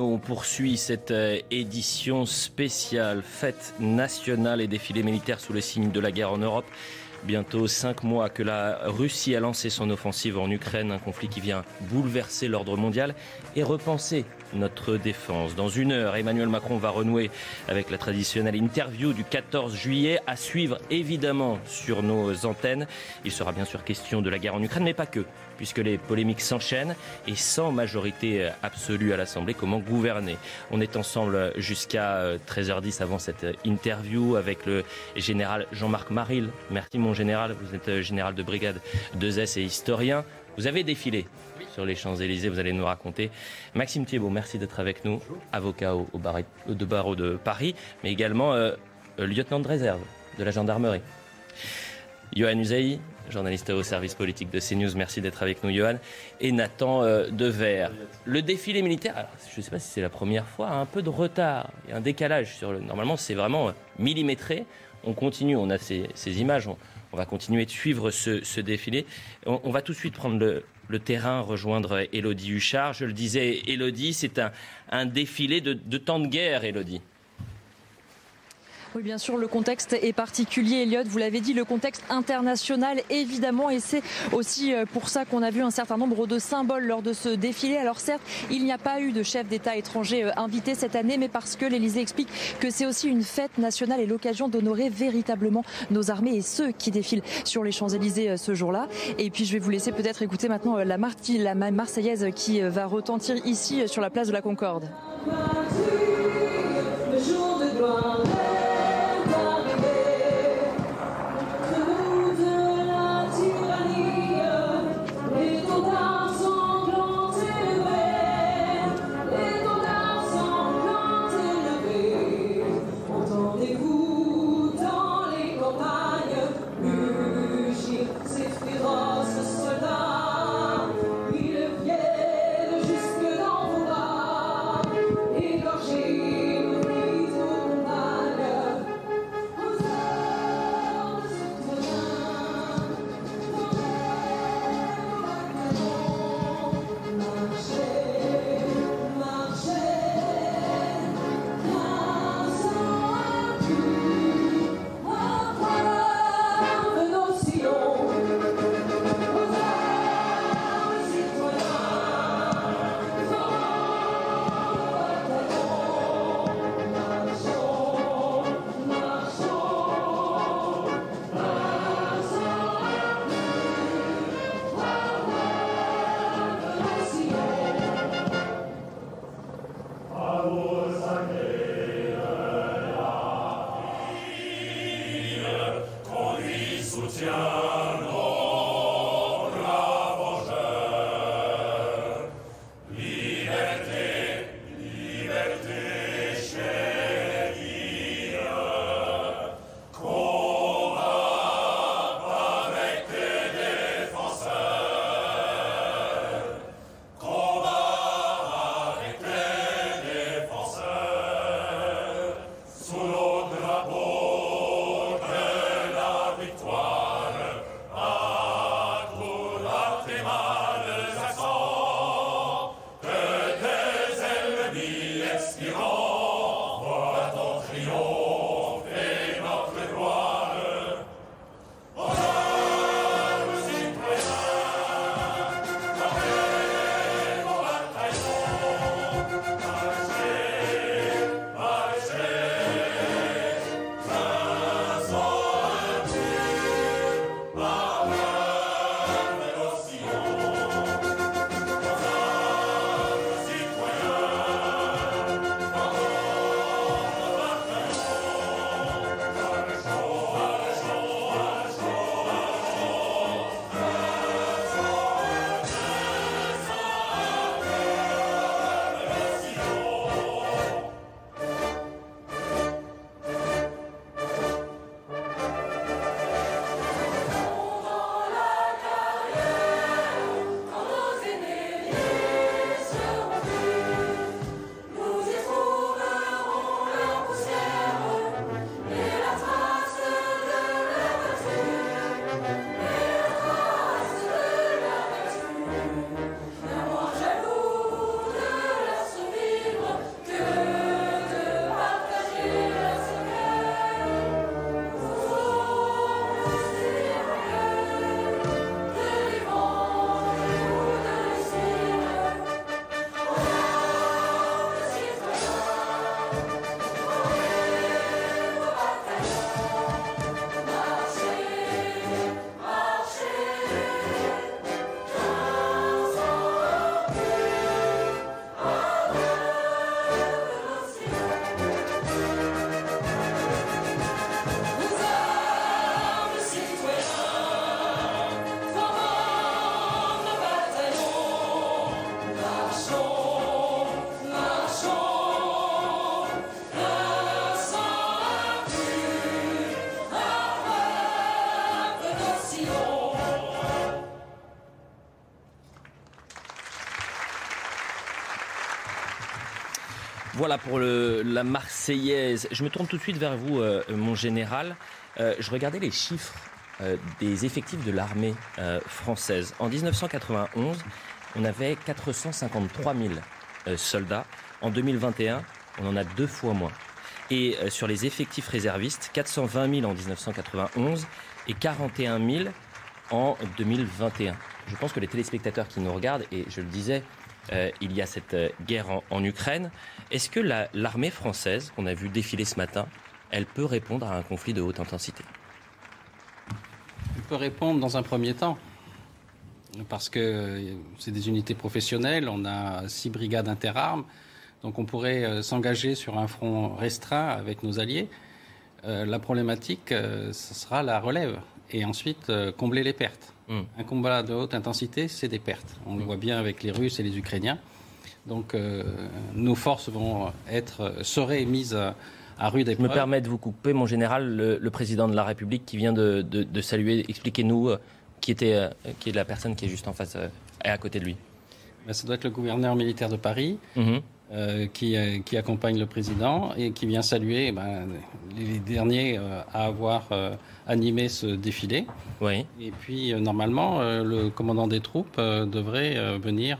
On poursuit cette euh, édition spéciale Fête nationale et défilé militaire sous le signe de la guerre en Europe. Bientôt cinq mois que la Russie a lancé son offensive en Ukraine, un conflit qui vient bouleverser l'ordre mondial et repenser notre défense. Dans une heure, Emmanuel Macron va renouer avec la traditionnelle interview du 14 juillet, à suivre évidemment sur nos antennes. Il sera bien sûr question de la guerre en Ukraine, mais pas que, puisque les polémiques s'enchaînent et sans majorité absolue à l'Assemblée, comment gouverner? On est ensemble jusqu'à 13h10 avant cette interview avec le général Jean-Marc Maril. Merci mon général, vous êtes général de brigade 2S et historien. Vous avez défilé sur les Champs-Élysées, vous allez nous raconter. Maxime Thiebaud, merci d'être avec nous, avocat au, de barreau de Paris, mais également euh, lieutenant de réserve de la gendarmerie. Johan Usaï, journaliste au service politique de CNews, merci d'être avec nous, Johan. Et Nathan euh, Dever. Le défilé militaire, je ne sais pas si c'est la première fois, a un peu de retard, il y a un décalage. Normalement, c'est vraiment millimétré. On continue, on a ces, images, on, va continuer de suivre ce, défilé. On, va tout de suite prendre le, le terrain, rejoindre Elodie Huchard. Je le disais, Elodie, c'est un, défilé de, de temps de guerre, Elodie. Oui, bien sûr, le contexte est particulier, Elliot. Vous l'avez dit, le contexte international, évidemment, et c'est aussi euh, pour ça qu'on a vu un certain nombre de symboles lors de ce défilé. Alors certes, il n'y a pas eu de chef d'État étranger euh, invité cette année, mais parce que l'Élysée explique que c'est aussi une fête nationale et l'occasion d'honorer véritablement nos armées et ceux qui défilent sur les Champs-Élysées euh, ce jour-là. Et puis je vais vous laisser peut-être écouter maintenant la, la Marseillaise qui va retentir ici sur la place de la Concorde. Voilà pour la Marseillaise. Je me tourne tout de suite vers vous, euh, mon général. Euh, je regardais les chiffres euh, des effectifs de l'armée française. En 1991, on avait 453 000 soldats. En 2021, on en a deux fois moins. Et sur les effectifs réservistes, 420 000 en 1991 et 41 000 en 2021. Je pense que les téléspectateurs qui nous regardent, et je le disais, il y a cette guerre en, Ukraine. Est-ce que l'armée française, qu'on a vu défiler ce matin, elle peut répondre à un conflit de haute intensité? Elle peut répondre dans un premier temps. Parce que euh, c'est des unités professionnelles, on a six brigades interarmes, donc on pourrait s'engager sur un front restreint avec nos alliés. la problématique, ce sera la relève et ensuite combler les pertes. Hmm. Un combat de haute intensité, c'est des pertes. On le hmm. voit bien avec les Russes et les Ukrainiens. Donc euh, nos forces vont être, seraient mises à, rude épreuve. Je me permets de vous couper, mon général, le, président de la République qui vient de, saluer. Expliquez-nous euh, qui, était, euh, qui est la personne qui est juste en face et à côté de lui. Ben, ça doit être le gouverneur militaire de Paris. Mhm. Euh, qui, euh, qui, accompagne le président et qui vient saluer eh ben, les derniers euh, à avoir animé ce défilé. Oui. Et puis, normalement, le commandant des troupes devrait venir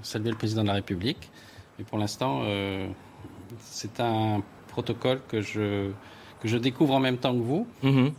saluer le président de la République. Mais pour l'instant, c'est un protocole que je, que je découvre en même temps que vous. Mhm.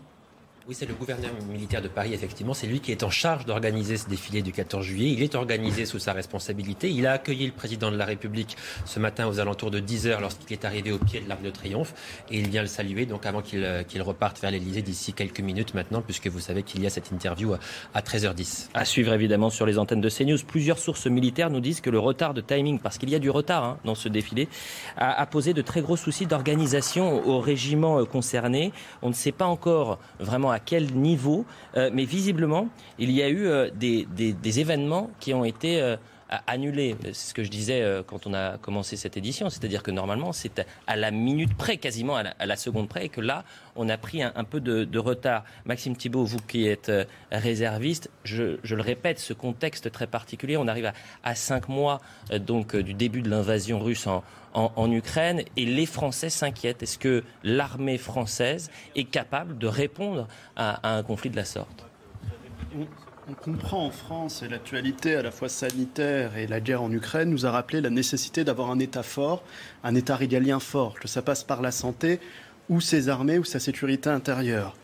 Oui, c'est le gouverneur militaire de Paris, effectivement. C'est lui qui est en charge d'organiser ce défilé du 14 juillet. Il est organisé sous sa responsabilité. Il a accueilli le président de la République ce matin aux alentours de 10 heures lorsqu'il est arrivé au pied de l'Arc de Triomphe. Et il vient le saluer, donc avant qu'il euh, reparte vers l'Elysée d'ici quelques minutes maintenant, puisque vous savez qu'il y a cette interview à 13h10. À suivre évidemment sur les antennes de CNews. Plusieurs sources militaires nous disent que le retard de timing, parce qu'il y a du retard hein, dans ce défilé, a, posé de très gros soucis d'organisation au régiment euh, concerné. On ne sait pas encore vraiment à quel niveau, euh, mais visiblement, il y a eu euh, des, événements qui ont été euh, annulés. C'est ce que je disais quand on a commencé cette édition, c'est-à-dire que normalement, c'est à la minute près, quasiment à la, seconde près, et que là, on a pris un, peu de, retard. Maxime Thibault, vous qui êtes réserviste, je, le répète, ce contexte très particulier, on arrive à, cinq mois donc du début de l'invasion russe en, Ukraine et les Français s'inquiètent. Est-ce que l'armée française est capable de répondre à, un conflit de la sorte? On comprend en France, et l'actualité à la fois sanitaire et la guerre en Ukraine nous a rappelé la nécessité d'avoir un État fort, un État régalien fort, que ça passe par la santé ou ses armées ou sa sécurité intérieure.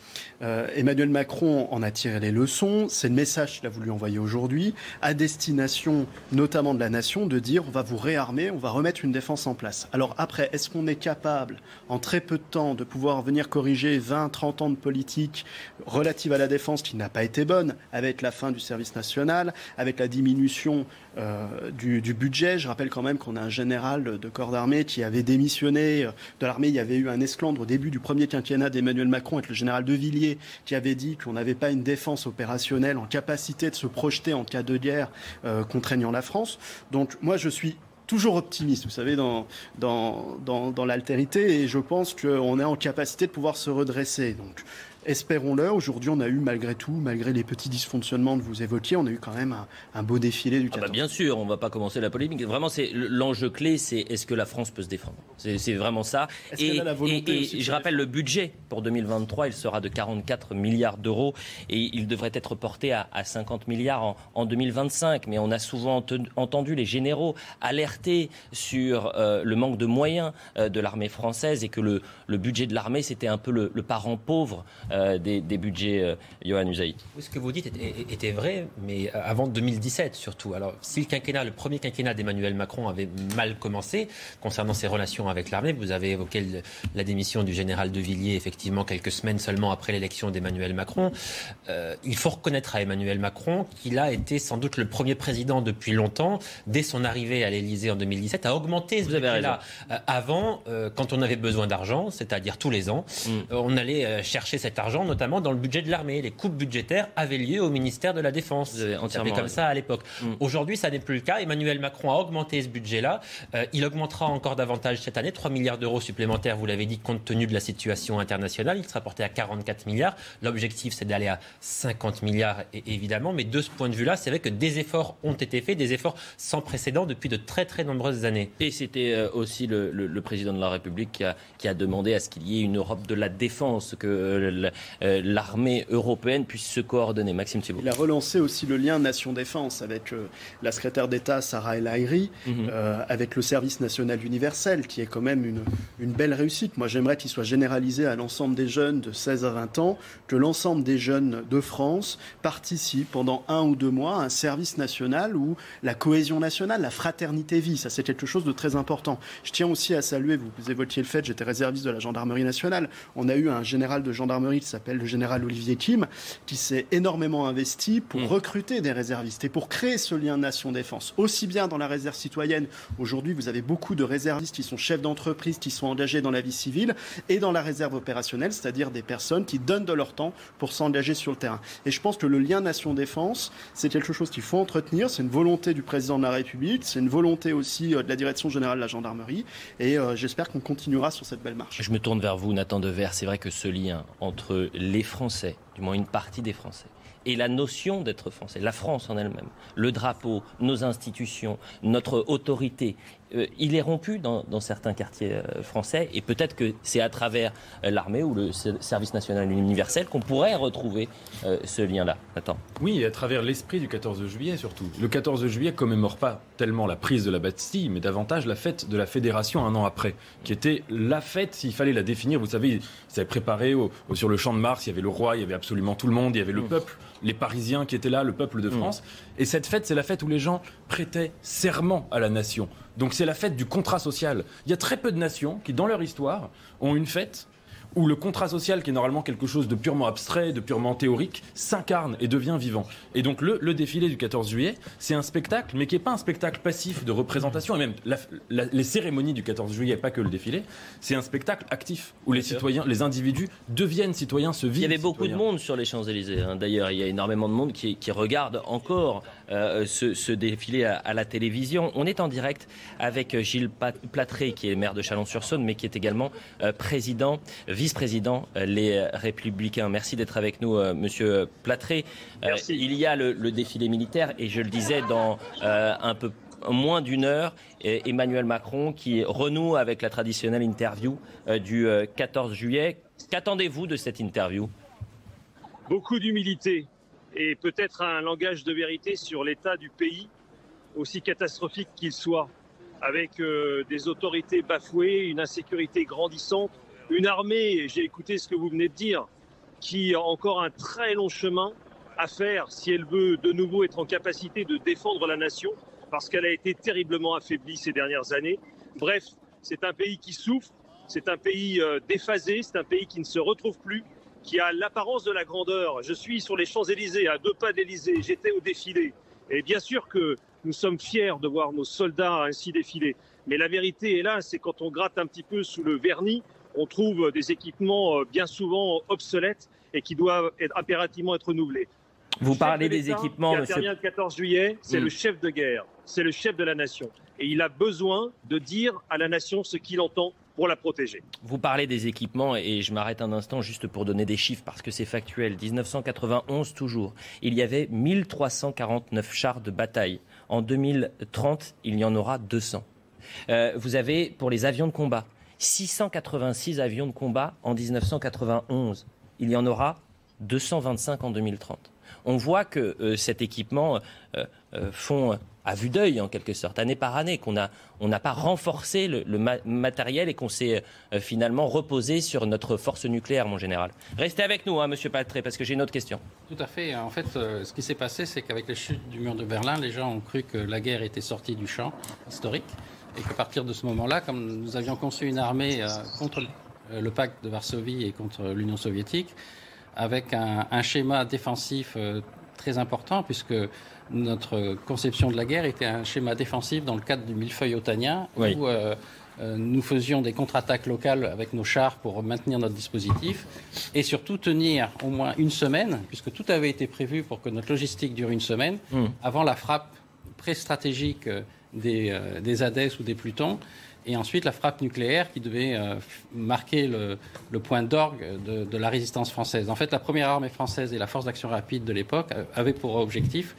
Euh, Emmanuel Macron en a tiré les leçons. C'est le message qu'il a voulu envoyer aujourd'hui, à destination notamment de la nation, de dire on va vous réarmer, on va remettre une défense en place. Alors après, est-ce qu'on est capable, en très peu de temps, de pouvoir venir corriger 20, 30 ans de politique relative à la défense qui n'a pas été bonne, avec la fin du service national, avec la diminution euh, du, budget. Je rappelle quand même qu'on a un général de corps d'armée qui avait démissionné euh, de l'armée. Il y avait eu un esclandre au début du premier quinquennat d'Emmanuel Macron avec le général De Villiers qui avait dit qu'on n'avait pas une défense opérationnelle en capacité de se projeter en cas de guerre euh, contraignant la France. Donc moi je suis toujours optimiste, vous savez, dans, dans, dans, dans l'altérité, et je pense qu'on est en capacité de pouvoir se redresser. Donc, espérons-le. Aujourd'hui, on a eu malgré tout, malgré les petits dysfonctionnements que vous évoquiez, on a eu quand même un, beau défilé du 14. Ah bah bien sûr, on ne va pas commencer la polémique. Vraiment, c'est l'enjeu clé, c'est est-ce que la France peut se défendre? C'est vraiment ça. Et, je rappelle le budget pour 2023, il sera de 44 milliards d'euros et il devrait être porté à, 50 milliards en, 2025. Mais on a souvent entendu les généraux alerter sur euh, le manque de moyens euh, de l'armée française et que le, budget de l'armée, c'était un peu le, parent pauvre. Euh, euh, des, budgets, euh, Johan Usaï. Ce que vous dites était, vrai, mais euh, avant 2017 surtout. Alors, si le quinquennat, le premier quinquennat d'Emmanuel Macron avait mal commencé concernant ses relations avec l'armée, vous avez évoqué la démission du général de Villiers, effectivement, quelques semaines seulement après l'élection d'Emmanuel Macron. il faut reconnaître à Emmanuel Macron qu'il a été sans doute le premier président depuis longtemps, dès son arrivée à l'Élysée en 2017, à augmenter ce budget-là. avant, quand on avait besoin d'argent, c'est-à-dire tous les ans, mm. on allait chercher cette cet argent, notamment dans le budget de l'armée. Les coupes budgétaires avaient lieu au ministère de la Défense. C'était comme ça à l'époque. Mm. Aujourd'hui, ça n'est plus le cas. Emmanuel Macron a augmenté ce budget-là. Euh, il augmentera encore davantage cette année, 3 milliards d'euros supplémentaires, vous l'avez dit, compte tenu de la situation internationale. Il sera porté à 44 milliards. L'objectif, c'est d'aller à 50 milliards, évidemment. Mais de ce point de vue-là, c'est vrai que des efforts ont été faits, des efforts sans précédent depuis de très très nombreuses années. Et c'était euh, aussi le, président de la République qui a, qui a demandé à ce qu'il y ait une Europe de la défense, que euh, euh, l'armée européenne puisse se coordonner. Maxime Thibault. Il a relancé aussi le lien nation-défense avec la secrétaire d'État Sarah El Haïry, mhm. avec le service national universel, qui est quand même une, une belle réussite. Moi, j'aimerais qu'il soit généralisé à l'ensemble des jeunes de 16 à 20 ans, que l'ensemble des jeunes de France participent pendant un ou deux mois à un service national où la cohésion nationale, la fraternité vit. Ça, c'est quelque chose de très important. Je tiens aussi à saluer, vous évoquiez le fait, j'étais réserviste de la gendarmerie nationale. On a eu un général de gendarmerie qui s'appelle le général Olivier Kim, qui s'est énormément investi pour mmh. recruter des réservistes et pour créer ce lien nation-défense. Aussi bien dans la réserve citoyenne, aujourd'hui, vous avez beaucoup de réservistes qui sont chefs d'entreprise, qui sont engagés dans la vie civile, et dans la réserve opérationnelle, c'est-à-dire des personnes qui donnent de leur temps pour s'engager sur le terrain. Et je pense que le lien nation-défense, c'est quelque chose qu'il faut entretenir, c'est une volonté du président de la République, c'est une volonté aussi euh, de la direction générale de la gendarmerie, et euh, j'espère qu'on continuera sur cette belle marche. Je me tourne vers vous, Nathan Dever. C'est vrai que ce lien entre les Français, du moins une partie des Français, et la notion d'être français, la France en elle-même, le drapeau, nos institutions, notre autorité, euh, il est rompu dans, certains quartiers euh, français et peut-être que c'est à travers euh, l'armée ou le service national universel qu'on pourrait retrouver ce lien-là. Attends. Oui, à travers l'esprit du 14 juillet surtout. Le 14 juillet commémore pas tellement la prise de la Bastille, mais davantage la fête de la Fédération un an après, qui était la fête, s'il fallait la définir. Vous savez, ils préparé sur le champ de Mars, il y avait le roi, il y avait absolument tout le monde, il y avait le mmh. peuple, les Parisiens qui étaient là, le peuple de mmh. France. Et cette fête, c'est la fête où les gens prêtaient serment à la nation. Donc c'est la fête du contrat social. Il y a très peu de nations qui, dans leur histoire, ont une fête où le contrat social, qui est normalement quelque chose de purement abstrait, de purement théorique, s'incarne et devient vivant. Et donc le, défilé du 14 juillet, c'est un spectacle, mais qui n'est pas un spectacle passif de représentation, et même les cérémonies du 14 juillet, pas que le défilé, c'est un spectacle actif, où les citoyens, les individus deviennent citoyens, se vivent. Il y avait beaucoup de monde sur les Champs-Élysées, hein. d'ailleurs, il y a énormément de monde qui, qui regarde encore euh, ce, défilé à, la télévision. On est en direct avec Gilles Platré, qui est maire de Chalon-sur-Saône, mais qui est également euh, président, vice-président euh, Les Républicains. Merci d'être avec nous, Monsieur Platré. il y a le, défilé militaire, et je le disais dans un peu moins d'une heure, Emmanuel Macron qui renoue avec la traditionnelle interview du 14 juillet. Qu'attendez-vous de cette interview? Beaucoup d'humilité, et peut-être un langage de vérité sur l'état du pays, aussi catastrophique qu'il soit, avec euh, des autorités bafouées, une insécurité grandissante, une armée, j'ai écouté ce que vous venez de dire, qui a encore un très long chemin à faire si elle veut de nouveau être en capacité de défendre la nation, parce qu'elle a été terriblement affaiblie ces dernières années. Bref, c'est un pays qui souffre, c'est un pays euh, déphasé, c'est un pays qui ne se retrouve plus, qui a l'apparence de la grandeur. Je suis sur les Champs-Élysées, à deux pas d'Élysée, j'étais au défilé. Et bien sûr que nous sommes fiers de voir nos soldats ainsi défiler. Mais la vérité est là, c'est quand on gratte un petit peu sous le vernis, on trouve des équipements euh, bien souvent obsolètes et qui doivent impérativement être renouvelés. Vous parlez des équipements, qui monsieur. le 14 juillet, c'est hmm. le chef de guerre, c'est le chef de la nation. Et il a besoin de dire à la nation ce qu'il entend pour la protéger. Vous parlez des équipements et je m'arrête un instant juste pour donner des chiffres parce que c'est factuel. 1991 toujours, il y avait 1349 chars de bataille. En 2030, il y en aura 200. Euh, vous avez pour les avions de combat 686 avions de combat en 1991. Il y en aura 225 en 2030. On voit que euh, cet équipement euh, font à vue d'œil, en quelque sorte, année par année, qu'on n'a on pas renforcé le, matériel et qu'on s'est euh, finalement reposé sur notre force nucléaire, mon général. Restez avec nous, hein, Monsieur Patré, parce que j'ai une autre question. Tout à fait. En fait, euh, ce qui s'est passé, c'est qu'avec les chutes du mur de Berlin, les gens ont cru que la guerre était sortie du champ historique et qu'à partir de ce moment-là, comme nous avions conçu une armée euh, contre le pacte de Varsovie et contre l'Union soviétique, avec un, un schéma défensif très important, puisque notre conception de la guerre était un schéma défensif dans le cadre du millefeuille otanien, où euh, nous faisions des contre-attaques locales avec nos chars pour maintenir notre dispositif et surtout tenir au moins une semaine, puisque tout avait été prévu pour que notre logistique dure une semaine, hmm. avant la frappe pré-stratégique des, des ADES ou des Plutons et ensuite la frappe nucléaire qui devait euh, marquer le, point d'orgue de, la résistance française. En fait, la première armée française et la force d'action rapide de l'époque euh, avaient pour objectif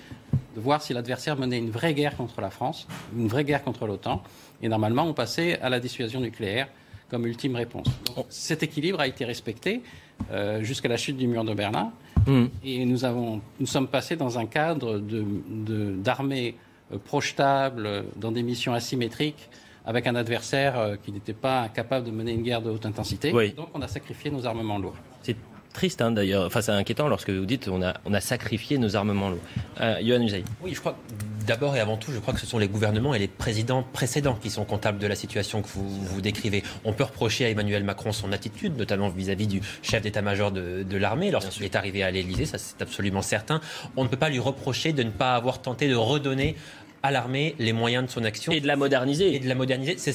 de voir si l'adversaire menait une vraie guerre contre la France, une vraie guerre contre l'OTAN, et normalement on passait à la dissuasion nucléaire comme ultime réponse. cet équilibre a été respecté euh, jusqu'à la chute du mur de Berlin, mmh. et nous, avons, nous sommes passés dans un cadre d'armées de, projetables, dans des missions asymétriques, avec un adversaire euh, qui n'était pas capable de mener une guerre de haute intensité. Donc on a sacrifié nos armements lourds. C'est triste hein, d'ailleurs, enfin c'est inquiétant lorsque vous dites on a, on a sacrifié nos armements lourds. Euh, Yohann Oui, je crois d'abord et avant tout, je crois que ce sont les gouvernements et les présidents précédents qui sont comptables de la situation que vous, vous décrivez. On peut reprocher à Emmanuel Macron son attitude, notamment vis-à-vis du chef d'état-major de, de l'armée lorsqu'il est arrivé à l'Élysée, ça c'est absolument certain. On ne peut pas lui reprocher de ne pas avoir tenté de redonner à l'armée les moyens de son action. Et de la moderniser. Et de la moderniser. C'est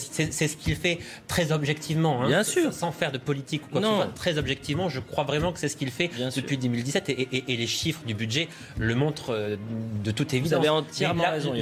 ce qu'il fait très objectivement. Hein. Bien sûr. Sans faire de politique ou quoi que ce soit. Très objectivement, je crois vraiment que c'est ce qu'il fait depuis 2017. Et, les chiffres du budget le montrent euh, de toute évidence. Vous avez entièrement raison.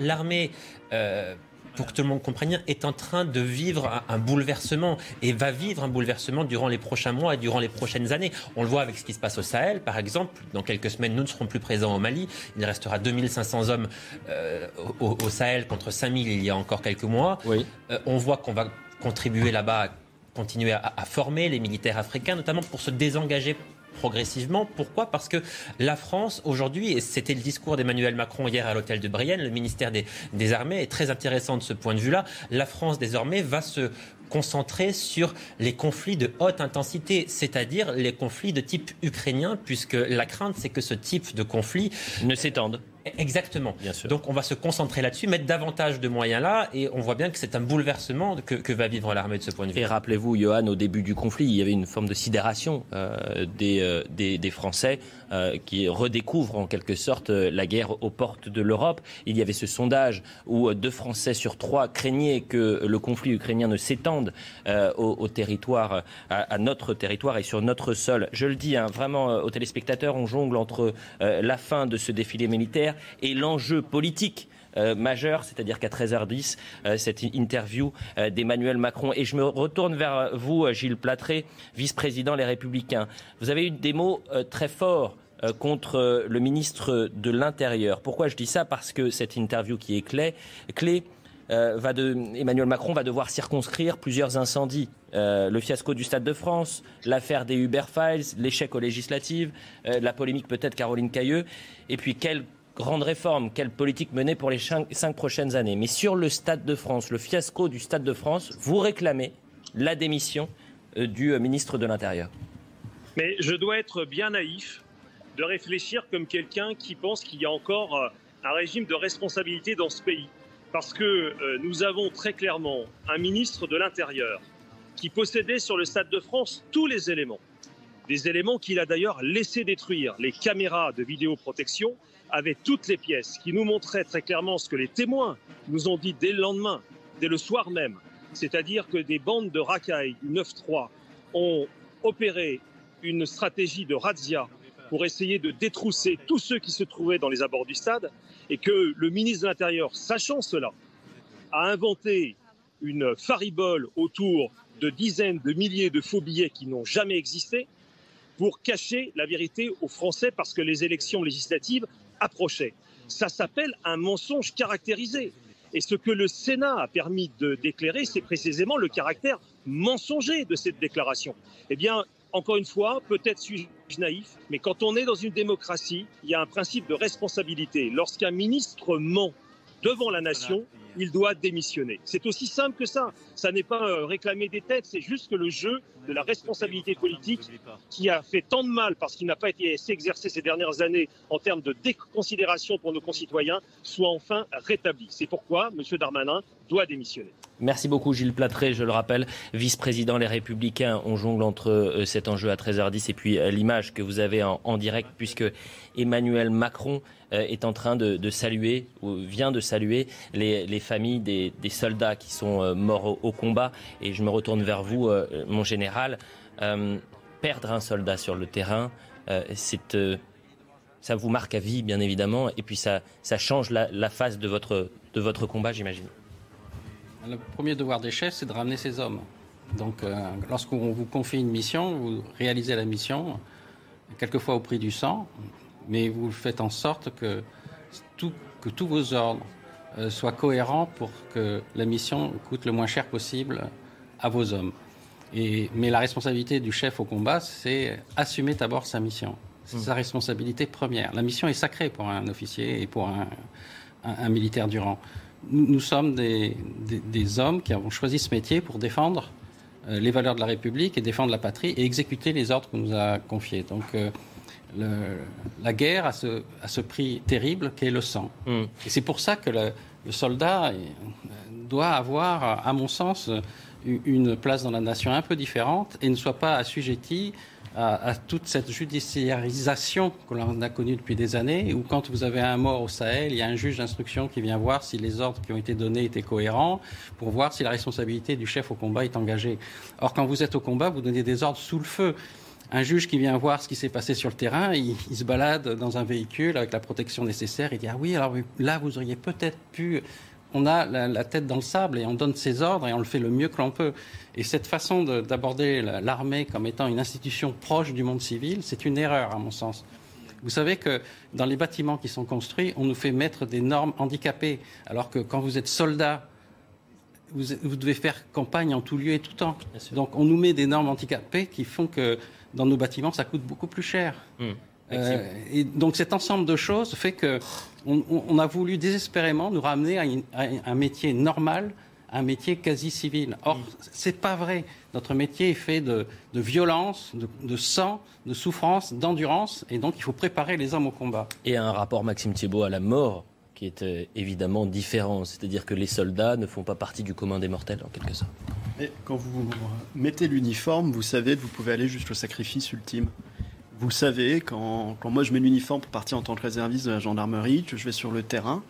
L'armée. Euh, pour que tout le monde comprenne bien, est en train de vivre un, bouleversement et va vivre un bouleversement durant les prochains mois et durant les prochaines années. On le voit avec ce qui se passe au Sahel, par exemple. Dans quelques semaines, nous ne serons plus présents au Mali. Il restera 2500 hommes euh, au, Sahel contre 5000 il y a encore quelques mois. Oui. Euh, on voit qu'on va contribuer là-bas à continuer à, à, former les militaires africains, notamment pour se désengager progressivement. Pourquoi? Parce que la France, aujourd'hui, et c'était le discours d'Emmanuel Macron hier à l'hôtel de Brienne, le ministère des, des Armées est très intéressant de ce point de vue-là. La France, désormais, va se concentrer sur les conflits de haute intensité, c'est-à-dire les conflits de type ukrainien, puisque la crainte, c'est que ce type de conflit ne s'étende. Exactement. Bien sûr. Donc on va se concentrer là-dessus, mettre davantage de moyens là, et on voit bien que c'est un bouleversement que, va vivre l'armée de ce point de vue. Et rappelez-vous, Johan, au début du conflit, il y avait une forme de sidération euh, euh, des, des, Français euh, qui redécouvrent en quelque sorte la guerre aux portes de l'Europe. Il y avait ce sondage où deux Français sur trois craignaient que le conflit ukrainien ne s'étende au, territoire, à, notre territoire et sur notre sol. Je le dis hein, vraiment aux téléspectateurs, on jongle entre la fin de ce défilé militaire et l'enjeu politique euh, majeur, c'est-à-dire qu'à 13h10, euh, cette interview euh, d'Emmanuel Macron. Et je me retourne vers vous, Gilles Platré, vice-président Les Républicains. Vous avez eu des mots très forts contre le ministre de l'Intérieur. Pourquoi je dis ça? Parce que cette interview qui est clé, va Emmanuel Macron va devoir circonscrire plusieurs incendies. le fiasco du Stade de France, l'affaire des Uber Files, l'échec aux législatives, la polémique peut-être Caroline Cailleux, et puis quel grande réforme, quelle politique mener pour les cinq, prochaines années. Mais sur le Stade de France, le fiasco du Stade de France, vous réclamez la démission euh, du euh, ministre de l'Intérieur. Mais je dois être bien naïf de réfléchir comme quelqu'un qui pense qu'il y a encore euh, un régime de responsabilité dans ce pays. Parce que nous avons très clairement un ministre de l'Intérieur qui possédait sur le Stade de France tous les éléments. Des éléments qu'il a d'ailleurs laissé détruire, les caméras de vidéoprotection, avait toutes les pièces qui nous montraient très clairement ce que les témoins nous ont dit dès le lendemain, dès le soir même, c'est-à-dire que des bandes de racailles du 9-3 ont opéré une stratégie de razzia pour essayer de détrousser tous ceux qui se trouvaient dans les abords du stade et que le ministre de l'Intérieur, sachant cela, a inventé une faribole autour de dizaines de milliers de faux billets qui n'ont jamais existé pour cacher la vérité aux Français parce que les élections législatives approchait. Ça s'appelle un mensonge caractérisé. Et ce que le Sénat a permis de déclarer, c'est précisément le caractère mensonger de cette déclaration. Eh bien, encore une fois, peut-être suis-je naïf, mais quand on est dans une démocratie, il y a un principe de responsabilité. Lorsqu'un ministre ment devant la nation, il doit démissionner. C'est aussi simple que ça. Ça n'est pas euh, réclamer des têtes, c'est juste que le jeu de la responsabilité politique qui a fait tant de mal parce qu'il n'a pas été exercé ces dernières années en termes de déconsidération pour nos concitoyens soit enfin rétabli. C'est pourquoi M. Darmanin doit démissionner. Merci beaucoup Gilles Platré, je le rappelle, vice-président Les Républicains. On jongle entre euh, cet enjeu à 13h10 et puis euh, l'image que vous avez en, direct puisque Emmanuel Macron euh, est en train de, saluer ou vient de saluer les, familles des, soldats qui sont morts au, combat. Et je me retourne vers vous, mon général. Perdre un soldat sur le terrain, c'est ça vous marque à vie, bien évidemment, et puis ça, change la, face de votre, combat, j'imagine. Le premier devoir des chefs, c'est de ramener ces hommes. Donc, euh, lorsqu'on vous confie une mission, vous réalisez la mission, quelquefois au prix du sang, mais vous faites en sorte que, tous vos ordres euh, soient cohérents pour que la mission coûte le moins cher possible à vos hommes. Et, mais la responsabilité du chef au combat, c'est assumer d'abord sa mission. C'est mmh. sa responsabilité première. La mission est sacrée pour un officier et pour un, un militaire du rang nous, sommes des, hommes qui avons choisi ce métier pour défendre euh, les valeurs de la République et défendre la patrie et exécuter les ordres qu'on nous a confiés. Donc, euh, la guerre a ce, ce prix terrible qu'est le sang. Mm. Et c'est pour ça que le, soldat euh, doit avoir, à mon sens, une place dans la nation un peu différente et ne soit pas assujetti à, toute cette judiciarisation que l'on a connue depuis des années, où quand vous avez un mort au Sahel, il y a un juge d'instruction qui vient voir si les ordres qui ont été donnés étaient cohérents, pour voir si la responsabilité du chef au combat est engagée. Or, quand vous êtes au combat, vous donnez des ordres sous le feu. Un juge qui vient voir ce qui s'est passé sur le terrain, il, se balade dans un véhicule avec la protection nécessaire, il dit Ah oui, alors là, vous auriez peut-être pu on a la, tête dans le sable et on donne ses ordres et on le fait le mieux que l'on peut. Et cette façon d'aborder l'armée comme étant une institution proche du monde civil, c'est une erreur à mon sens. Vous savez que dans les bâtiments qui sont construits, on nous fait mettre des normes handicapées, alors que quand vous êtes soldat, vous, devez faire campagne en tout lieu et tout temps. Donc on nous met des normes handicapées qui font que dans nos bâtiments, ça coûte beaucoup plus cher. Mmh. Euh, et donc cet ensemble de choses fait que on, a voulu désespérément nous ramener à, un métier normal, un métier quasi civil. Or, c'est pas vrai. Notre métier est fait de, violence, de, sang, de souffrance, d'endurance, et donc il faut préparer les hommes au combat. Et un rapport, Maxime Thiebaud, à la mort qui est euh, évidemment différent, c'est-à-dire que les soldats ne font pas partie du commun des mortels en quelque sorte. Et quand vous mettez l'uniforme, vous savez que vous pouvez aller jusqu'au sacrifice ultime. Vous savez, quand, moi je mets l'uniforme pour partir en tant que réserviste de la gendarmerie, que je vais sur le terrain,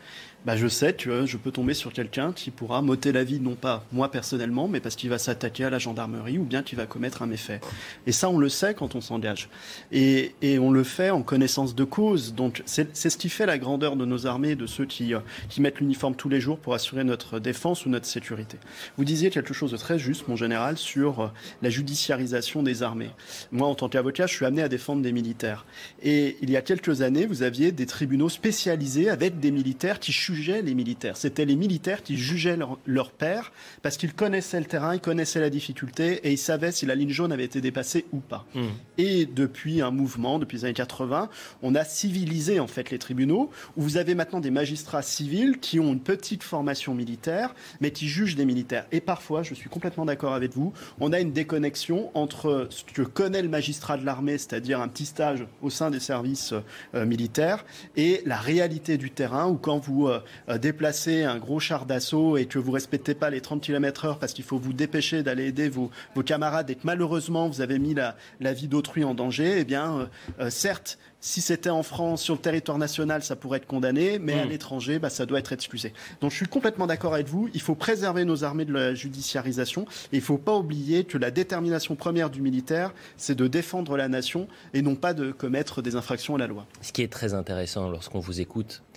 bah, je sais que je peux tomber sur quelqu'un qui pourra m'ôter la vie, non pas moi personnellement, mais parce qu'il va s'attaquer à la gendarmerie ou bien qu'il va commettre un méfait. Et ça, on le sait quand on s'engage. Et, et, on le fait en connaissance de cause. Donc, c'est ce qui fait la grandeur de nos armées, de ceux qui, euh, qui mettent l'uniforme tous les jours pour assurer notre défense ou notre sécurité. Vous disiez quelque chose de très juste, mon général, sur euh, la judiciarisation des armées. Moi, en tant qu'avocat, je suis amené à défendre des militaires. Et il y a quelques années, vous aviez des tribunaux spécialisés avec des militaires qui jugeaient les militaires. C'était les militaires qui jugeaient leur, père parce qu'ils connaissaient le terrain, ils connaissaient la difficulté et ils savaient si la ligne jaune avait été dépassée ou pas. Hmm. Et depuis un mouvement, depuis les années 80, on a civilisé en fait les tribunaux où vous avez maintenant des magistrats civils qui ont une petite formation militaire mais qui jugent des militaires. Et parfois, je suis complètement d'accord avec vous, on a une déconnexion entre ce que connaît le magistrat de l'armée, c'est-à-dire un petit stage au sein des services euh, militaires, et la réalité du terrain où quand vous euh, déplacer un gros char d'assaut et que vous respectez pas les 30 km heure parce qu'il faut vous dépêcher d'aller aider vos, camarades et que malheureusement vous avez mis la, vie d'autrui en danger, eh bien, euh, euh, certes, si c'était en France, sur le territoire national, ça pourrait être condamné, mais à hmm. l'étranger, bah, ça doit être excusé. Donc je suis complètement d'accord avec vous. Il faut préserver nos armées de la judiciarisation. Et il ne faut pas oublier que la détermination première du militaire, c'est de défendre la nation et non pas de commettre des infractions à la loi. Ce qui est très intéressant lorsqu'on vous écoute, euh,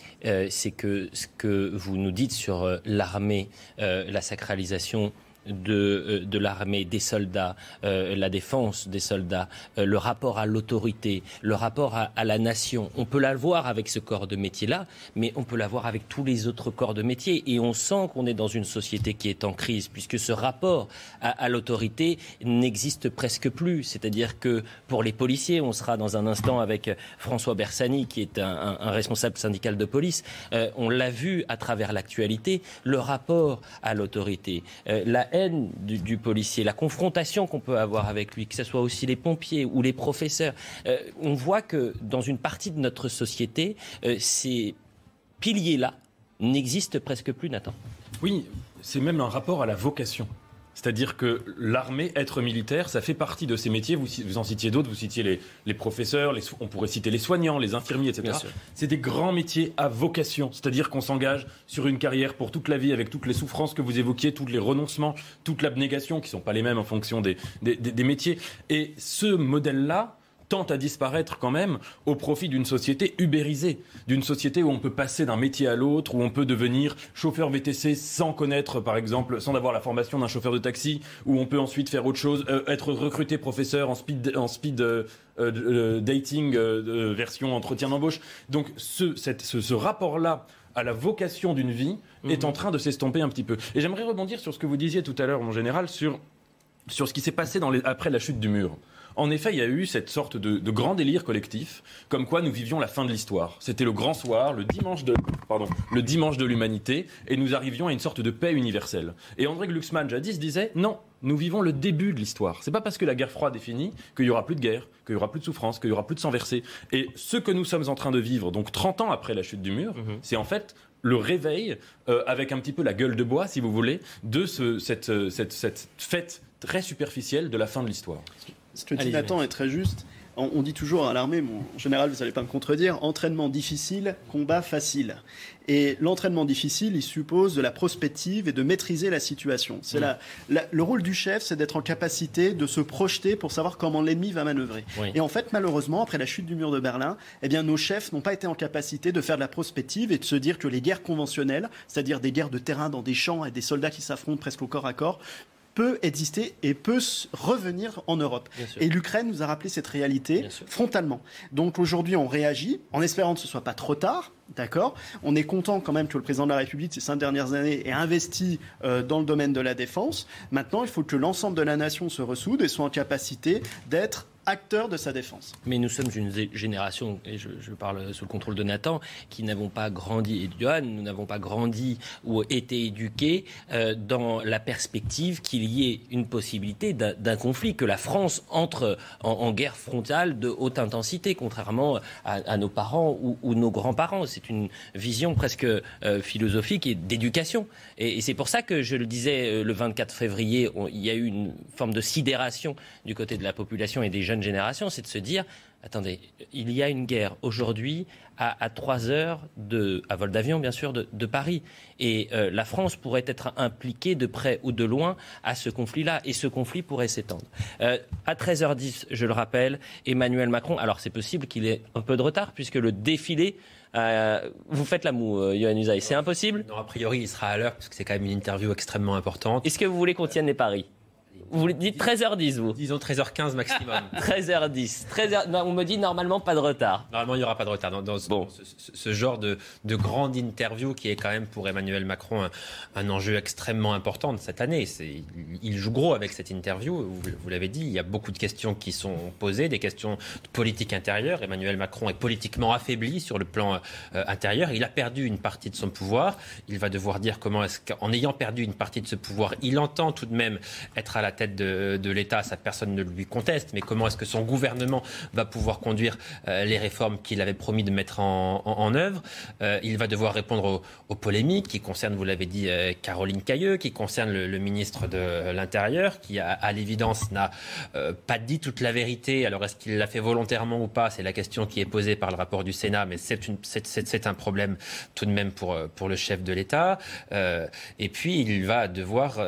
c'est que ce que vous nous dites sur euh, l'armée, euh, la sacralisation de, euh, de l'armée, des soldats, euh, la défense des soldats, euh, le rapport à l'autorité, le rapport à, la nation. On peut l'avoir avec ce corps de métier-là, mais on peut l'avoir avec tous les autres corps de métier. Et on sent qu'on est dans une société qui est en crise, puisque ce rapport à, l'autorité n'existe presque plus. C'est-à-dire que pour les policiers, on sera dans un instant avec François Bersani, qui est un, responsable syndical de police. on l'a vu à travers l'actualité, le rapport à l'autorité, la haine du, policier, la confrontation qu'on peut avoir avec lui, que ce soit aussi les pompiers ou les professeurs. Euh, on voit que dans une partie de notre société, euh, ces piliers-là n'existent presque plus, Nathan. Oui, c'est même un rapport à la vocation. C'est-à-dire que l'armée, être militaire, ça fait partie de ces métiers. Vous, vous en citiez d'autres, vous citiez les, les professeurs, les, on pourrait citer les soignants, les infirmiers, etc. C'est des grands métiers à vocation. C'est-à-dire qu'on s'engage sur une carrière pour toute la vie avec toutes les souffrances que vous évoquiez, tous les renoncements, toute l'abnégation, qui ne sont pas les mêmes en fonction des, des, des métiers. Et ce modèle-là, tente à disparaître quand même au profit d'une société ubérisée, d'une société où on peut passer d'un métier à l'autre, où on peut devenir chauffeur VTC sans connaître, par exemple, sans avoir la formation d'un chauffeur de taxi, où on peut ensuite faire autre chose, euh, être recruté professeur en speed, en speed euh, euh, dating version entretien d'embauche. Donc ce, ce, rapport-là à la vocation d'une vie est mhm. en train de s'estomper un petit peu. Et j'aimerais rebondir sur ce que vous disiez tout à l'heure, en général, sur, sur ce qui s'est passé dans les, après la chute du mur. En effet, il y a eu cette sorte de, grand délire collectif, comme quoi nous vivions la fin de l'histoire. C'était le grand soir, le dimanche de, pardon, le dimanche de l'humanité, et nous arrivions à une sorte de paix universelle. Et André Glucksmann, jadis, disait non, nous vivons le début de l'histoire. C'est pas parce que la guerre froide est finie qu'il y aura plus de guerre, qu'il y aura plus de souffrance, qu'il y aura plus de sang versé. Et ce que nous sommes en train de vivre, donc 30 ans après la chute du mur, mhm. c'est en fait le réveil, euh, avec un petit peu la gueule de bois, si vous voulez, de cette, cette fête très superficielle de la fin de l'histoire. Ce que dit Nathan est très juste. On, dit toujours à l'armée, en général, vous n'allez pas me contredire, entraînement difficile, combat facile. Et l'entraînement difficile, il suppose de la prospective et de maîtriser la situation. C'est le rôle du chef, c'est d'être en capacité de se projeter pour savoir comment l'ennemi va manœuvrer. Et en fait, malheureusement, après la chute du mur de Berlin, eh bien, nos chefs n'ont pas été en capacité de faire de la prospective et de se dire que les guerres conventionnelles, c'est-à-dire des guerres de terrain dans des champs et des soldats qui s'affrontent presque au corps à corps, peut exister et peut revenir en Europe. Et l'Ukraine nous a rappelé cette réalité frontalement. Donc aujourd'hui, on réagit en espérant que ce soit pas trop tard. D'accord On est content quand même que le président de la République, ces cinq dernières années, ait investi euh, dans le domaine de la défense. Maintenant, il faut que l'ensemble de la nation se ressoude et soit en capacité d'être acteur de sa défense. Mais nous sommes une génération, et je, parle sous le contrôle de Nathan, qui n'avons pas grandi, et Johan, nous n'avons pas grandi ou été éduqués euh, dans la perspective qu'il y ait une possibilité d'un conflit, que la France entre en, guerre frontale de haute intensité, contrairement à, nos parents ou, nos grands-parents. C'est une vision presque euh, philosophique et d'éducation. Et, c'est pour ça que je le disais euh, le 24 février, il y a eu une forme de sidération du côté de la population et des jeunes génération, c'est de se dire attendez, il y a une guerre aujourd'hui à, trois 3 heures de, à vol d'avion, bien sûr, de, Paris. Et euh, la France pourrait être impliquée de près ou de loin à ce conflit-là. Et ce conflit pourrait s'étendre. À 13h10, je le rappelle, Emmanuel Macron, alors c'est possible qu'il ait un peu de retard, puisque le défilé euh, vous faites la moue, Yohann Usaï. C'est impossible Non, a priori, il sera à l'heure, parce que c'est quand même une interview extrêmement importante. Est-ce que vous voulez qu'on tienne les paris? Vous dites 13h10, vous Disons 13h15 maximum. 13h10. 13h... Non, on me dit normalement pas de retard. Normalement, il n'y aura pas de retard. Dans, bon. ce, genre de, de, grande interview qui est quand même pour Emmanuel Macron un, enjeu extrêmement important de cette année. Il joue gros avec cette interview. Vous, l'avez dit, il y a beaucoup de questions qui sont posées, des questions de politique intérieure. Emmanuel Macron est politiquement affaibli sur le plan euh, intérieur. Il a perdu une partie de son pouvoir. Il va devoir dire comment est-ce qu'en ayant perdu une partie de ce pouvoir, il entend tout de même être à la tête de, l'État, ça personne ne lui conteste, mais comment est-ce que son gouvernement va pouvoir conduire euh, les réformes qu'il avait promis de mettre en, œuvre? Euh, Il va devoir répondre aux, polémiques qui concernent, vous l'avez dit, euh, Caroline Cailleux, qui concernent le, ministre de l'Intérieur, qui à, l'évidence n'a pas dit toute la vérité. Alors est-ce qu'il l'a fait volontairement ou pas? C'est la question qui est posée par le rapport du Sénat, mais c'est un problème tout de même pour, le chef de l'État. et puis il va devoir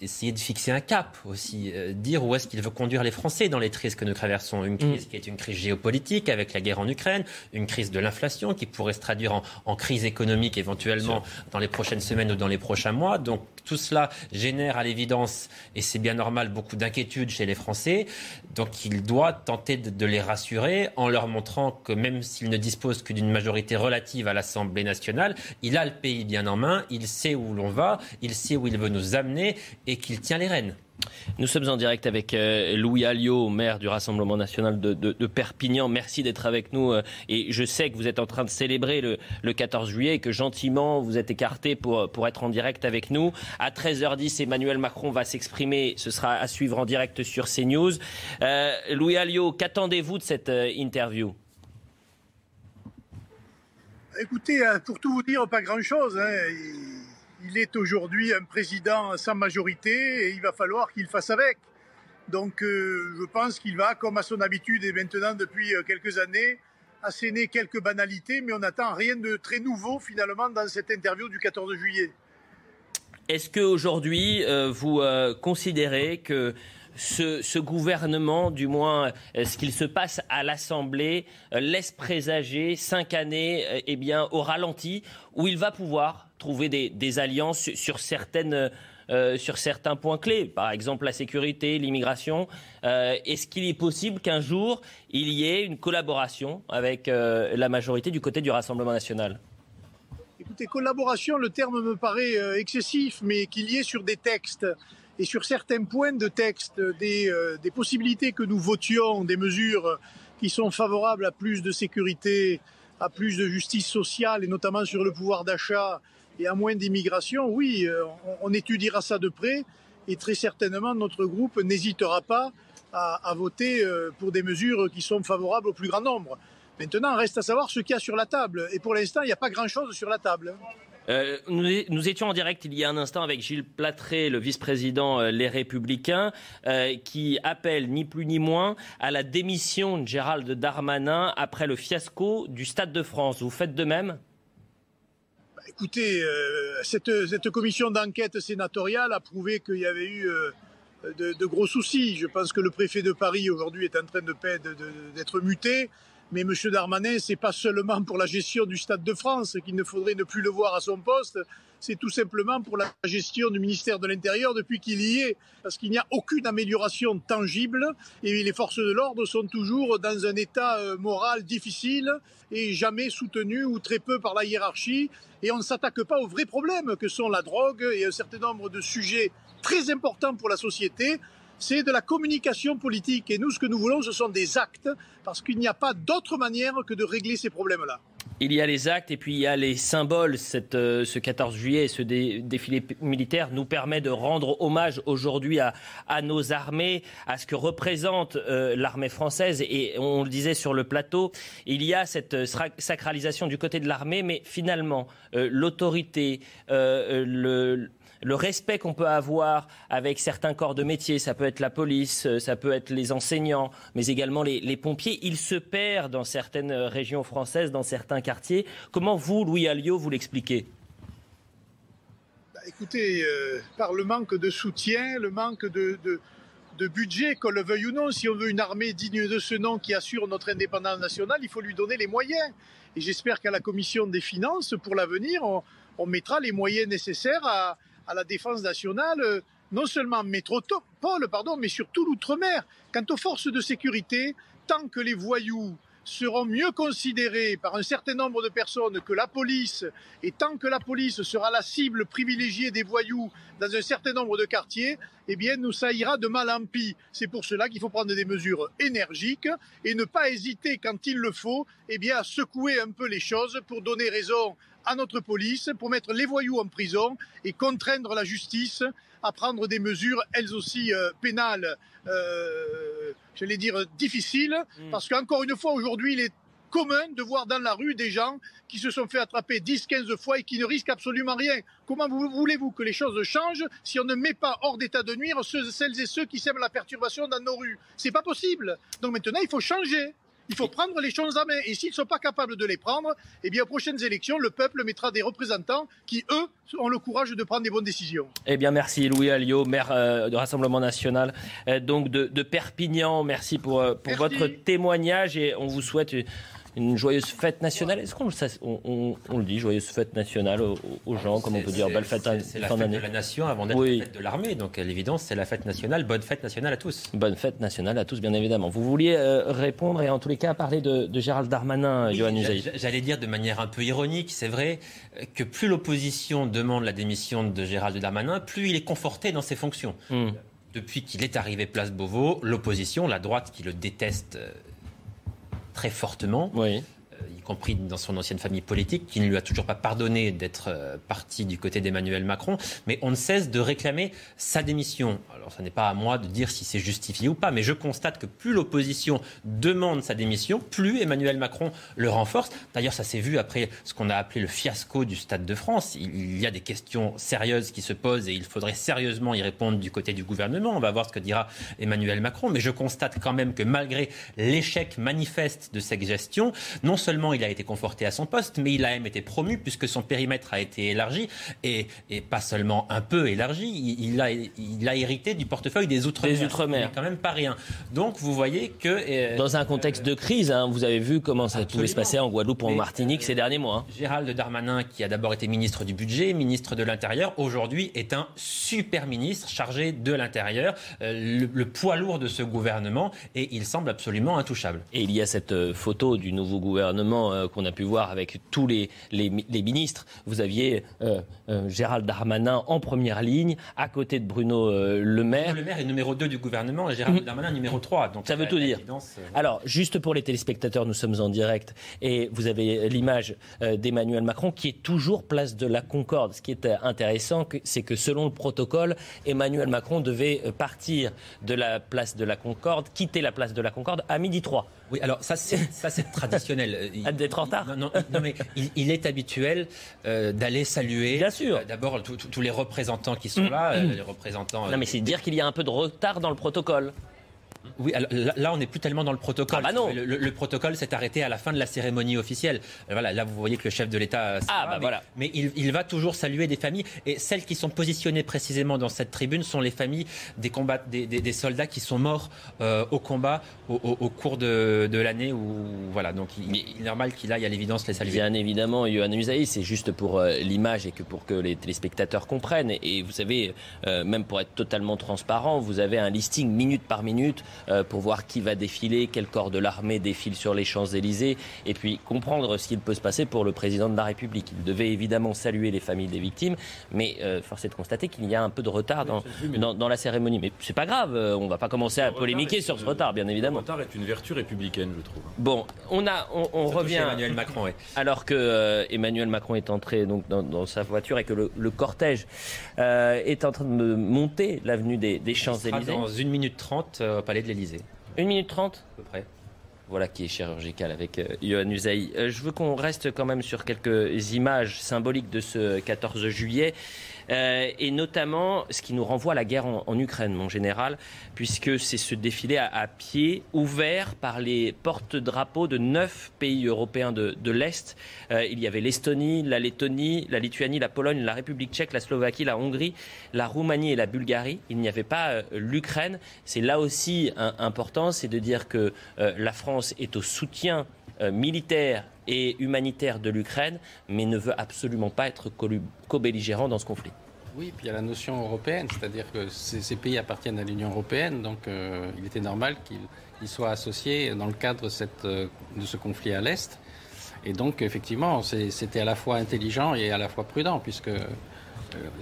essayer de fixer un cap aussi euh, dire où est-ce qu'il veut conduire les Français dans les crises que nous traversons. Une crise mm. qui est une crise géopolitique avec la guerre en Ukraine, une crise de l'inflation qui pourrait se traduire en, crise économique éventuellement dans les prochaines semaines ou dans les prochains mois. Donc tout cela génère à l'évidence, et c'est bien normal, beaucoup d'inquiétudes chez les Français. Donc il doit tenter de, les rassurer en leur montrant que même s'il ne dispose que d'une majorité relative à l'Assemblée nationale, il a le pays bien en main, il sait où l'on va, il sait où il veut nous amener et qu'il tient les rênes. Nous sommes en direct avec euh, Louis Alliot, maire du Rassemblement national de, Perpignan. Merci d'être avec nous. Euh, et je sais que vous êtes en train de célébrer le, 14 juillet et que gentiment vous êtes écarté pour, pour être en direct avec nous. À 13h10, Emmanuel Macron va s'exprimer. Ce sera à suivre en direct sur CNews. Euh, Louis Alliot, qu'attendez-vous de cette interview? Écoutez, pour tout vous dire, pas grand-chose. Hein. Il, est aujourd'hui un président sans majorité et il va falloir qu'il fasse avec. Donc euh, je pense qu'il va, comme à son habitude et maintenant depuis euh, quelques années, asséner quelques banalités, mais on n'attend rien de très nouveau finalement dans cette interview du 14 juillet. Est-ce qu'aujourd'hui, euh, vous considérez que ce, gouvernement, du moins ce qu'il se passe à l'Assemblée, laisse présager cinq années eh bien, au ralenti, où il va pouvoir trouver des alliances sur certaines euh, sur certains points clés, par exemple la sécurité, l'immigration. Euh, est-ce qu'il est possible qu'un jour, il y ait une collaboration avec euh, la majorité du côté du Rassemblement national? Écoutez, collaboration, le terme me paraît excessif, mais qu'il y ait sur des textes et sur certains points de texte des possibilités que nous votions, des mesures qui sont favorables à plus de sécurité, à plus de justice sociale et notamment sur le pouvoir d'achat et à moins d'immigration, oui, euh, on, étudiera ça de près et très certainement notre groupe n'hésitera pas à, voter euh, pour des mesures qui sont favorables au plus grand nombre. Maintenant, reste à savoir ce qu'il y a sur la table. Et pour l'instant, il n'y a pas grand-chose sur la table. Euh, nous, étions en direct il y a un instant avec Gilles Platré, le vice-président Les Républicains, qui appelle ni plus ni moins à la démission de Gérald Darmanin après le fiasco du Stade de France. Vous faites de même? Écoutez, euh, cette, commission d'enquête sénatoriale a prouvé qu'il y avait eu euh, de, gros soucis. Je pense que le préfet de Paris aujourd'hui est en train d'être muté. Mais M. Darmanin, c'est pas seulement pour la gestion du Stade de France qu'il ne faudrait ne plus le voir à son poste, c'est tout simplement pour la gestion du ministère de l'Intérieur depuis qu'il y est, parce qu'il n'y a aucune amélioration tangible et les forces de l'ordre sont toujours dans un état euh, moral difficile et jamais soutenu ou très peu par la hiérarchie. Et on ne s'attaque pas aux vrais problèmes que sont la drogue et un certain nombre de sujets très importants pour la société c'est de la communication politique. Et nous, ce que nous voulons, ce sont des actes, parce qu'il n'y a pas d'autre manière que de régler ces problèmes-là. Il y a les actes et puis il y a les symboles. Euh, ce 14 juillet, ce défilé militaire nous permet de rendre hommage aujourd'hui à, nos armées, à ce que représente euh, l'armée française. Et on le disait sur le plateau, il y a cette euh, sacralisation du côté de l'armée, mais finalement, l'autorité, le le respect qu'on peut avoir avec certains corps de métier, ça peut être la police, euh, ça peut être les enseignants, mais également les, pompiers, il se perd dans certaines régions françaises, dans certains quartiers. Comment vous, Louis Alliot, vous l'expliquez? Bah, Écoutez, euh, par le manque de soutien, le manque de, de budget, qu'on le veuille ou non, si on veut une armée digne de ce nom qui assure notre indépendance nationale, il faut lui donner les moyens. Et j'espère qu'à la commission des finances, pour l'avenir, on, mettra les moyens nécessaires à, à la défense nationale, euh, non seulement métropole, pardon, mais surtout l'outre-mer. Quant aux forces de sécurité, tant que les voyous seront mieux considérés par un certain nombre de personnes que la police, et tant que la police sera la cible privilégiée des voyous dans un certain nombre de quartiers, eh bien, nous, ça ira de mal en pis. C'est pour cela qu'il faut prendre des mesures énergiques et ne pas hésiter, quand il le faut, eh bien, à secouer un peu les choses pour donner raison à notre police pour mettre les voyous en prison et contraindre la justice à prendre des mesures, elles aussi euh, pénales, euh, j'allais dire difficiles, mm. parce qu'encore une fois, aujourd'hui, il est commun de voir dans la rue des gens qui se sont fait attraper 10-15 fois et qui ne risquent absolument rien. Comment voulez-vous que les choses changent si on ne met pas hors d'état de nuire celles et ceux qui sèment la perturbation dans nos rues? C'est pas possible. Donc maintenant, il faut changer. Il faut prendre les choses en main. Et s'ils ne sont pas capables de les prendre, eh bien, aux prochaines élections, le peuple mettra des représentants qui, eux, ont le courage de prendre des bonnes décisions. Eh bien, merci Louis Alliot, maire euh, du Rassemblement national, euh, donc de, Perpignan. Merci pour, euh, pour votre témoignage et on vous souhaite une joyeuse fête nationale. Est-ce qu'on on, on, le dit, joyeuse fête nationale aux, gens, comme on peut dire, belle fête C'est la fête de la nation avant d'être la fête de l'armée. Donc, à l'évidence, c'est la fête nationale. Bonne fête nationale à tous. Bonne fête nationale à tous, bien évidemment. Vous vouliez euh, répondre et en tous les cas parler de, Gérald Darmanin, oui, Johan J'allais dire de manière un peu ironique, c'est vrai que plus l'opposition demande la démission de Gérald Darmanin, plus il est conforté dans ses fonctions. Hmm. Depuis qu'il est arrivé place Beauvau, l'opposition, la droite qui le déteste euh, très fortement. Compris dans son ancienne famille politique, qui ne lui a toujours pas pardonné d'être euh, parti du côté d'Emmanuel Macron, mais on ne cesse de réclamer sa démission. Alors, ce n'est pas à moi de dire si c'est justifié ou pas, mais je constate que plus l'opposition demande sa démission, plus Emmanuel Macron le renforce. D'ailleurs, ça s'est vu après ce qu'on a appelé le fiasco du Stade de France. Il y a des questions sérieuses qui se posent et il faudrait sérieusement y répondre du côté du gouvernement. On va voir ce que dira Emmanuel Macron, mais je constate quand même que malgré l'échec manifeste de cette gestion, non seulement il a été conforté à son poste, mais il a même été promu puisque son périmètre a été élargi et, et pas seulement un peu élargi, il, a, il a hérité du portefeuille des Outre-mer. Des Outre-mer. quand même pas rien. Donc vous voyez que... Euh, Dans un contexte de crise, hein, vous avez vu comment ça pouvait se passer en Guadeloupe ou en Martinique ces derniers mois. Hein. Gérald Darmanin, qui a d'abord été ministre du Budget, ministre de l'Intérieur, aujourd'hui est un super ministre chargé de l'Intérieur, euh, le, poids lourd de ce gouvernement, et il semble absolument intouchable. Et il y a cette euh, photo du nouveau gouvernement qu'on a pu voir avec tous les, les, ministres. Vous aviez Gérald Darmanin en première ligne, à côté de Bruno Le Maire. Bruno Le Maire est numéro 2 du gouvernement et Gérald mm. Darmanin numéro 3. Donc ça veut tout dire. Alors, juste pour les téléspectateurs, nous sommes en direct et vous avez l'image euh, d'Emmanuel Macron qui est toujours place de la Concorde. Ce qui est euh, intéressant, c'est que selon le protocole, Emmanuel Macron devait euh, partir de la place de la Concorde, quitter la place de la Concorde à midi 3. Oui, alors ça c'est ça c'est traditionnel. D'être en retard. Non, non, mais il, est habituel d'aller saluer. Bien sûr. D'abord tous les représentants qui sont là, les représentants. Non, mais c'est dire qu'il y a un peu de retard dans le protocole. Oui, là, on n'est plus tellement dans le protocole. Ah bah non. Le, protocole s'est arrêté à la fin de la cérémonie officielle. Voilà, là, vous voyez que le chef de l'État. Ah, bah mais, voilà. Mais il, va toujours saluer des familles. Et celles qui sont positionnées précisément dans cette tribune sont les familles des, combats, des, soldats qui sont morts euh, au combat au, cours de, l'année. Voilà, donc il, est normal qu'il aille à l'évidence les saluer. Bien évidemment, Yohann Usaï, c'est juste pour euh, l'image et que pour que les téléspectateurs comprennent. Et, vous savez, euh, même pour être totalement transparent, vous avez un listing minute par minute euh, pour voir qui va défiler, quel corps de l'armée défile sur les Champs-Élysées, et puis comprendre ce qu'il peut se passer pour le président de la République. Il devait évidemment saluer les familles des victimes, mais euh, force est de constater qu'il y a un peu de retard dans, dans, la cérémonie. Mais c'est pas grave, euh, on va pas commencer à polémiquer sur ce retard, bien évidemment. Le retard est une vertu républicaine, je trouve. Bon, on a, on, revient. Emmanuel Macron, Alors que Emmanuel Macron est entré donc dans, sa voiture et que le, cortège est en train de monter l'avenue des, des Champs-Élysées. Dans une minute trente au palais de l'Élysée. Une minute trente À peu près. Voilà qui est chirurgical avec euh, Yohann Usaï. Euh, je veux qu'on reste quand même sur quelques images symboliques de ce 14 juillet. Euh, et notamment ce qui nous renvoie à la guerre en, Ukraine, mon général, puisque c'est ce défilé à, pied ouvert par les porte-drapeaux de neuf pays européens de, l'Est. Euh, il y avait l'Estonie, la Lettonie, la Lituanie, la Pologne, la République tchèque, la Slovaquie, la Hongrie, la Roumanie et la Bulgarie. Il n'y avait pas euh, l'Ukraine. C'est là aussi important, c'est de dire que la France est au soutien militaire et humanitaire de l'Ukraine, mais ne veut absolument pas être co-belligérant dans ce conflit. Oui, puis il y a la notion européenne, c'est-à-dire que ces, pays appartiennent à l'Union européenne, donc euh, il était normal qu'ils soient associés dans le cadre euh, de ce conflit à l'Est. Et donc, effectivement, c'était à la fois intelligent et à la fois prudent, puisque euh,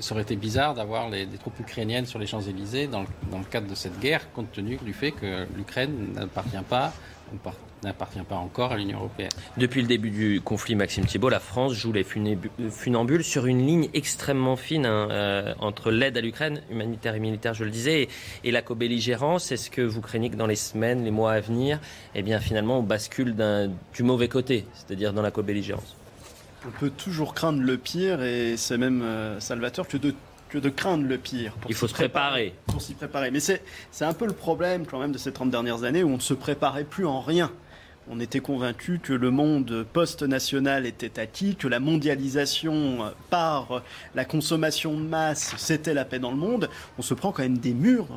ça aurait été bizarre d'avoir des troupes ukrainiennes sur les Champs-Élysées dans, le cadre de cette guerre, compte tenu du fait que l'Ukraine n'appartient pas n'appartient pas encore à l'Union européenne. Depuis le début du conflit, Maxime Thibault, la France joue les funambules sur une ligne extrêmement fine hein, euh, entre l'aide à l'Ukraine, humanitaire et militaire, je le disais, et, la co-belligérance. Est-ce que vous craignez que dans les semaines, les mois à venir, eh bien, finalement, on bascule du mauvais côté, c'est-à-dire dans la co-belligérance? On peut toujours craindre le pire, et c'est même euh, salvateur que de que de craindre le pire. Il faut se préparer. Pour s'y préparer. Mais c'est un peu le problème quand même de ces 30 dernières années où on ne se préparait plus en rien on était convaincu que le monde post-national était acquis, que la mondialisation par la consommation de masse, c'était la paix dans le monde. On se prend quand même des murs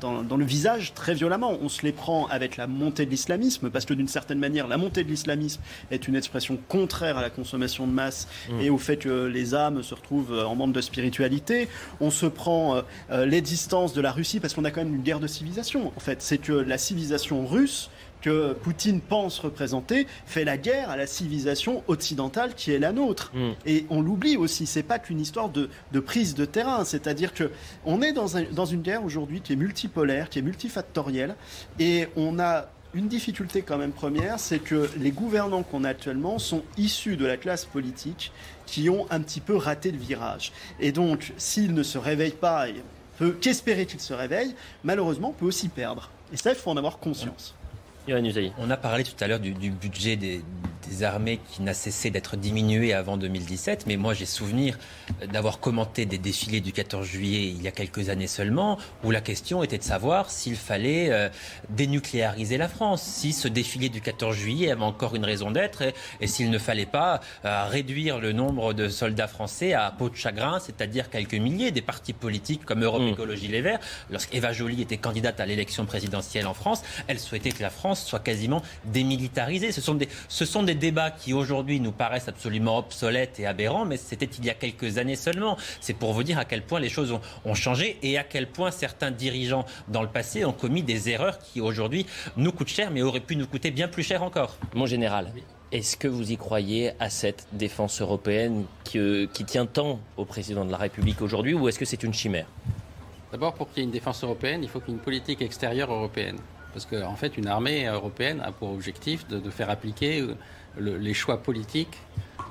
dans, le visage très violemment. On se les prend avec la montée de l'islamisme, parce que d'une certaine manière, la montée de l'islamisme est une expression contraire à la consommation de masse mmh. et au fait que les âmes se retrouvent en manque de spiritualité. On se prend euh, l'existence de la Russie, parce qu'on a quand même une guerre de civilisation. En fait, c'est que la civilisation russe que Poutine pense représenter fait la guerre à la civilisation occidentale qui est la nôtre. Mm. Et on l'oublie aussi, c'est pas qu'une histoire de, prise de terrain, c'est-à-dire que on est dans, dans une guerre aujourd'hui qui est multipolaire, qui est multifactorielle, et on a une difficulté quand même première, c'est que les gouvernants qu'on a actuellement sont issus de la classe politique qui ont un petit peu raté le virage. Et donc, s'ils ne se réveillent pas, et peut qu'espérer qu'ils se réveillent, malheureusement, on peut aussi perdre. Et ça, il faut en avoir conscience. On a parlé tout à l'heure du, budget des, armées qui n'a cessé d'être diminué avant 2017, mais moi j'ai souvenir d'avoir commenté des défilés du 14 juillet il y a quelques années seulement, où la question était de savoir s'il fallait euh, dénucléariser la France, si ce défilé du 14 juillet avait encore une raison d'être, et, s'il ne fallait pas euh, réduire le nombre de soldats français à peau de chagrin, c'est-à-dire quelques milliers. Des partis politiques comme Europe mm. Écologie Les Verts, lorsqu'Eva Joly était candidate à l'élection présidentielle en France, elle souhaitait que la France soit quasiment démilitarisée. Ce sont des, ce sont des débats qui aujourd'hui nous paraissent absolument obsolètes et aberrants, mais c'était il y a quelques années seulement. C'est pour vous dire à quel point les choses ont, ont, changé et à quel point certains dirigeants dans le passé ont commis des erreurs qui aujourd'hui nous coûtent cher, mais auraient pu nous coûter bien plus cher encore. Mon général. Est-ce que vous y croyez à cette défense européenne qui, qui tient tant au président de la République aujourd'hui ou est-ce que c'est une chimère? D'abord, pour qu'il y ait une défense européenne, il faut qu'il y ait une politique extérieure européenne. Parce qu'en en fait, une armée européenne a pour objectif de, faire appliquer les choix politiques,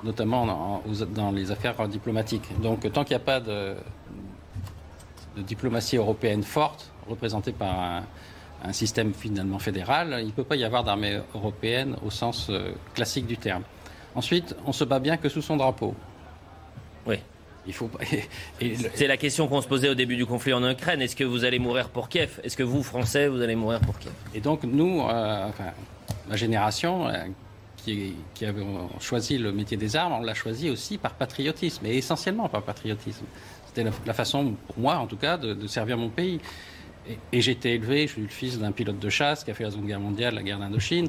notamment dans, les affaires diplomatiques. Donc, tant qu'il n'y a pas de, diplomatie européenne forte, représentée par un, système finalement fédéral, il ne peut pas y avoir d'armée européenne au sens euh, classique du terme. Ensuite, on se bat bien que sous son drapeau. Oui. Faut... C'est la question qu'on se posait au début du conflit en Ukraine. Est-ce que vous allez mourir pour Kiev? Est-ce que vous, Français, vous allez mourir pour Kiev? Et donc nous, euh, enfin, ma génération, euh, qui, qui avait choisi le métier des armes, on l'a choisi aussi par patriotisme, et essentiellement par patriotisme. C'était la, façon, pour moi en tout cas, de, servir mon pays. Et, j'ai été élevé, je suis le fils d'un pilote de chasse qui a fait la Seconde Guerre mondiale, la guerre d'Indochine.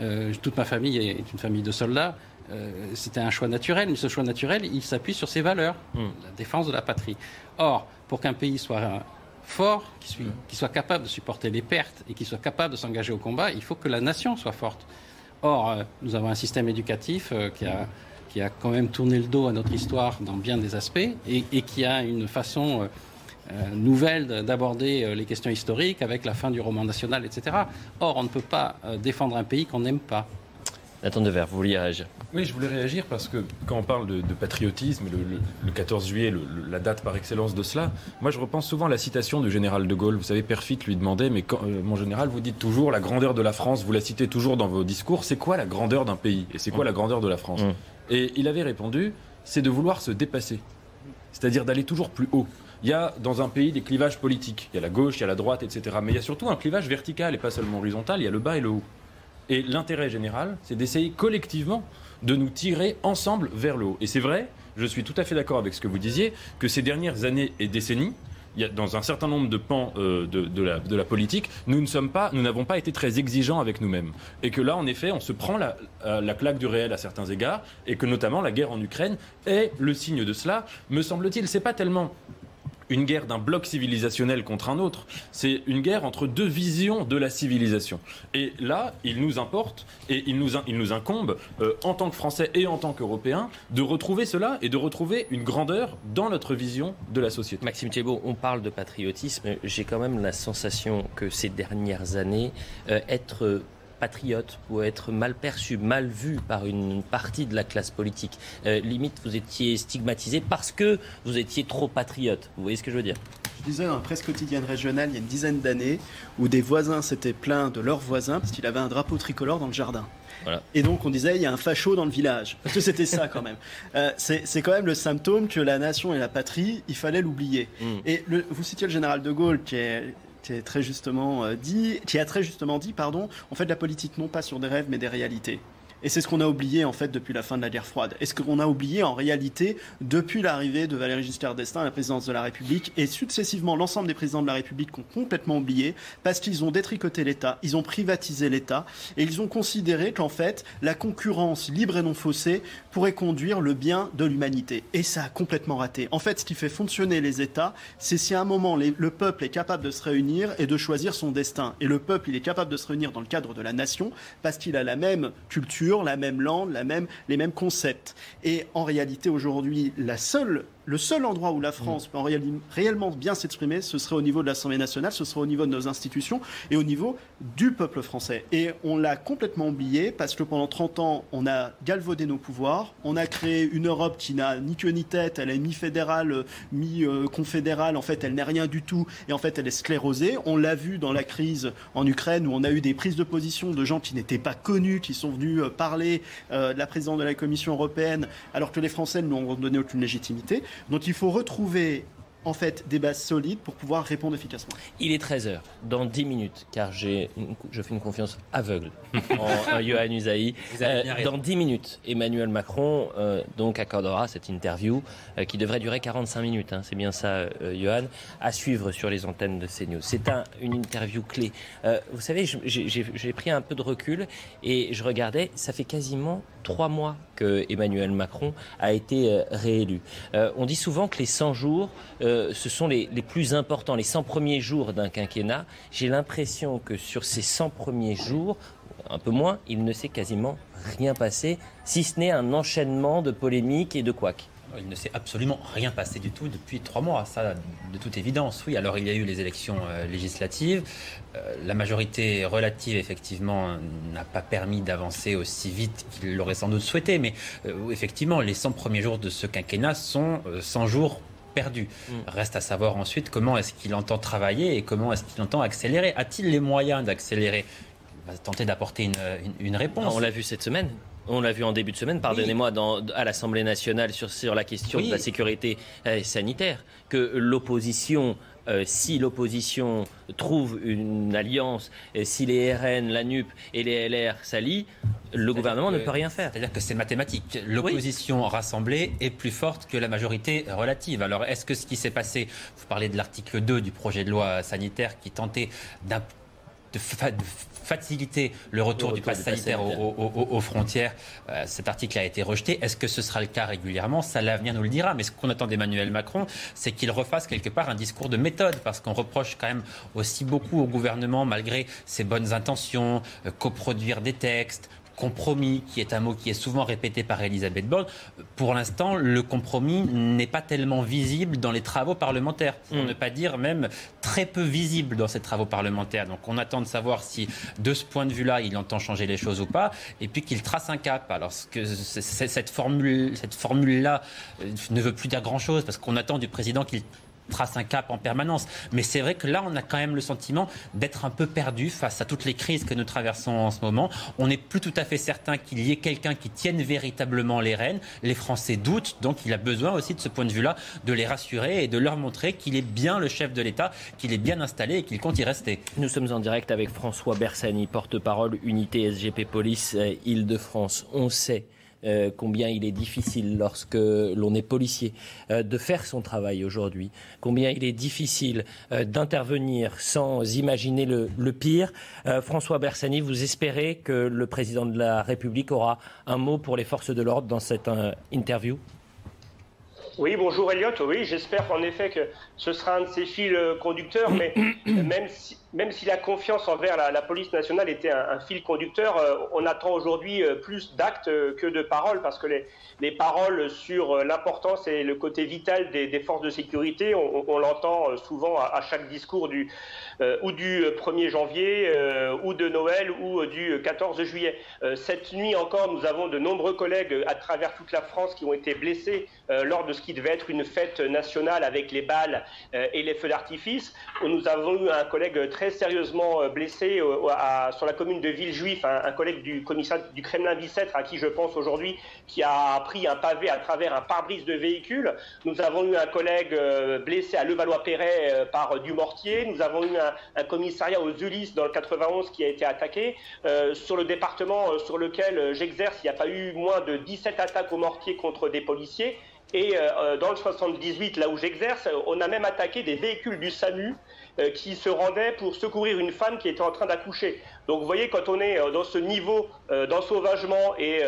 Euh, toute ma famille est une famille de soldats. Euh, c'était un choix naturel, mais ce choix naturel, il s'appuie sur ses valeurs, hmm. la défense de la patrie. Or, pour qu'un pays soit fort, hmm. qu'il soit, capable de supporter les pertes et qu'il soit capable de s'engager au combat, il faut que la nation soit forte. Or, euh, nous avons un système éducatif euh, qui, a, quand même tourné le dos à notre histoire dans bien des aspects et, et qui a une façon nouvelle d'aborder les questions historiques avec la fin du roman national, etc. Or, on ne peut pas défendre un pays qu'on n'aime pas. Nathan Devers, vous vouliez réagir Oui, je voulais réagir parce que quand on parle de, patriotisme, le, 14 juillet, la date par excellence de cela, moi je repense souvent à la citation du général de Gaulle. Vous savez, Perfit lui demandait, mais euh, mon général, vous dites toujours la grandeur de la France, vous la citez toujours dans vos discours, c'est quoi la grandeur d'un pays Et c'est quoi la grandeur de la France mmh. Et il avait répondu, c'est de vouloir se dépasser, c'est-à-dire d'aller toujours plus haut. Il y a dans un pays des clivages politiques. Il y a la gauche, il y a la droite, etc. Mais il y a surtout un clivage vertical et pas seulement horizontal. Il y a le bas et le haut. Et l'intérêt général, c'est d'essayer collectivement de nous tirer ensemble vers le haut. Et c'est vrai, je suis tout à fait d'accord avec ce que vous disiez, que ces dernières années et décennies, dans un certain nombre de pans euh, de, la, politique, nous ne sommes pas, nous n'avons pas été très exigeants avec nous-mêmes, et que là, en effet, on se prend la, la, claque du réel à certains égards, et que notamment la guerre en Ukraine est le signe de cela. Me semble-t-il, c'est pas tellement une guerre d'un bloc civilisationnel contre un autre. C'est une guerre entre deux visions de la civilisation. Et là, il nous importe et il nous, incombe, euh, en tant que Français et en tant qu'Européens, de retrouver cela et de retrouver une grandeur dans notre vision de la société. Maxime Thiebaud, on parle de patriotisme. J'ai quand même la sensation que ces dernières années, euh, être patriote ou être mal perçu, mal vu par une partie de la classe politique. Euh, limite, vous étiez stigmatisé parce que vous étiez trop patriote. Vous voyez ce que je veux dire? Je disais dans la presse quotidienne régionale il y a une dizaine d'années où des voisins s'étaient plaints de leurs voisins parce qu'il avait un drapeau tricolore dans le jardin. Et donc on disait il y a un facho dans le village. Parce que c'était ça quand même. Euh, c'est quand même le symptôme que la nation et la patrie, il fallait l'oublier. Hmm. Et vous citiez le général de Gaulle qui est euh, qui a très justement dit, pardon, on fait de la politique non pas sur des rêves mais des réalités. Et c'est ce qu'on a oublié en fait depuis la fin de la guerre froide. Et ce qu'on a oublié en réalité depuis l'arrivée de Valéry Giscard d'Estaing à la présidence de la République et successivement l'ensemble des présidents de la République ont complètement oublié parce qu'ils ont détricoté l'État, ils ont privatisé l'État et ils ont considéré qu'en fait la concurrence libre et non faussée pourrait conduire le bien de l'humanité. Et ça a complètement raté. En fait, ce qui fait fonctionner les États, c'est si à un moment le peuple est capable de se réunir et de choisir son destin. Et le peuple, il est capable de se réunir dans le cadre de la nation parce qu'il a la même culture la même langue, la même, les mêmes concepts. Et en réalité, aujourd'hui, la seule le seul endroit où la France peut réellement bien s'exprimer, ce serait au niveau de l'Assemblée nationale, ce serait au niveau de nos institutions et au niveau du peuple français. Et on l'a complètement oublié parce que pendant 30 ans, on a galvaudé nos pouvoirs, on a créé une Europe qui n'a ni queue ni tête, elle est mi-fédérale, mi-confédérale, en fait elle n'est rien du tout et en fait elle est sclérosée. On l'a vu dans la crise en Ukraine où on a eu des prises de position de gens qui n'étaient pas connus, qui sont venus euh, parler euh, de la présidente de la Commission européenne alors que les Français ne lui ont donné aucune légitimité. Donc il faut retrouver en fait des bases solides pour pouvoir répondre efficacement. Il est 13h, dans 10 minutes, car j'ai je fais une confiance aveugle en, Johan Usaï. Euh, dans 10 minutes, Emmanuel Macron euh, donc accordera cette interview euh, qui devrait durer 45 minutes, hein, c'est bien ça Johan, à suivre sur les antennes de CNews. C'est un, une interview clé. vous savez, j'ai pris un peu de recul et je regardais, ça fait quasiment trois mois que Emmanuel Macron a été euh, réélu. Euh, on dit souvent que les 100 jours, euh, ce sont les, les, plus importants, les 100 premiers jours d'un quinquennat. J'ai l'impression que sur ces 100 premiers jours, un peu moins, il ne s'est quasiment rien passé, si ce n'est un enchaînement de polémiques et de couacs. Il ne s'est absolument rien passé du tout depuis trois mois, ça de toute évidence. Oui, alors il y a eu les élections euh, législatives. Euh, la majorité relative, effectivement, n'a pas permis d'avancer aussi vite qu'il l'aurait sans doute souhaité. Mais euh, effectivement, les 100 premiers jours de ce quinquennat sont 100 jours perdus. Mm. Reste à savoir ensuite comment est-ce qu'il entend travailler et comment est-ce qu'il entend accélérer. A-t-il les moyens d'accélérer? On va tenter d'apporter une, une réponse. On l'a vu cette semaine. On l'a vu en début de semaine, pardonnez-moi, à l'Assemblée nationale sur, sur la question de la sécurité euh, sanitaire, que l'opposition euh, si l'opposition trouve une alliance, et si les RN, la NUP et les LR s'allient, le gouvernement ne peut rien faire. C'est-à-dire que c'est mathématique. L'opposition rassemblée est plus forte que la majorité relative. Alors est-ce que ce qui s'est passé, vous parlez de l'article 2 du projet de loi sanitaire qui tentait de, de, faciliter le retour, du pass sanitaire, Aux, frontières. Euh, cet article a été rejeté. Est-ce que ce sera le cas régulièrement? Ça, l'avenir nous le dira. Mais ce qu'on attend d'Emmanuel Macron, c'est qu'il refasse quelque part un discours de méthode, parce qu'on reproche quand même aussi beaucoup au gouvernement, malgré ses bonnes intentions, euh, coproduire des textes, compromis, qui est un mot qui est souvent répété par Elisabeth Borne, pour l'instant, le compromis n'est pas tellement visible dans les travaux parlementaires, pour mm. ne pas dire même très peu visible dans ces travaux parlementaires. Donc on attend de savoir si, de ce point de vue-là, il entend changer les choses ou pas, et puis qu'il trace un cap. Alors que cette formule-là euh, ne veut plus dire grand-chose, parce qu'on attend du président qu'il trace un cap en permanence. Mais c'est vrai que là, on a quand même le sentiment d'être un peu perdu face à toutes les crises que nous traversons en ce moment. On n'est plus tout à fait certain qu'il y ait quelqu'un qui tienne véritablement les rênes. Les Français doutent, donc il a besoin aussi de ce point de vue-là de les rassurer et de leur montrer qu'il est bien le chef de l'État, qu'il est bien installé et qu'il compte y rester. Nous sommes en direct avec François Bersani, porte-parole unité SGP Police euh, Île-de-France. On sait euh, combien il est difficile lorsque l'on est policier euh, de faire son travail aujourd'hui, combien il est difficile euh, d'intervenir sans imaginer le, le pire. François Bersani, vous espérez que le président de la République aura un mot pour les forces de l'ordre dans cette interview? Oui, bonjour Elliot. Oui, j'espère en effet que ce sera un de ces fils conducteurs, mais même si, même si la confiance envers la, police nationale était un, fil conducteur, euh, on attend aujourd'hui euh, plus d'actes euh, que de paroles, parce que les, les paroles sur l'importance et le côté vital des, forces de sécurité, on, l'entend souvent à, chaque discours du, ou du 1er janvier, ou de Noël, ou du 14 juillet. cette nuit encore, nous avons de nombreux collègues à travers toute la France qui ont été blessés lors de ce qui devait être une fête nationale avec les balles et les feux d'artifice. Nous avons eu un collègue très sérieusement euh, blessé euh, sur la commune de Villejuif, un, collègue du commissariat du Kremlin Bicêtre à qui je pense aujourd'hui, qui a pris un pavé à travers un pare-brise de véhicule. Nous avons eu un collègue euh, blessé à Levallois-Perret par du mortier. Nous avaux eu un, commissariat aux Ulysses dans le 91 qui a été attaqué. sur le département sur lequel j'exerce, il n'y a pas eu moins de 17 attaques au mortier contre des policiers. Et dans le 78, là où j'exerce, on a même attaqué des véhicules du SAMU euh, qui se rendait pour secourir une femme qui était en train d'accoucher. Donc vous voyez, quand on est euh, dans ce niveau euh, d'ensauvagement et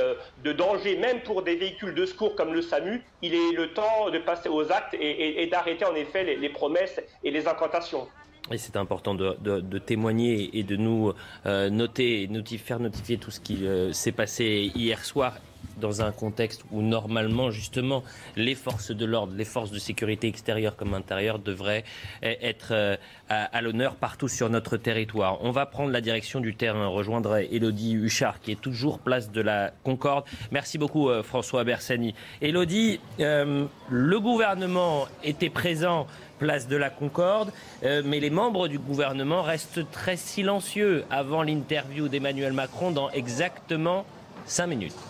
de danger, même pour des véhicules de secours comme le SAMU, il est le temps de passer aux actes et, d'arrêter en effet les, promesses et les incantations. Et c'est important de, témoigner et de nous euh, noter, faire notifier tout ce qui s'est passé hier soir dans un contexte où normalement justement les forces de l'ordre, les forces de sécurité extérieure comme intérieure devraient e-, être euh, à, l'honneur partout sur notre territoire. On va prendre la direction du terrain, rejoindre Elodie Huchard qui est toujours place de la Concorde. Merci beaucoup François Bersani. Elodie, le gouvernement était présent place de la Concorde, euh, mais les membres du gouvernement restent très silencieux avant l'interview d'Emmanuel Macron dans exactement cinq minutes.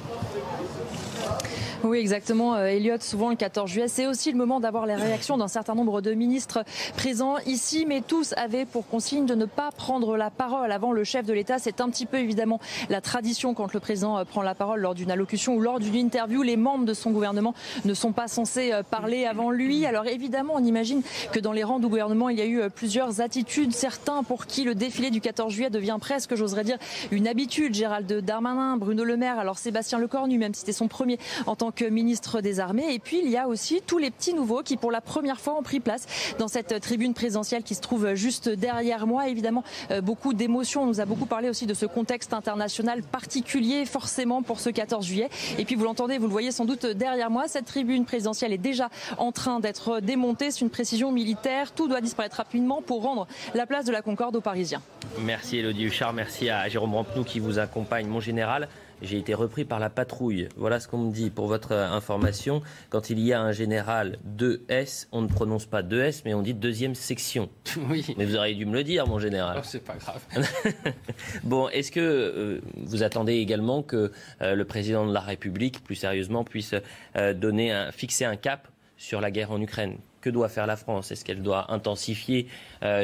Oui, exactement, euh, Elliot. Souvent, le 14 juillet, c'est aussi le moment d'avoir les réactions d'un certain nombre de ministres présents ici, mais tous avaient pour consigne de ne pas prendre la parole avant le chef de l'État. C'est un petit peu évidemment la tradition quand le président euh, prend la parole lors d'une allocution ou lors d'une interview. Les membres de son gouvernement ne sont pas censés euh, parler avant lui. Alors évidemment, on imagine que dans les rangs du gouvernement, il y a eu plusieurs attitudes. Certains pour qui le défilé du 14 juillet devient presque, j'oserais dire, une habitude. Gérald Darmanin, Bruno Le Maire, alors Sébastien Lecornu, même si c'était son premier en tant ministre des Armées. Et puis il y a aussi tous les petits nouveaux qui pour la première fois ont pris place dans cette tribune présidentielle qui se trouve juste derrière moi. Évidemment, euh, beaucoup d'émotions. On nous a beaucoup parlé aussi de ce contexte international particulier forcément pour ce 14 juillet. Et puis vous l'entendez, vous le voyez sans doute derrière moi, cette tribune présidentielle est déjà en train d'être démontée. C'est une précision militaire. Tout doit disparaître rapidement pour rendre la place de la Concorde aux Parisiens. Merci Elodie Huchard, merci à Jérôme Rampenou qui vous accompagne, mon général j'ai été repris par la patrouille. Voilà ce qu'on me dit pour votre information. Quand il y a un général 2S, on ne prononce pas 2S, mais on dit deuxième section. Oui. Mais vous auriez dû me le dire, mon général. Oh, c'est pas grave. bon, est-ce que euh, vous attendez également que euh, le président de la République, plus sérieusement, puisse euh, donner un, fixer un cap sur la guerre en Ukraine? Que doit faire la France? Est-ce qu'elle doit intensifier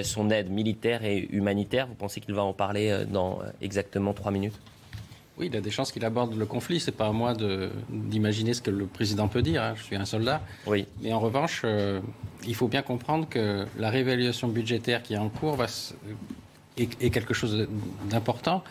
son aide militaire et humanitaire? Vous pensez qu'il va en parler dans exactement trois minutes? Oui, il a des chances qu'il aborde le conflit. C'est pas à moi d'imaginer ce que le président peut dire. Hein. Je suis un soldat. Oui. Mais en revanche, euh, il faut bien comprendre que la réévaluation budgétaire qui est en cours va est, quelque chose d'important,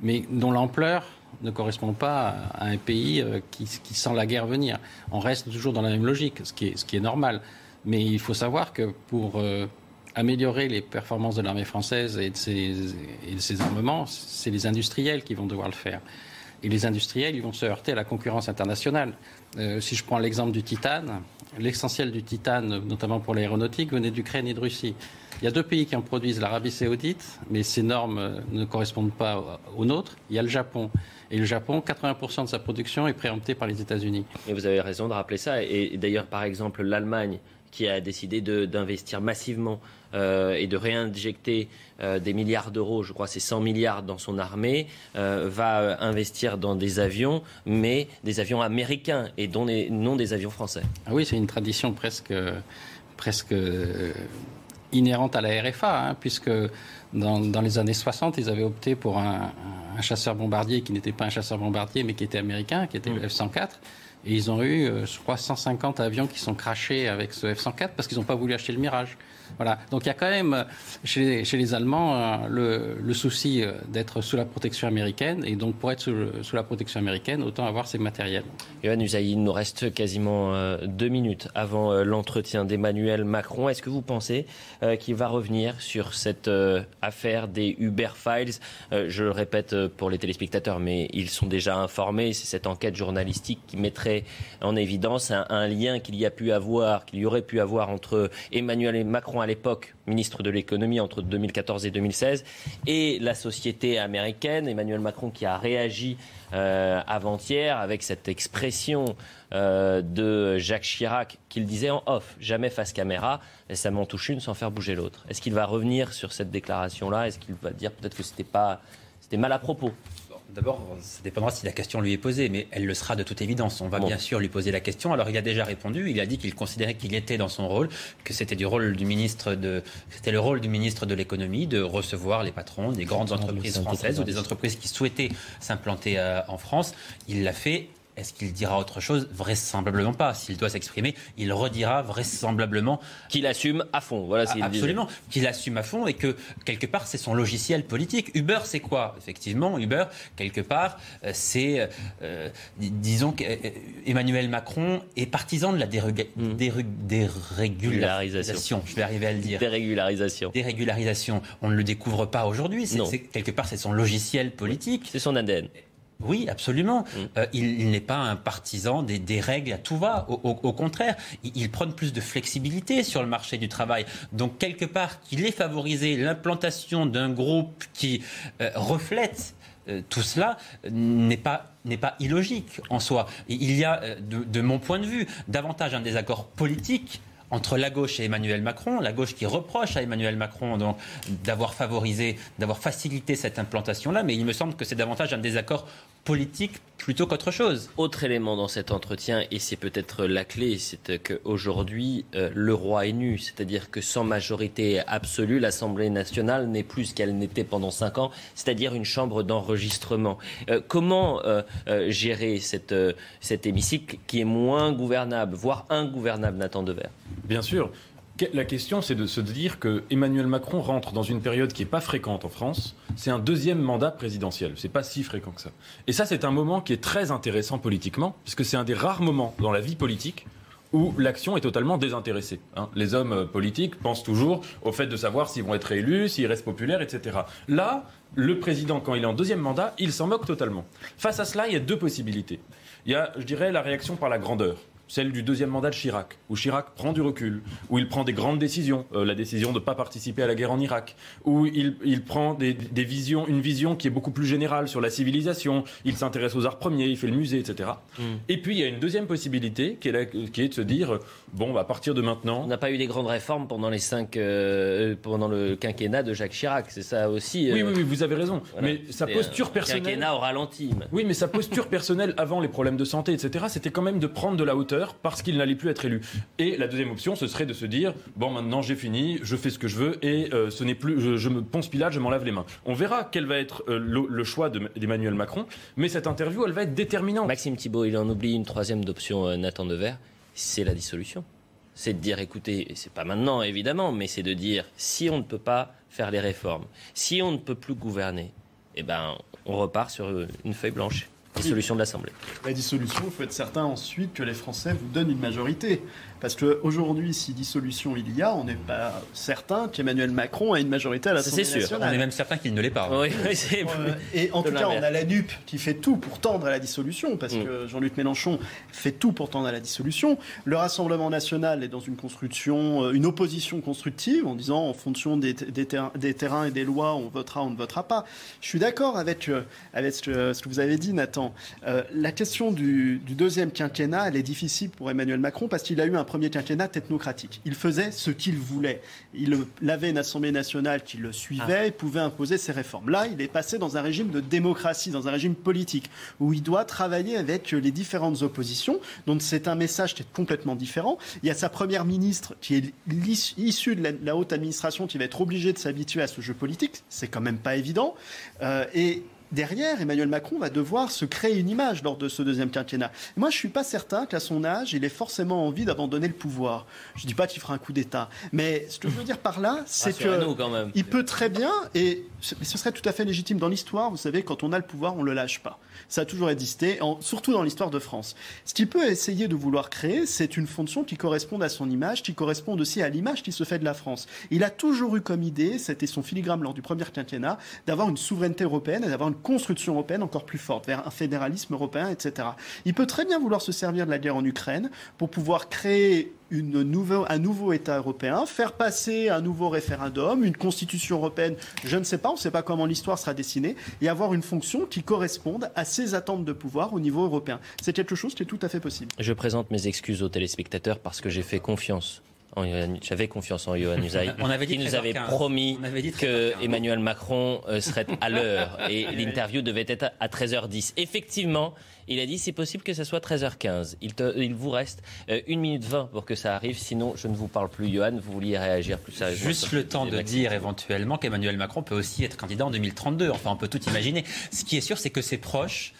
mais dont l'ampleur ne correspond pas à un pays euh, qui, sent la guerre venir. On reste toujours dans la même logique, ce qui est, ce qui est normal. Mais il faut savoir que pour euh, améliorer les performances de l'armée française et de, ses, armements, c'est les industriels qui vont devoir le faire. Et les industriels, ils vont se heurter à la concurrence internationale. Euh, si je prends l'exemple du titane, l'essentiel du titane, notamment pour l'aéronautique, venait d'Ukraine et de Russie. Il y a deux pays qui en produisent, l'Arabie saoudite, mais ces normes euh, ne correspondent pas aux nôtres. Il y a le Japon. Et le Japon, 80% de sa production est préemptée par les États-Unis. Et vous avez raison de rappeler ça. Et d'ailleurs, par exemple, l'Allemagne, qui a décidé d'investir massivement euh, et de réinjecter euh, des milliards d'euros, je crois c'est 100 milliards dans son armée, euh, va investir dans des avions, mais des avions américains et dont non des avions français. Ah oui, c'est une tradition presque, presque inhérente à la RFA, hein, puisque dans, les années 60, ils avaient opté pour un, chasseur bombardier qui n'était pas un chasseur bombardier, mais qui était américain, qui était le F-104. Et ils ont eu, je crois, 150 avions qui sont crachés avec ce F-104 parce qu'ils n'ont pas voulu acheter le Mirage. Voilà. Donc il y a quand même chez, les Allemands euh, le, souci euh, d'être sous la protection américaine. Et donc pour être sous, la protection américaine, autant avoir ces matériels. Yohann Usaï, il nous reste quasiment euh, deux minutes avant l'entretien d'Emmanuel Macron. Est-ce que vous pensez qu'il va revenir sur cette affaire des Uber Files? Je le répète pour les téléspectateurs, mais ils sont déjà informés. C'est cette enquête journalistique qui mettrait en évidence un, un lien qu'il y a pu avoir, qu'il y aurait pu avoir entre Emmanuel Macron à l'époque ministre de l'économie entre 2014 et 2016, et la société américaine, Emmanuel Macron qui a réagi euh, avant-hier avec cette expression euh, de Jacques Chirac qu'il disait en off, jamais face caméra, et ça m'en touche une sans faire bouger l'autre. Est-ce qu'il va revenir sur cette déclaration-là? Est-ce qu'il va dire peut-être que c'était pas, c'était mal à propos? D'abord, ça dépendra si la question lui est posée, mais elle le sera de toute évidence. On va bien sûr lui poser la question. Alors, il a déjà répondu. Il a dit qu'il considérait qu'il était dans son rôle, que c'était du rôle du ministre de, c'était le rôle du ministre de l'économie de recevoir les patrons des grandes entreprises françaises ou des entreprises qui souhaitaient s'implanter euh, en France. Il l'a fait Est-ce qu'il dira autre chose? Vraisemblablement pas. S'il doit s'exprimer, il redira vraisemblablement qu'il assume à fond. Voilà, ce absolument, qu'il assume à fond et que quelque part c'est son logiciel politique. Uber, c'est quoi? Effectivement, Uber, quelque part, euh, c'est, euh, disons qu'Emmanuel Macron est partisan de la hmm. dérégularisation. Je vais arriver à le dire. Dérégularisation. Dérégularisation. On ne le découvre pas aujourd'hui. C'est, quelque part, c'est son logiciel politique. C'est son ADN. Oui, absolument. Mm. Euh, il, n'est pas un partisan des, règles à tout va. Au, contraire, il, prône plus de flexibilité sur le marché du travail. Donc, quelque part, qu'il ait favorisé l'implantation d'un groupe qui euh, reflète euh, tout cela n'est pas n'est pas illogique en soi. Il y a, de, mon point de vue, davantage un désaccord politique entre la gauche et Emmanuel Macron, la gauche qui reproche à Emmanuel Macron d'avoir favorisé, d'avoir facilité cette implantation-là, mais il me semble que c'est davantage un désaccord politique plutôt qu'autre chose. Autre élément dans cet entretien, et c'est peut-être la clé, c'est qu'aujourd'hui, euh, le roi est nu, c'est-à-dire que sans majorité absolue, l'Assemblée nationale n'est plus ce qu'elle n'était pendant cinq ans, c'est-à-dire une chambre d'enregistrement. Euh, comment euh, gérer cette, cet hémicycle qui est moins gouvernable, voire ingouvernable, Nathan Dever Bien sûr. La question, c'est de se dire que Emmanuel Macron rentre dans une période qui n'est pas fréquente en France. C'est un deuxième mandat présidentiel. C'est pas si fréquent que ça. Et ça, c'est un moment qui est très intéressant politiquement, puisque c'est un des rares moments dans la vie politique où l'action est totalement désintéressée. Hein. Les hommes euh, politiques pensent toujours au fait de savoir s'ils vont être élus, s'ils restent populaires, etc. Là, le président, quand il est en deuxième mandat, il s'en moque totalement. Face à cela, il y a deux possibilités. Il y a, je dirais, la réaction par la grandeur celle du deuxième mandat de Chirac, où Chirac prend du recul, où il prend des grandes décisions, euh, la décision de ne pas participer à la guerre en Irak, où il, prend des, visions, une vision qui est beaucoup plus générale sur la civilisation, il s'intéresse aux arts premiers, il fait le musée, etc. Mm. Et puis il y a une deuxième possibilité qui est, qui est de se dire, bon, bah, à partir de maintenant... On n'a pas eu des grandes réformes pendant les cinq, euh, pendant le quinquennat de Jacques Chirac, c'est ça aussi oui, oui, oui, vous avez raison. Mais sa posture personnelle... Quinquennat au ralenti. Oui, mais sa posture personnelle avant les problèmes de santé, etc., c'était quand même de prendre de la hauteur parce qu'il n'allait plus être élu. Et la deuxième option, ce serait de se dire bon, maintenant j'ai fini, je fais ce que je veux et euh, ce n'est plus, je, me ponce Pilate, je m'en lave les mains. On verra quel va être euh, le, choix d'Emmanuel Macron, mais cette interview, elle va être déterminante. Maxime Thibault, il en oublie une troisième d'option, euh, Nathan Dever, c'est la dissolution. C'est de dire écoutez, c'est pas maintenant évidemment, mais c'est de dire si on ne peut pas faire les réformes, si on ne peut plus gouverner, eh ben on repart sur une feuille blanche. Dissolution de l'Assemblée. La dissolution, il faut être certain ensuite que les Français vous donnent une majorité. Parce qu'aujourd'hui, si dissolution il y a, on n'est pas certain qu'Emmanuel Macron a une majorité à l'Assemblée nationale. On est même certain qu'il ne l'est pas. Oui, euh, et en tout cas, on a la NUP qui fait tout pour tendre à la dissolution, parce mm. que Jean-Luc Mélenchon fait tout pour tendre à la dissolution. Le Rassemblement national est dans une construction, euh, une opposition constructive, en disant en fonction des, des, terrains et des lois, on votera, on ne votera pas. Je suis d'accord avec, euh, avec ce, que, vous avez dit, Nathan. la question du, du deuxième quinquennat, elle est difficile pour Emmanuel Macron parce qu'il a eu un premier quinquennat technocratique. Il faisait ce qu'il voulait. Il avait une Assemblée nationale qui le suivait ah. et pouvait imposer ses réformes. Là, il est passé dans un régime de démocratie, dans un régime politique, où il doit travailler avec les différentes oppositions. Donc c'est un message qui est complètement différent. Il y a sa première ministre qui est issue de la, haute administration qui va être obligée de s'habituer à ce jeu politique. C'est quand même pas évident. Euh, et derrière, Emmanuel Macron va devoir se créer une image lors de ce deuxième quinquennat. Moi, je ne suis pas certain qu'à son âge, il ait forcément envie d'abandonner le pouvoir. Je ne dis pas qu'il fera un coup d'État, mais ce que je veux dire par là, c'est que il peut très bien, et ce serait tout à fait légitime dans l'histoire. Vous savez, quand on a le pouvoir, on ne le lâche pas. Ça a toujours existé, surtout dans l'histoire de France. Ce qu'il peut essayer de vouloir créer, c'est une fonction qui corresponde à son image, qui corresponde aussi à l'image qui se fait de la France. Il a toujours eu comme idée, c'était son filigrane lors du premier quinquennat, d'avoir une souveraineté européenne et d'avoir une construction européenne encore plus forte, vers un fédéralisme européen, etc. Il peut très bien vouloir se servir de la guerre en Ukraine pour pouvoir créer une un nouveau État européen, faire passer un nouveau référendum, une constitution européenne, je ne sais pas, on ne sait pas comment l'histoire sera dessinée, et avoir une fonction qui corresponde à ses attentes de pouvoir au niveau européen. C'est quelque chose qui est tout à fait possible. Je présente mes excuses aux téléspectateurs parce que j'ai fait confiance j'avais confiance en Johan Usaï. On avait dit qui nous avait promis que Emmanuel Macron euh, serait à l'heure et l'interview devait être à 13h10. Effectivement, il a dit c'est possible que ce soit 13h15. Il, il vous reste 1 euh, minute 20 pour que ça arrive, sinon je ne vous parle plus. Johan, vous vouliez réagir plus sérieusement Juste le temps de dire éventuellement qu'Emmanuel Macron peut aussi être candidat en 2032. Enfin, on peut tout imaginer. Ce qui est sûr, c'est que ses proches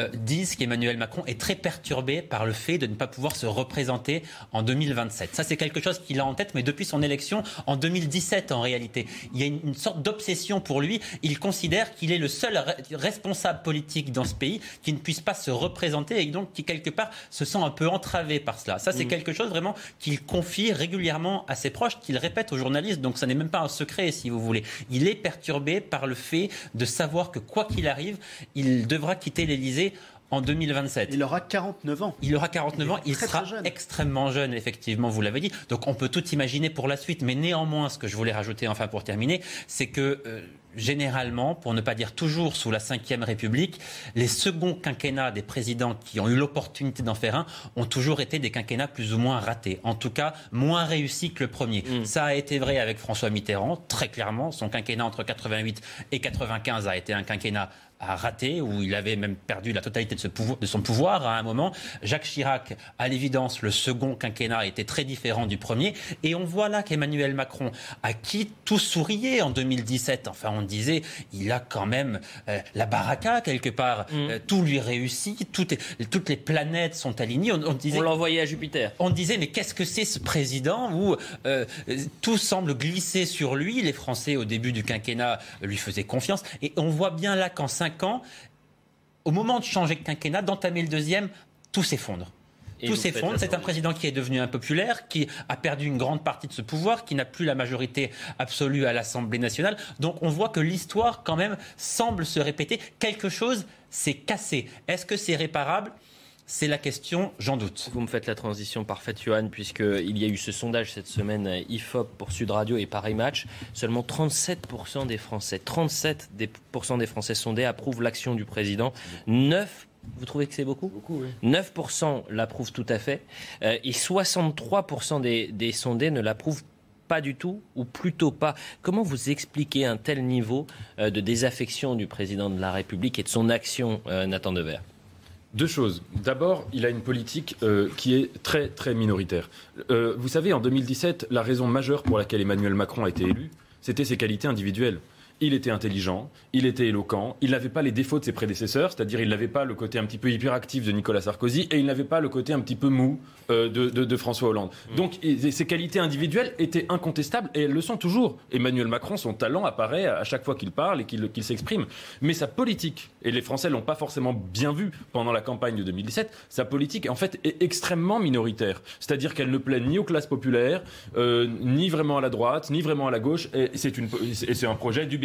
euh, disent qu'Emmanuel Macron est très perturbé par le fait de ne pas pouvoir se représenter en 2027. Ça, c'est quelque chose qu'il a en tête, mais depuis son élection en 2017, en réalité. Il y a une, sorte d'obsession pour lui. Il considère qu'il est le seul responsable politique dans ce pays qui ne puisse pas se représenter et donc qui, quelque part, se sent un peu entravé par cela. Ça, c'est mm. quelque chose vraiment qu'il confie régulièrement à ses proches, qu'il répète aux journalistes. Donc, ça n'est même pas un secret, si vous voulez. Il est perturbé par le fait de savoir que, quoi qu'il arrive, il devra quitter l'Élysée en 2027. Il aura 49 ans. Il aura 49 ans, il sera extrêmement jeune, effectivement, vous l'avez dit. Donc on peut tout imaginer pour la suite. Mais néanmoins, ce que je voulais rajouter, enfin pour terminer, c'est que... Euh, généralement, pour ne pas dire toujours sous la Ve République, les seconds quinquennats des présidents qui ont eu l'opportunité d'en faire un ont toujours été des quinquennats plus ou moins ratés. En tout cas, moins réussis que le premier. Mm. Ça a été vrai avec François Mitterrand, très clairement. Son quinquennat entre 88 et 95 a été un quinquennat a raté, où il avait même perdu la totalité de, ce pouvoir, de son pouvoir à un moment. Jacques Chirac, à l'évidence, le second quinquennat était très différent du premier. Et on voit là qu'Emmanuel Macron, à qui tout souriait en 2017, enfin on disait, il a quand même euh, la baraka quelque part, mm. euh, tout lui réussit, tout toutes les planètes sont alignées. On, disait, on l'envoyait à Jupiter. On disait, mais qu'est-ce que c'est ce président où euh, tout semble glisser sur lui Les Français, au début du quinquennat, lui faisaient confiance. Et on voit bien là qu'en ans, au moment de changer de quinquennat, d'entamer le deuxième, tout s'effondre. tout s'effondre. C'est un président qui est devenu impopulaire, qui a perdu une grande partie de ce pouvoir, qui n'a plus la majorité absolue à l'Assemblée nationale. Donc on voit que l'histoire, quand même, semble se répéter. Quelque chose s'est cassé. Est-ce que c'est réparable? C'est la question, j'en doute. Vous me faites la transition parfaite, Johan, puisqu'il y a eu ce sondage cette semaine, IFOP pour Sud Radio et Paris Match. Seulement 37% des Français, 37% des Français sondés approuvent l'action du président. 9 vous trouvez que c'est beaucoup, beaucoup oui. 9% l'approuvent tout à fait. Euh, et 63% des, des sondés ne l'approuvent pas du tout ou plutôt pas. Comment vous expliquez un tel niveau euh, de désaffection du président de la République et de son action, euh, Nathan Devers deux choses. D'abord, il a une politique euh, qui est très très minoritaire. Euh, vous savez, en 2017, la raison majeure pour laquelle Emmanuel Macron a été élu, c'était ses qualités individuelles il était intelligent, il était éloquent, il n'avait pas les défauts de ses prédécesseurs, c'est-à-dire il n'avait pas le côté un petit peu hyperactif de Nicolas Sarkozy et il n'avait pas le côté un petit peu mou euh, de, François Hollande. Mm. Donc ses qualités individuelles étaient incontestables et elles le sont toujours. Emmanuel Macron, son talent apparaît à chaque fois qu'il parle et qu'il s'exprime. Mais sa politique, et les Français l'ont pas forcément bien vu pendant la campagne de 2017, sa politique en fait est extrêmement minoritaire. C'est-à-dire qu'elle ne plaît ni aux classes populaires, euh, ni vraiment à la droite, ni vraiment à la gauche. Et c'est un projet du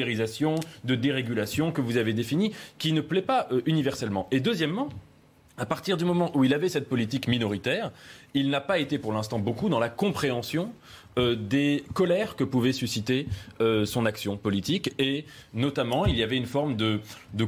de dérégulation que vous avez défini, qui ne plaît pas euh, universellement. Et deuxièmement, à partir du moment où il avait cette politique minoritaire, il n'a pas été pour l'instant beaucoup dans la compréhension euh, des colères que pouvait susciter euh, son action politique. Et notamment, il y avait une forme de,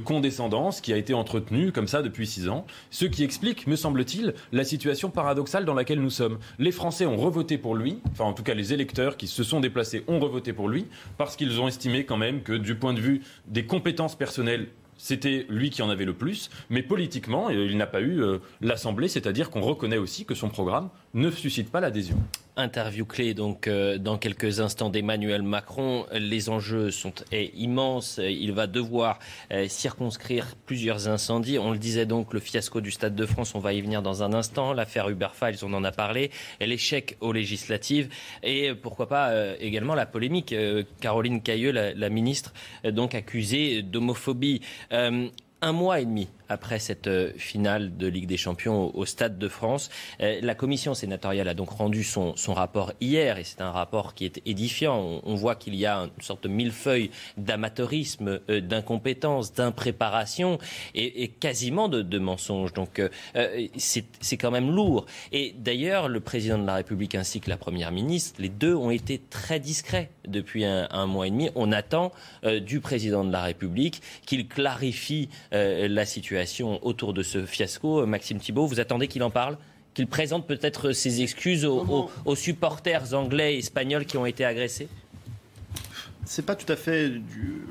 condescendance qui a été entretenue comme ça depuis six ans, ce qui explique, me semble-t-il, la situation paradoxale dans laquelle nous sommes. Les Français ont revoté pour lui, enfin en tout cas les électeurs qui se sont déplacés ont revoté pour lui, parce qu'ils ont estimé quand même que du point de vue des compétences personnelles c'était lui qui en avait le plus, mais politiquement, il n'a pas eu euh, l'Assemblée, c'est-à-dire qu'on reconnaît aussi que son programme ne suscite pas l'adhésion. Interview clé donc euh, dans quelques instants d'Emmanuel Macron. Les enjeux sont immenses. Il va devoir euh, circonscrire plusieurs incendies. On le disait donc, le fiasco du Stade de France, on va y venir dans un instant. L'affaire Uber Files, on en a parlé. L'échec aux législatives et pourquoi pas euh, également la polémique. Caroline Cailleux, la, la ministre, donc accusée d'homophobie. un mois et demi après cette euh, finale de Ligue des Champions au, Stade de France. Euh, la commission sénatoriale a donc rendu son, rapport hier et c'est un rapport qui est édifiant. On, voit qu'il y a une sorte de millefeuille d'amateurisme, euh, d'incompétence, d'impréparation et, quasiment de, mensonges. Donc c'est quand même lourd. Et d'ailleurs, le président de la République ainsi que la première ministre, les deux ont été très discrets depuis un, un mois et demi. On attend du président de la République qu'il clarifie la situation autour de ce fiasco. Maxime Thibault, vous attendez qu'il en parle qu'il présente peut-être ses excuses aux, supporters anglais et espagnols qui ont été agressés? C'est pas tout à fait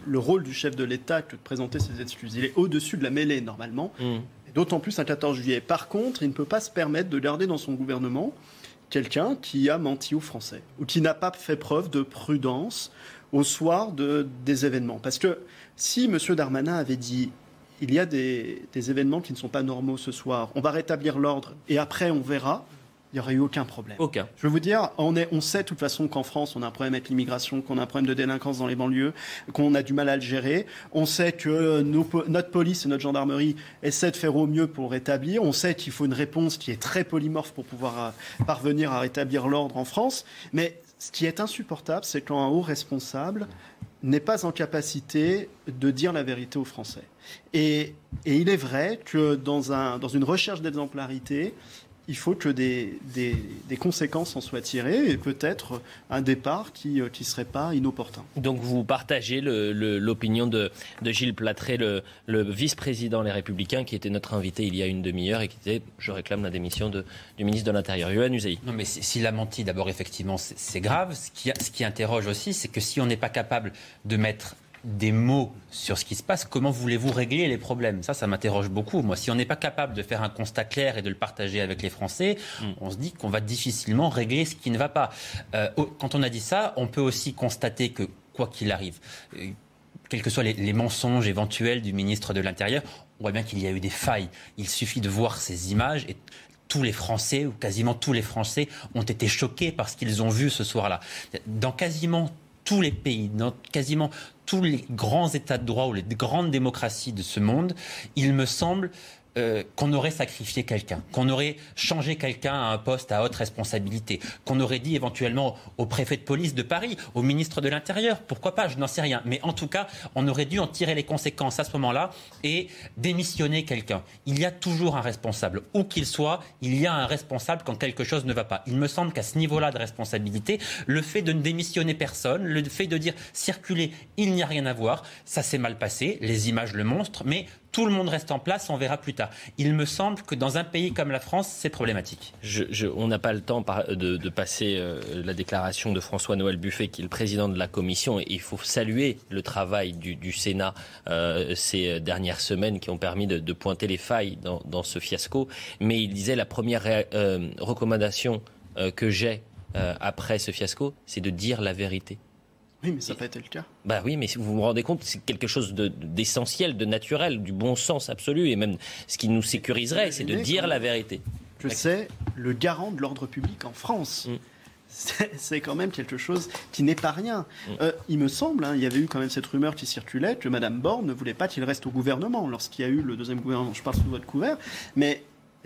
le rôle du chef de l'État que de présenter ses excuses. Il est au-dessus de la mêlée normalement, hmm. d'autant plus un 14 juillet. Par contre, il ne peut pas se permettre de garder dans son gouvernement quelqu'un qui a menti aux Français ou qui n'a pas fait preuve de prudence au soir de, des événements. Parce que si M. Darmanin avait dit il y a des, événements qui ne sont pas normaux ce soir. On va rétablir l'ordre et après on verra. Il n'y aurait eu aucun problème. Aucun. Je veux vous dire, on, est, on sait de toute façon qu'en France, on a un problème avec l'immigration, qu'on a un problème de délinquance dans les banlieues, qu'on a du mal à le gérer. On sait que notre police et notre gendarmerie essaient de faire au mieux pour le rétablir. On sait qu'il faut une réponse qui est très polymorphe pour pouvoir euh, parvenir à rétablir l'ordre en France. Mais ce qui est insupportable, c'est quand un haut responsable n'est pas en capacité de dire la vérité aux Français. Et, il est vrai que dans, un, dans une recherche d'exemplarité, il faut que des, des, conséquences en soient tirées et peut-être un départ qui ne euh, serait pas inopportun. Donc vous partagez l'opinion de, de, Gilles Platré, le, le vice-président Les Républicains, qui était notre invité il y a une demi-heure et qui disait Je réclame la démission de, du ministre de l'Intérieur. Yohann Usaï. Non, mais s'il a menti, d'abord, effectivement, c'est grave. Ce qui, ce qui interroge aussi, c'est que si on n'est pas capable de mettre des mots sur ce qui se passe, comment voulez-vous régler les problèmes? Ça, ça m'interroge beaucoup. Moi, si on n'est pas capable de faire un constat clair et de le partager avec les Français, mm. on se dit qu'on va difficilement régler ce qui ne va pas. Euh, quand on a dit ça, on peut aussi constater que, quoi qu'il arrive, euh, quels que soient les, mensonges éventuels du ministre de l'Intérieur, on voit bien qu'il y a eu des failles. Il suffit de voir ces images et tous les Français, ou quasiment tous les Français, ont été choqués par ce qu'ils ont vu ce soir-là. Dans quasiment tous les pays, dans quasiment tous les grands États de droit ou les grandes démocraties de ce monde, il me semble euh, qu'on aurait sacrifié quelqu'un, qu'on aurait changé quelqu'un à un poste à haute responsabilité, qu'on aurait dit éventuellement au préfet de police de Paris, au ministre de l'Intérieur, pourquoi pas, je n'en sais rien. Mais en tout cas, on aurait dû en tirer les conséquences à ce moment-là et démissionner quelqu'un. Il y a toujours un responsable. Où qu'il soit, il y a un responsable quand quelque chose ne va pas. Il me semble qu'à ce niveau-là de responsabilité, le fait de ne démissionner personne, le fait de dire circuler, il n'y a rien à voir, ça s'est mal passé, les images le montrent, mais tout le monde reste en place, on verra plus tard. Il me semble que dans un pays comme la France, c'est problématique. on n'a pas le temps de, passer euh, la déclaration de François-Noël Buffet, qui est le président de la commission, et il faut saluer le travail du, Sénat euh, ces dernières semaines qui ont permis de, pointer les failles dans, ce fiasco. Mais il disait la première euh, recommandation que j'ai après ce fiasco, c'est de dire la vérité. Oui, mais ça n'a pas été le cas. Bah oui, mais vous vous rendez compte, c'est quelque chose d'essentiel, de, naturel, du bon sens absolu, et même ce qui nous sécuriserait, c'est de dire la vérité. Que c'est le garant de l'ordre public en France. Mm. C'est quand même quelque chose qui n'est pas rien. Mm. Euh, il me semble, hein, il y avait eu quand même cette rumeur qui circulait que Mme Borne ne voulait pas qu'il reste au gouvernement lorsqu'il y a eu le deuxième gouvernement. Je parle sous votre couvert, mais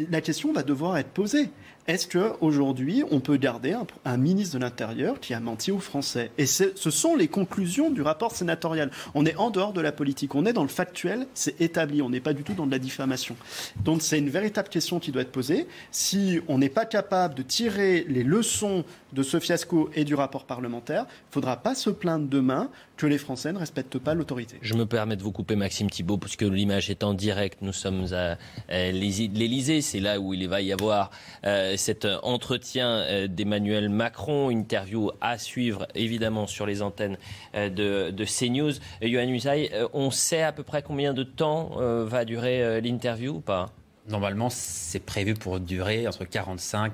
la question va devoir être posée. Est-ce qu'aujourd'hui, on peut garder un, ministre de l'Intérieur qui a menti aux Français? Et ce sont les conclusions du rapport sénatorial. On est en dehors de la politique, on est dans le factuel, c'est établi, on n'est pas du tout dans de la diffamation. Donc c'est une véritable question qui doit être posée. Si on n'est pas capable de tirer les leçons de ce fiasco et du rapport parlementaire, il ne faudra pas se plaindre demain que les Français ne respectent pas l'autorité. Je me permets de vous couper, Maxime Thibault, puisque l'image est en direct. Nous sommes à l'Élysée, c'est là où il va y avoir euh, cet entretien euh, d'Emmanuel Macron, interview à suivre évidemment sur les antennes euh, de, de CNews. Yohann Usaï, on sait à peu près combien de temps va durer l'interview ou pas? Normalement, c'est prévu pour durer entre 45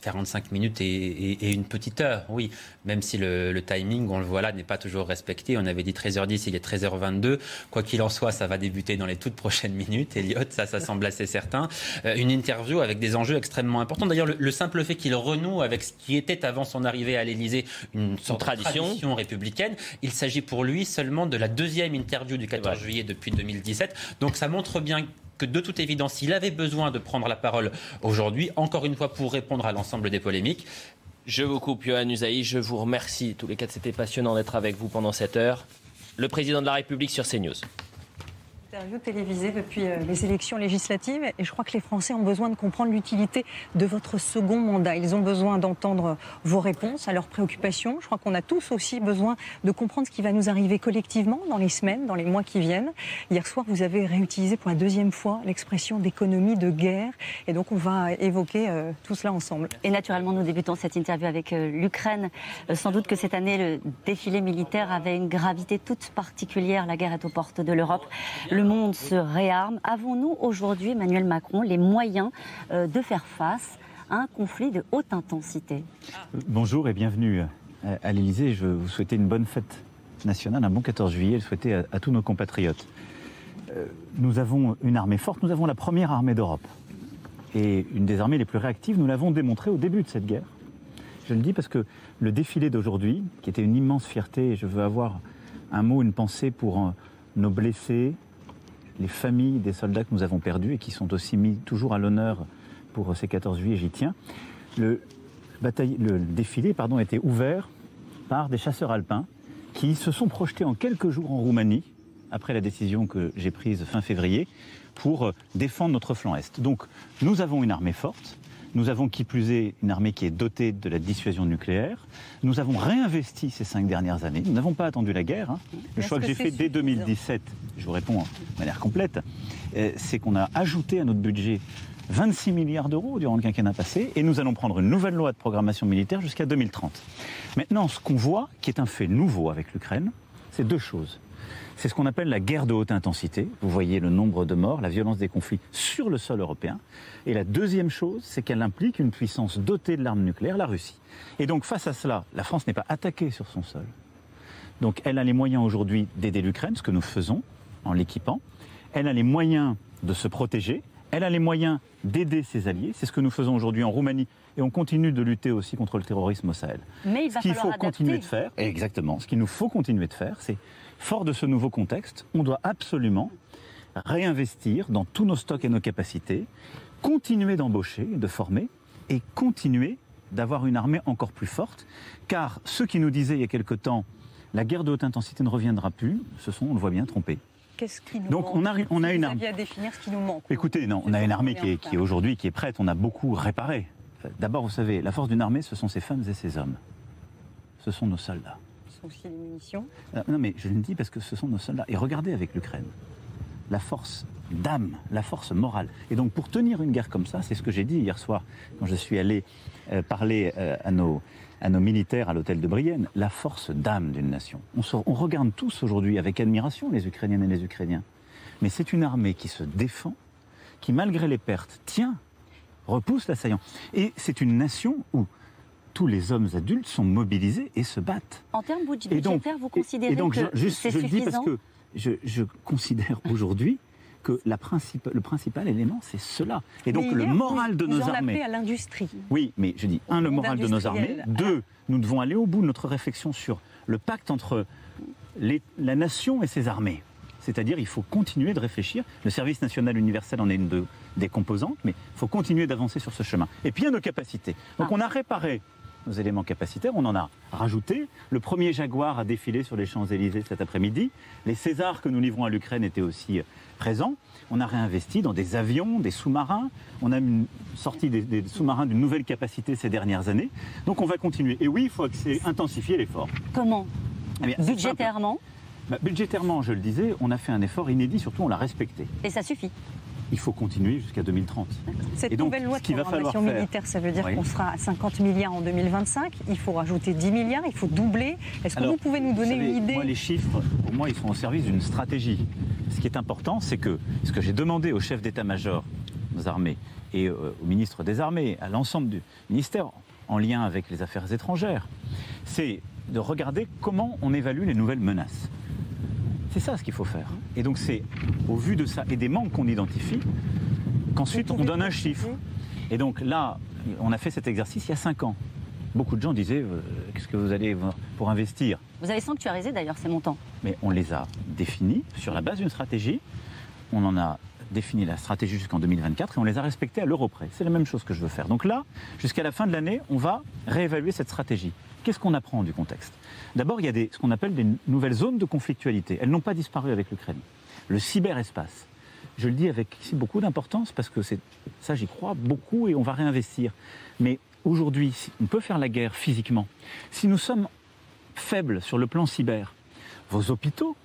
45 minutes et, une petite heure, oui. Même si le, timing, on le voit là, n'est pas toujours respecté. On avait dit 13h10, il est 13h22. Quoi qu'il en soit, ça va débuter dans les toutes prochaines minutes. Elliot, ça, ça semble assez certain. Euh, une interview avec des enjeux extrêmement importants. D'ailleurs, le, simple fait qu'il renoue avec ce qui était avant son arrivée à l'Élysée une sorte tradition. de tradition républicaine, il s'agit pour lui seulement de la deuxième interview du 14 juillet depuis 2017. Donc ça montre bien de toute évidence, il avait besoin de prendre la parole aujourd'hui, encore une fois pour répondre à l'ensemble des polémiques. Je vous coupe, Johan Usaï. Je vous remercie. Tous les quatre, c'était passionnant d'être avec vous pendant cette heure. Le président de la République sur CNews interview télévisée depuis euh, les élections législatives et je crois que les Français ont besoin de comprendre l'utilité de votre second mandat. Ils ont besoin d'entendre vos réponses à leurs préoccupations. Je crois qu'on a tous aussi besoin de comprendre ce qui va nous arriver collectivement dans les semaines, dans les mois qui viennent. Hier soir, vous avez réutilisé pour la deuxième fois l'expression d'économie de guerre et donc on va évoquer euh, tout cela ensemble. Et naturellement, nous débutons cette interview avec euh, l'Ukraine. sans doute que cette année, le défilé militaire avait une gravité toute particulière. La guerre est aux portes de l'Europe le monde se réarme. Avons-nous aujourd'hui, Emmanuel Macron, les moyens euh, de faire face à un conflit de haute intensité? Bonjour et bienvenue à l'Elysée. Je vous souhaiter une bonne fête nationale, un bon 14 juillet, le souhaiter à, tous nos compatriotes. euh, nous avons une armée forte, nous avons la première armée d'Europe. Et une des armées les plus réactives, nous l'avons démontré au début de cette guerre. Je le dis parce que le défilé d'aujourd'hui, qui était une immense fierté, et je veux avoir un mot, une pensée pour euh, nos blessés, les familles des soldats que nous avons perdus et qui sont aussi mis toujours à l'honneur pour ces 14 juillet, j'y tiens. Le, le défilé pardon, a été ouvert par des chasseurs alpins qui se sont projetés en quelques jours en Roumanie, après la décision que j'ai prise fin février, pour défendre notre flanc Est. Donc nous avons une armée forte, nous avons qui plus est une armée qui est dotée de la dissuasion nucléaire. Nous avons réinvesti ces cinq dernières années. Nous n'avons pas attendu la guerre. Hein. Le choix que, j'ai fait dès 2017, je vous réponds de manière complète, euh, c'est qu'on a ajouté à notre budget 26 milliards d'euros durant le quinquennat passé et nous allons prendre une nouvelle loi de programmation militaire jusqu'à 2030. Maintenant, ce qu'on voit, qui est un fait nouveau avec l'Ukraine, c'est deux choses. C'est ce qu'on appelle la guerre de haute intensité. Vous voyez le nombre de morts, la violence des conflits sur le sol européen. Et la deuxième chose, c'est qu'elle implique une puissance dotée de l'arme nucléaire, la Russie. Et donc face à cela, la France n'est pas attaquée sur son sol. Donc elle a les moyens aujourd'hui d'aider l'Ukraine, ce que nous faisons en l'équipant. Elle a les moyens de se protéger. Elle a les moyens d'aider ses alliés. C'est ce que nous faisons aujourd'hui en Roumanie et on continue de lutter aussi contre le terrorisme au Sahel. Mais il va ce qu'il faut adapter. continuer de faire, exactement, ce qu'il nous faut continuer de faire, c'est Fort de ce nouveau contexte, on doit absolument réinvestir dans tous nos stocks et nos capacités, continuer d'embaucher, de former et continuer d'avoir une armée encore plus forte. Car ceux qui nous disaient il y a quelque temps la guerre de haute intensité ne reviendra plus, se sont, on le voit bien, trompés. Qu'est-ce qui nous Donc manque on a, on a une armée. à définir ce qui nous manque. Écoutez, non, on a une armée qui est, qui est aujourd'hui qui est prête. On a beaucoup réparé. D'abord, vous savez, la force d'une armée, ce sont ses femmes et ses hommes. Ce sont nos soldats. Euh, Non, mais je le dis parce que ce sont nos soldats. Et regardez avec l'Ukraine, la force d'âme, la force morale. Et donc, pour tenir une guerre comme ça, c'est ce que j'ai dit hier soir quand je suis allé euh, parler euh, à, nos, à nos militaires à l'hôtel de Brienne, la force d'âme d'une nation. On regarde tous aujourd'hui avec admiration les Ukrainiennes et les Ukrainiens. Mais c'est une armée qui se défend, qui, malgré les pertes, tient, repousse l'assaillant. Et c'est une nation où tous les hommes adultes sont mobilisés et se battent. En termes donc- budgétaires, vous considérez et donc, que je, c'est je le dis parce suffisant que je, je considère aujourd'hui que la principe- le principal élément, c'est cela. Et donc, le moral de vous nos appelez à l'industrie. Oui, mais je dis, un, le moral de nos armées. Deux, nous devons aller au bout de notre réflexion sur le pacte entre les- la nation et ses armées. C'est-à-dire, il faut continuer de réfléchir. Le service national universel en est une de- des composantes, mais il faut continuer d'avancer sur ce chemin. Et puis, il y a nos capacités. Donc, Ah. on a réparé nos éléments capacitaires, on en a rajouté. Le premier Jaguar a défilé sur les Champs-Élysées cet après-midi. Les Césars que nous livrons à l'Ukraine étaient aussi euh, présents. On a réinvesti dans des avions, des sous-marins. On a une- sorti des, des sous-marins d'une nouvelle capacité ces dernières années. Donc on va continuer. Et oui, il faut intensifier l'effort. Comment? Eh bien. Budgétairement, Bah, budgétairement, je le disais, on a fait un effort inédit, surtout on l'a respecté. et ça suffit. Il faut continuer jusqu'à 2030. Cette donc, nouvelle loi de programmation militaire, ça veut dire Oui. qu'on sera à 50 milliards en 2025. Il faut rajouter 10 milliards, il faut doubler. Est-ce que vous pouvez nous donner savez, une idée Moi, les chiffres, pour moi, ils sont au service d'une stratégie. Ce qui est important, c'est que ce que j'ai demandé au chef d'état-major des armées et euh, au ministre des armées, à l'ensemble du ministère, en lien avec les affaires étrangères, c'est de regarder comment on évalue les nouvelles menaces. C'est ça ce qu'il faut faire. Et donc c'est au vu de ça et des manques qu'on identifie qu'ensuite on donne un chiffre. Et donc là, on a fait cet exercice il y a cinq ans. Beaucoup de gens disaient euh, qu'est-ce que vous allez pour investir? Vous avez sanctuarisé d'ailleurs ces montants. mais on les a définis sur la base d'une stratégie. On en a défini la stratégie jusqu'en 2024 et on les a respectés à l'euro près. C'est la même chose que je veux faire. Donc là, jusqu'à la fin de l'année, on va réévaluer cette stratégie. Qu'est-ce qu'on apprend du contexte? D'abord, il y a ce qu'on appelle des nouvelles zones de conflictualité. Elles n'ont pas disparu avec l'Ukraine. Le cyberespace. Je le dis avec beaucoup d'importance parce que ça, j'y crois beaucoup et on va réinvestir. Mais aujourd'hui, on peut faire la guerre physiquement. Si nous sommes faibles sur le plan cyber, vos hôpitaux,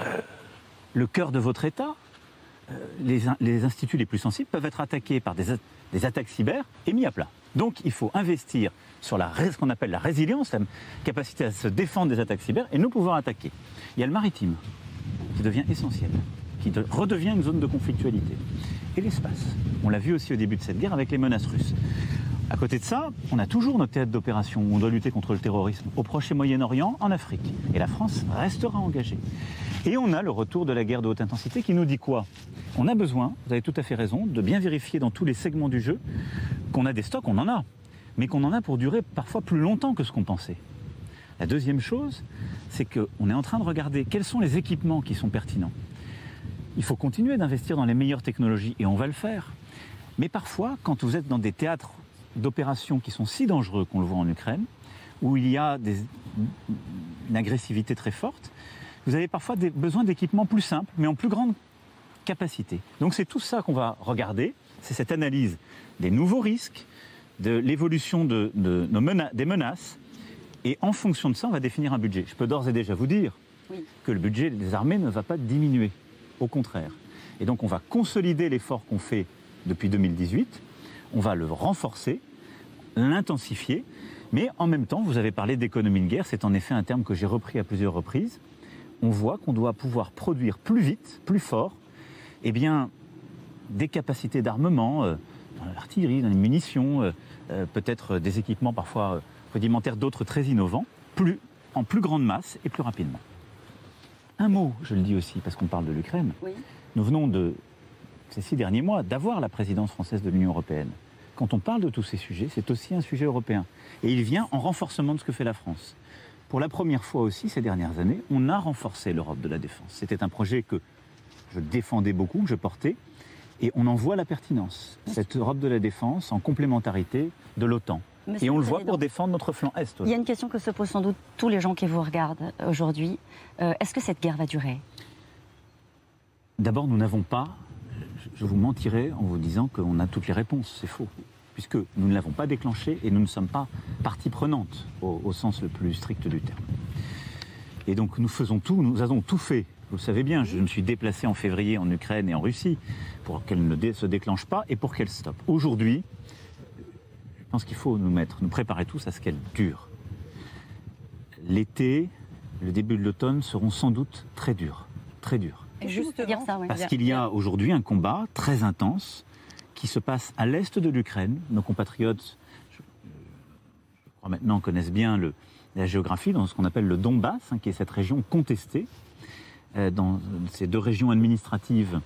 euh, le cœur de votre État, euh, les, in- les instituts les plus sensibles peuvent être attaqués par des attaques cyber et mis à plat. Donc il faut investir sur ce qu'on appelle la résilience, la capacité à se défendre des attaques cyber et nous pouvoir attaquer. Il y a le maritime qui devient essentiel, qui de- redevient une zone de conflictualité. Et l'espace. On l'a vu aussi au début de cette guerre avec les menaces russes. À côté de ça, on a toujours nos théâtres d'opération où on doit lutter contre le terrorisme au Proche et Moyen-Orient, en Afrique. Et la France restera engagée. Et on a le retour de la guerre de haute intensité qui nous dit quoi? On a besoin, vous avez tout à fait raison, de bien vérifier dans tous les segments du jeu qu'on a des stocks, on en a, mais qu'on en a pour durer parfois plus longtemps que ce qu'on pensait. La deuxième chose, c'est qu'on est en train de regarder quels sont les équipements qui sont pertinents. Il faut continuer d'investir dans les meilleures technologies et on va le faire. Mais parfois, quand vous êtes dans des théâtres d'opérations qui sont si dangereux qu'on le voit en Ukraine, où il y a une agressivité très forte, vous avez parfois des, besoin d'équipements plus simples, mais en plus grande capacité. Donc c'est tout ça qu'on va regarder, c'est cette analyse des nouveaux risques, de l'évolution de, de, des menaces, et en fonction de ça, on va définir un budget. Je peux d'ores et déjà vous dire que le budget des armées ne va pas diminuer, au contraire. Et donc on va consolider l'effort qu'on fait depuis 2018, on va le renforcer, l'intensifier, mais en même temps, vous avez parlé d'économie de guerre, c'est en effet un terme que j'ai repris à plusieurs reprises. On voit qu'on doit pouvoir produire plus vite, plus fort, eh bien, des capacités d'armement, euh, dans l'artillerie, dans les munitions, euh, euh, peut-être des équipements parfois rudimentaires, d'autres très innovants, plus, en plus grande masse et plus rapidement. Un mot, je le dis aussi, parce qu'on parle de l'Ukraine. Nous venons de, ces six derniers mois, d'avoir la présidence française de l'Union européenne quand on parle de tous ces sujets, c'est aussi un sujet européen. Et il vient en renforcement de ce que fait la France. Pour la première fois aussi ces dernières années, on a renforcé l'Europe de la défense. C'était un projet que je défendais beaucoup, que je portais, et on en voit la pertinence. Cette Europe de la défense en complémentarité de l'OTAN. Et on le voit pour défendre notre flanc Est. Il y a une question que se posent sans doute tous les gens qui vous regardent aujourd'hui. Euh, est-ce que cette guerre va durer? D'abord, nous n'avons pas je vous mentirais en vous disant qu'on a toutes les réponses. C'est faux. Puisque nous ne l'avons pas déclenché et nous ne sommes pas partie prenante au, sens le plus strict du terme. Et donc nous faisons tout, nous avons tout fait. Vous le savez bien, je me suis déplacé en février en Ukraine et en Russie pour qu'elle ne se déclenche pas et pour qu'elle stoppe. Aujourd'hui, je pense qu'il faut nous mettre, nous préparer tous à ce qu'elle dure. L'été, le début de l'automne seront sans doute très durs, très durs. Parce qu'il y a aujourd'hui un combat très intense qui se passe à l'est de l'Ukraine. Nos compatriotes, je, crois maintenant, connaissent bien le, la géographie dans ce qu'on appelle le Donbass, hein, qui est cette région contestée, euh, dans ces deux régions administratives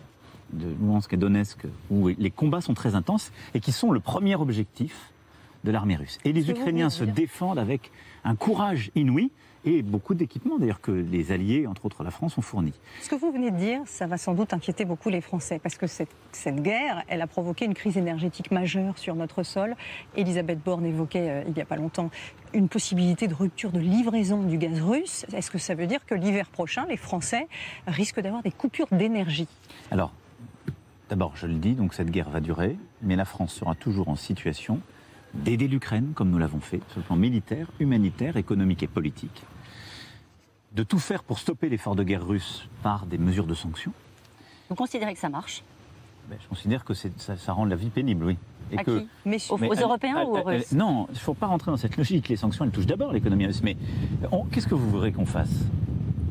de Luhansk et Donetsk, où les combats sont très intenses et qui sont le premier objectif de l'armée russe. Et les Ukrainiens se défendent avec un courage inouï et beaucoup d'équipements d'ailleurs que les alliés, entre autres la France, ont fournis. Ce que vous venez de dire, ça va sans doute inquiéter beaucoup les Français parce que cette, guerre, elle a provoqué une crise énergétique majeure sur notre sol. Elisabeth Borne évoquait euh, il n'y a pas longtemps une possibilité de rupture de livraison du gaz russe. Est-ce que ça veut dire que l'hiver prochain, les Français risquent d'avoir des coupures d'énergie? Alors, d'abord, je le dis, donc cette guerre va durer, mais la France sera toujours en situation d'aider l'Ukraine, comme nous l'avons fait, sur le plan militaire, humanitaire, économique et politique, de tout faire pour stopper l'effort de guerre russe par des mesures de sanctions. Vous considérez que ça marche? Ben, Je considère que ça, ça, rend la vie pénible, oui. Et que, mais, aux, Européens ou aux Russes? Non, il ne faut pas rentrer dans cette logique. Les sanctions, elles touchent d'abord l'économie russe. Mais qu'est-ce que vous voudrez qu'on fasse?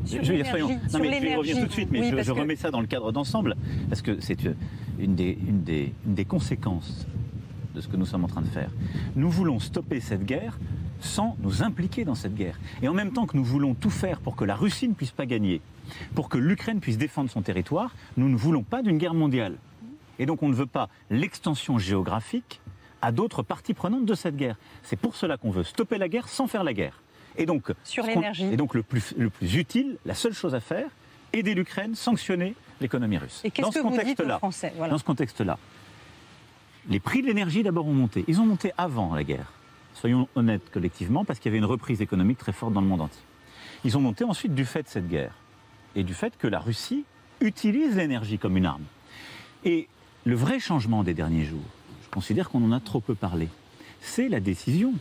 Sur je, vais, soyons, non, mais je vais revenir tout de suite, mais je, remets ça dans le cadre d'ensemble, parce que c'est une des, une, des, une des conséquences de ce que nous sommes en train de faire. Nous voulons stopper cette guerre sans nous impliquer dans cette guerre. Et en même temps que nous voulons tout faire pour que la Russie ne puisse pas gagner, pour que l'Ukraine puisse défendre son territoire, nous ne voulons pas d'une guerre mondiale. Et donc on ne veut pas l'extension géographique à d'autres parties prenantes de cette guerre. C'est pour cela qu'on veut stopper la guerre sans faire la guerre. Et donc, Sur l'énergie. Et donc le plus, le plus utile, la seule chose à faire, aider l'Ukraine, sanctionner l'économie russe. Et qu'est-ce que vous dites aux Français Dans ce contexte-là, les prix de l'énergie d'abord ont monté. Ils ont monté avant la guerre. Soyons honnêtes collectivement, parce qu'il y avait une reprise économique très forte dans le monde entier. Ils ont monté ensuite du fait de cette guerre et du fait que la Russie utilise l'énergie comme une arme. Et le vrai changement des derniers jours, je considère qu'on en a trop peu parlé, c'est la décision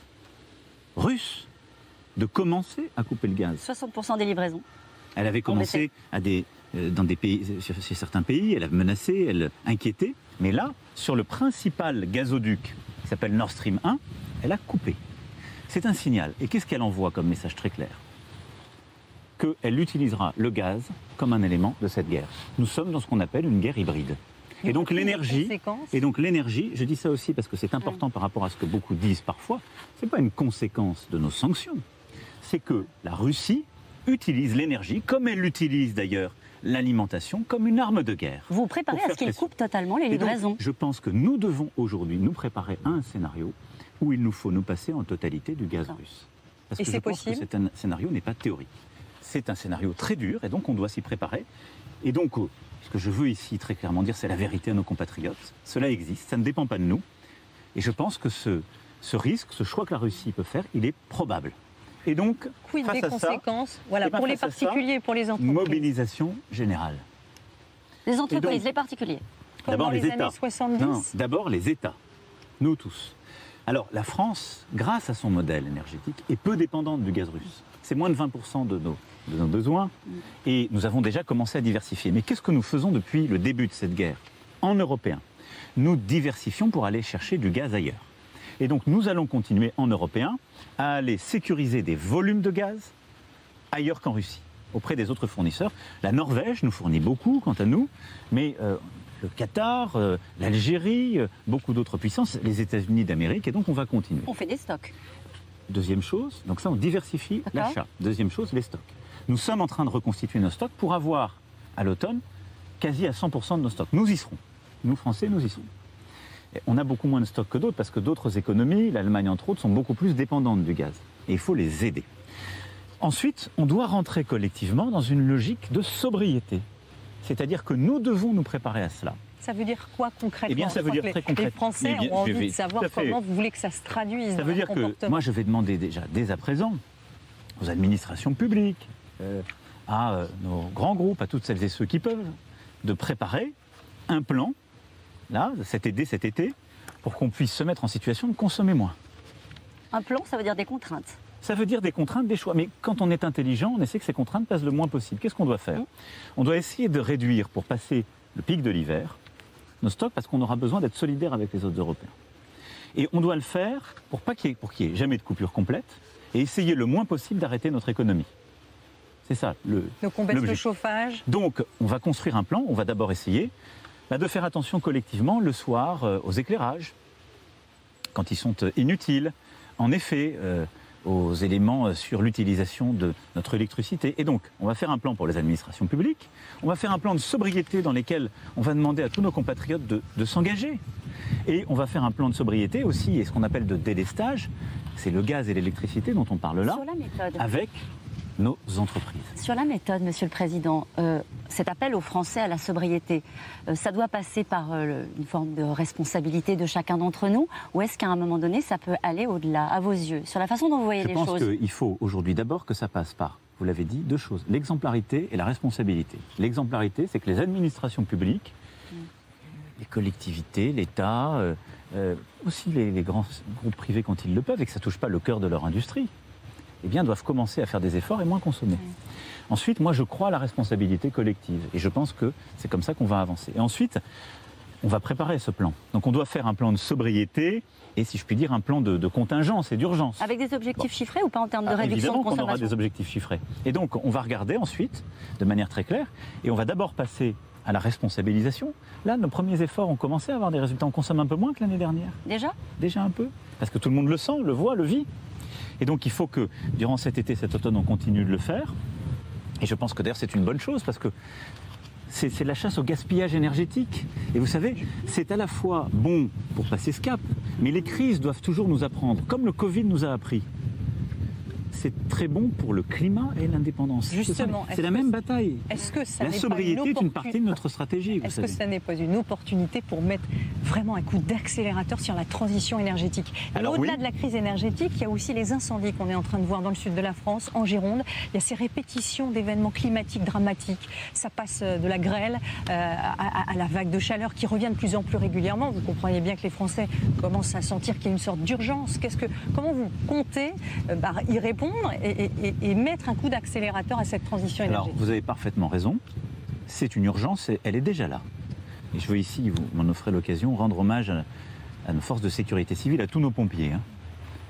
russe de commencer à couper le gaz. 60% des livraisons. Elle avait commencé à des, euh, dans des pays, sur, certains pays, elle a menacé, elle inquiétait. Mais là, sur le principal gazoduc qui s'appelle Nord Stream 1, elle a coupé. C'est un signal. Et qu'est-ce qu'elle envoie comme message très clair? Qu'elle utilisera le gaz comme un élément de cette guerre. Nous sommes dans ce qu'on appelle une guerre hybride. Et donc l'énergie, et donc l'énergie, je dis ça aussi parce que c'est important par rapport à ce que beaucoup disent parfois, c'est pas une conséquence de nos sanctions, c'est que la Russie utilise l'énergie, comme elle l'utilise d'ailleurs l'alimentation, comme une arme de guerre. Vous vous préparez à ce qu'il coupe totalement les livraisons Je pense que nous devons aujourd'hui nous préparer à un scénario où il nous faut nous passer en totalité du gaz russe. Parce Et que je pense que possible c'est un scénario n'est pas théorique. C'est un scénario très dur et donc on doit s'y préparer. Et donc, euh, ce que je veux ici très clairement dire, c'est la vérité à nos compatriotes. Cela existe, ça ne dépend pas de nous. Et je pense que ce, ce risque, ce choix que la Russie peut faire, il est probable. Et donc, Quid face des à ça, conséquences voilà, pour les particuliers et pour les entreprises mobilisation générale. Les entreprises, donc- les particuliers. Comme D'abord dans les, les États. années 70 Non, d'abord les États. Nous tous. Alors la France, grâce à son modèle énergétique, est peu dépendante du gaz russe. C'est moins de 20% de nos, de nos besoins. Et nous avons déjà commencé à diversifier. Mais qu'est-ce que nous faisons depuis le début de cette guerre En européen, nous diversifions pour aller chercher du gaz ailleurs. Et donc nous allons continuer en européen à aller sécuriser des volumes de gaz ailleurs qu'en Russie, auprès des autres fournisseurs. La Norvège nous fournit beaucoup, quant à nous, mais euh, le Qatar, euh, l'Algérie, euh, beaucoup d'autres puissances, les États-Unis d'Amérique, et donc on va continuer. On fait des stocks. Deuxième chose, donc ça on diversifie l'achat. Deuxième chose, les stocks. Nous sommes en train de reconstituer nos stocks pour avoir à l'automne quasi à 100% de nos stocks. Nous y serons. Nous Français, nous y serons. On a beaucoup moins de stocks que d'autres parce que d'autres économies, l'Allemagne entre autres, sont beaucoup plus dépendantes du gaz. Et il faut les aider. Ensuite, on doit rentrer collectivement dans une logique de sobriété. C'est-à-dire que nous devons nous préparer à cela. Ça veut dire quoi concrètement? Eh bien, ça veut dire les- très concrètement. Les Français bien, ont envie vais- de savoir comment vous voulez que ça se traduise Ça dans veut dire que moi, je vais demander déjà, dès à présent, aux administrations publiques, euh, à euh, nos grands groupes, à toutes celles et ceux qui peuvent, de préparer un plan, là, cet été, cet été, pour qu'on puisse se mettre en situation de consommer moins. Un plan, ça veut dire des contraintes. Ça veut dire des contraintes, des choix. Mais quand on est intelligent, on essaie que ces contraintes passent le moins possible. Qu'est-ce qu'on doit faire On doit essayer de réduire, pour passer le pic de l'hiver, nos stocks, parce qu'on aura besoin d'être solidaire avec les autres Européens. Et on doit le faire pour pas qu'il y ait, pour qu'il y ait jamais de coupure complète, et essayer le moins possible d'arrêter notre économie. C'est ça le. Donc on baisse le chauffage. Donc, on va construire un plan. On va d'abord essayer bah, de faire attention collectivement le soir euh, aux éclairages, quand ils sont euh, inutiles. En effet, euh, aux éléments sur l'utilisation de notre électricité. Et donc, on va faire un plan pour les administrations publiques. On va faire un plan de sobriété dans lequel on va demander à tous nos compatriotes de, de s'engager. Et on va faire un plan de sobriété aussi, et ce qu'on appelle de délestage, c'est le gaz et l'électricité dont on parle là, avec nos entreprises. Sur la méthode, Monsieur le Président, euh, cet appel aux Français à la sobriété, euh, ça doit passer par euh, une forme de responsabilité de chacun d'entre nous Ou est-ce qu'à un moment donné, ça peut aller au-delà, à vos yeux, sur la façon dont vous voyez Je les pense choses qu'il faut aujourd'hui d'abord que ça passe par, vous l'avez dit, deux choses. L'exemplarité et la responsabilité. L'exemplarité, c'est que les administrations publiques, les collectivités, l'État, euh, aussi les, les grands groupes privés quand ils le peuvent et que ça ne touche pas le cœur de leur industrie, eh bien, doivent commencer à faire des efforts et moins consommer. Ensuite, moi, je crois à la responsabilité collective et je pense que c'est comme ça qu'on va avancer. Et ensuite, on va préparer ce plan. Donc, on doit faire un plan de sobriété et, si je puis dire, un plan de, de contingence et d'urgence. Avec des objectifs chiffrés ou pas en termes de Ah, réduction évidemment de qu'on aura consommation des objectifs chiffrés. Et donc, on va regarder ensuite, de manière très claire, et on va d'abord passer à la responsabilisation. Là, nos premiers efforts ont commencé à avoir des résultats. On consomme un peu moins que l'année dernière. Déjà? Déjà un peu. Parce que tout le monde le sent, le voit, le vit. Et donc, il faut que, durant cet été, cet automne, on continue de le faire. Et je pense que d'ailleurs, c'est une bonne chose, parce que c'est la chasse au gaspillage énergétique. Et vous savez, c'est à la fois bon pour passer ce cap, mais les crises doivent toujours nous apprendre, comme le Covid nous a appris. C'est très bon pour le climat et l'indépendance. Justement, c'est la même bataille. Est-ce que ça La pas sobriété est une partie de notre stratégie. Est-ce que ça n'est pas une opportunité pour mettre vraiment un coup d'accélérateur sur la transition énergétique Au-delà oui. de la crise énergétique, il y a aussi les incendies qu'on est en train de voir dans le sud de la France, en Gironde. Il y a ces répétitions d'événements climatiques dramatiques. Ça passe euh, de la grêle euh, à, à- à la vague de chaleur qui revient de plus en plus régulièrement. Vous comprenez bien que les Français commencent à sentir qu'il y a une sorte d'urgence. Qu'est-ce que, comment vous comptez euh, bah, y répondre et, et- et- et mettre un coup d'accélérateur à cette transition Alors, énergétique vous avez parfaitement raison. C'est une urgence et elle est déjà là. Et je veux ici, vous m'en offrez l'occasion, rendre hommage à, à nos forces de sécurité civile, à tous nos pompiers. hein.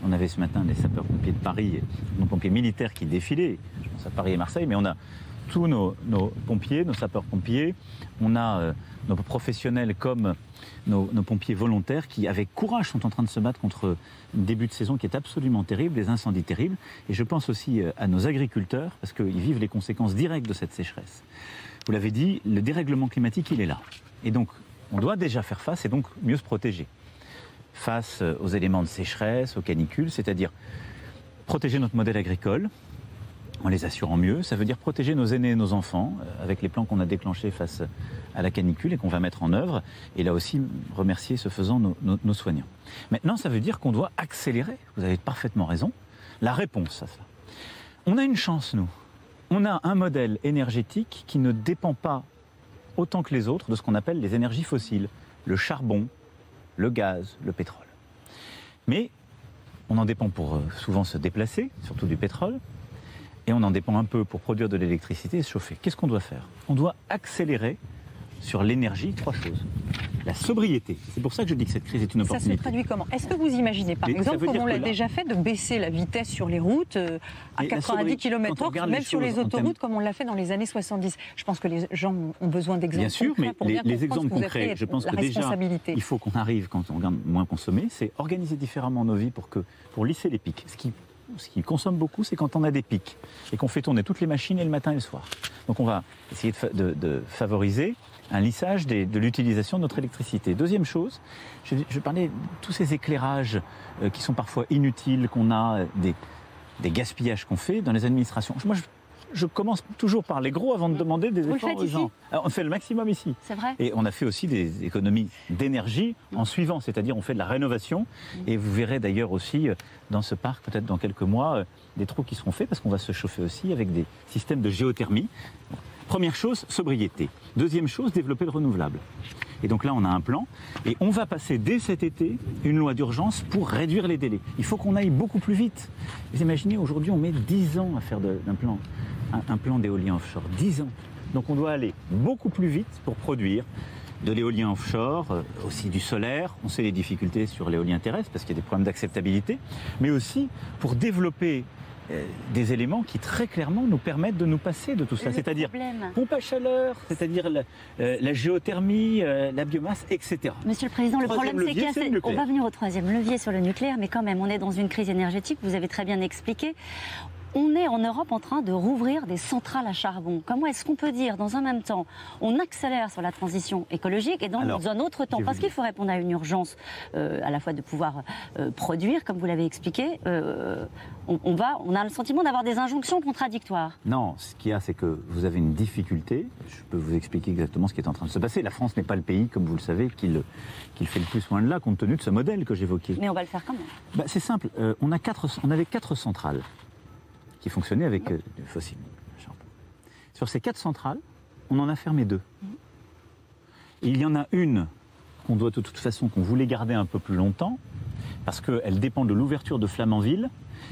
On avait ce matin les sapeurs-pompiers de Paris, nos pompiers militaires qui défilaient. Je pense à Paris et Marseille, mais on a tous nos, pompiers, nos sapeurs-pompiers, on a euh, nos professionnels comme nos, nos pompiers volontaires qui, avec courage, sont en train de se battre contre un début de saison qui est absolument terrible, des incendies terribles. Et je pense aussi euh, à nos agriculteurs, parce qu'ils vivent les conséquences directes de cette sécheresse. Vous l'avez dit, le dérèglement climatique, il est là. Et donc, on doit déjà faire face et donc mieux se protéger face euh, aux éléments de sécheresse, aux canicules, c'est-à-dire protéger notre modèle agricole en les assurant mieux. Ça veut dire protéger nos aînés et nos enfants euh, avec les plans qu'on a déclenchés face à la canicule et qu'on va mettre en œuvre. Et là aussi, remercier ce faisant nos soignants. Maintenant, ça veut dire qu'on doit accélérer. Vous avez parfaitement raison. La réponse à ça. On a une chance, nous. On a un modèle énergétique qui ne dépend pas autant que les autres de ce qu'on appelle les énergies fossiles. Le charbon, le gaz, le pétrole. Mais on en dépend pour euh, souvent se déplacer, surtout du pétrole, et on en dépend un peu pour produire de l'électricité et se chauffer. Qu'est-ce qu'on doit faire? On doit accélérer sur l'énergie trois choses. La sobriété. C'est pour ça que je dis que cette crise est une Ça se opportunité. traduit comment? Est-ce que vous imaginez, par Mais exemple, comme on l'a là- déjà fait, de baisser la vitesse sur les routes euh, à Mais la 90 sobriété, quand on km/h, même les sur les autoroutes, comme on l'a fait dans les années 70 Je pense que les gens ont besoin d'exemples Bien sûr, concrets mais pour les, bien exemples concrets, je pense que déjà, il faut qu'on arrive, quand on regarde moins consommer, c'est organiser différemment nos vies pour, que, pour lisser les pics. Ce qui, ce qui consomme beaucoup, c'est quand on a des pics et qu'on fait tourner toutes les machines et le matin et le soir. Donc on va essayer de, fa- de- de favoriser un lissage de l'utilisation de notre électricité. Deuxième chose, je, parlais de tous ces éclairages euh, qui sont parfois inutiles, qu'on a, euh, des, gaspillages qu'on fait dans les administrations. Je commence toujours par les gros avant de demander des Vous efforts aux gens. Alors, on fait le maximum ici. C'est vrai Et on a fait aussi des économies d'énergie en suivant, c'est-à-dire on fait de la rénovation. Et vous verrez d'ailleurs aussi euh, dans ce parc, peut-être dans quelques mois, euh, des trous qui seront faits parce qu'on va se chauffer aussi avec des systèmes de géothermie. Première chose, sobriété. Deuxième chose, développer le renouvelable. Et donc là, on a un plan. Et on va passer dès cet été une loi d'urgence pour réduire les délais. Il faut qu'on aille beaucoup plus vite. Vous imaginez, aujourd'hui, on met 10 ans à faire d'un plan, un, un plan d'éolien offshore. 10 ans. Donc on doit aller beaucoup plus vite pour produire de l'éolien offshore, euh, aussi du solaire. On sait les difficultés sur l'éolien terrestre parce qu'il y a des problèmes d'acceptabilité, mais aussi pour développer euh, des éléments qui très clairement nous permettent de nous passer de tout ça. C'est-à-dire pompe à chaleur, c'est-à-dire la, euh, la géothermie, euh, la biomasse, etc. Monsieur le Président, le Troisième problème c'est levier, qu'il y a- c'est le On nucléaire. va venir au troisième levier sur le nucléaire, mais quand même, on est dans une crise énergétique, vous avez très bien expliqué. On est en Europe en train de rouvrir des centrales à charbon. Comment est-ce qu'on peut dire, dans un même temps, on accélère sur la transition écologique et dans Alors, un autre temps, parce qu'il faut répondre à une urgence euh, à la fois de pouvoir euh, produire, comme vous l'avez expliqué, euh, on, on va, on a le sentiment d'avoir des injonctions contradictoires. Non, ce qu'il y a, c'est que vous avez une difficulté. Je peux vous expliquer exactement ce qui est en train de se passer. La France n'est pas le pays, comme vous le savez, qui le, qui le fait le plus loin de là, compte tenu de ce modèle que j'évoquais. Mais on va le faire quand même. Bah, c'est simple. On, a quatre, on avait quatre centrales qui fonctionnaient avec euh, du fossile. Sur ces quatre centrales, on en a fermé deux. Il y en a une qu'on doit de toute façon, qu'on voulait garder un peu plus longtemps, parce qu'elle dépend de l'ouverture de Flamanville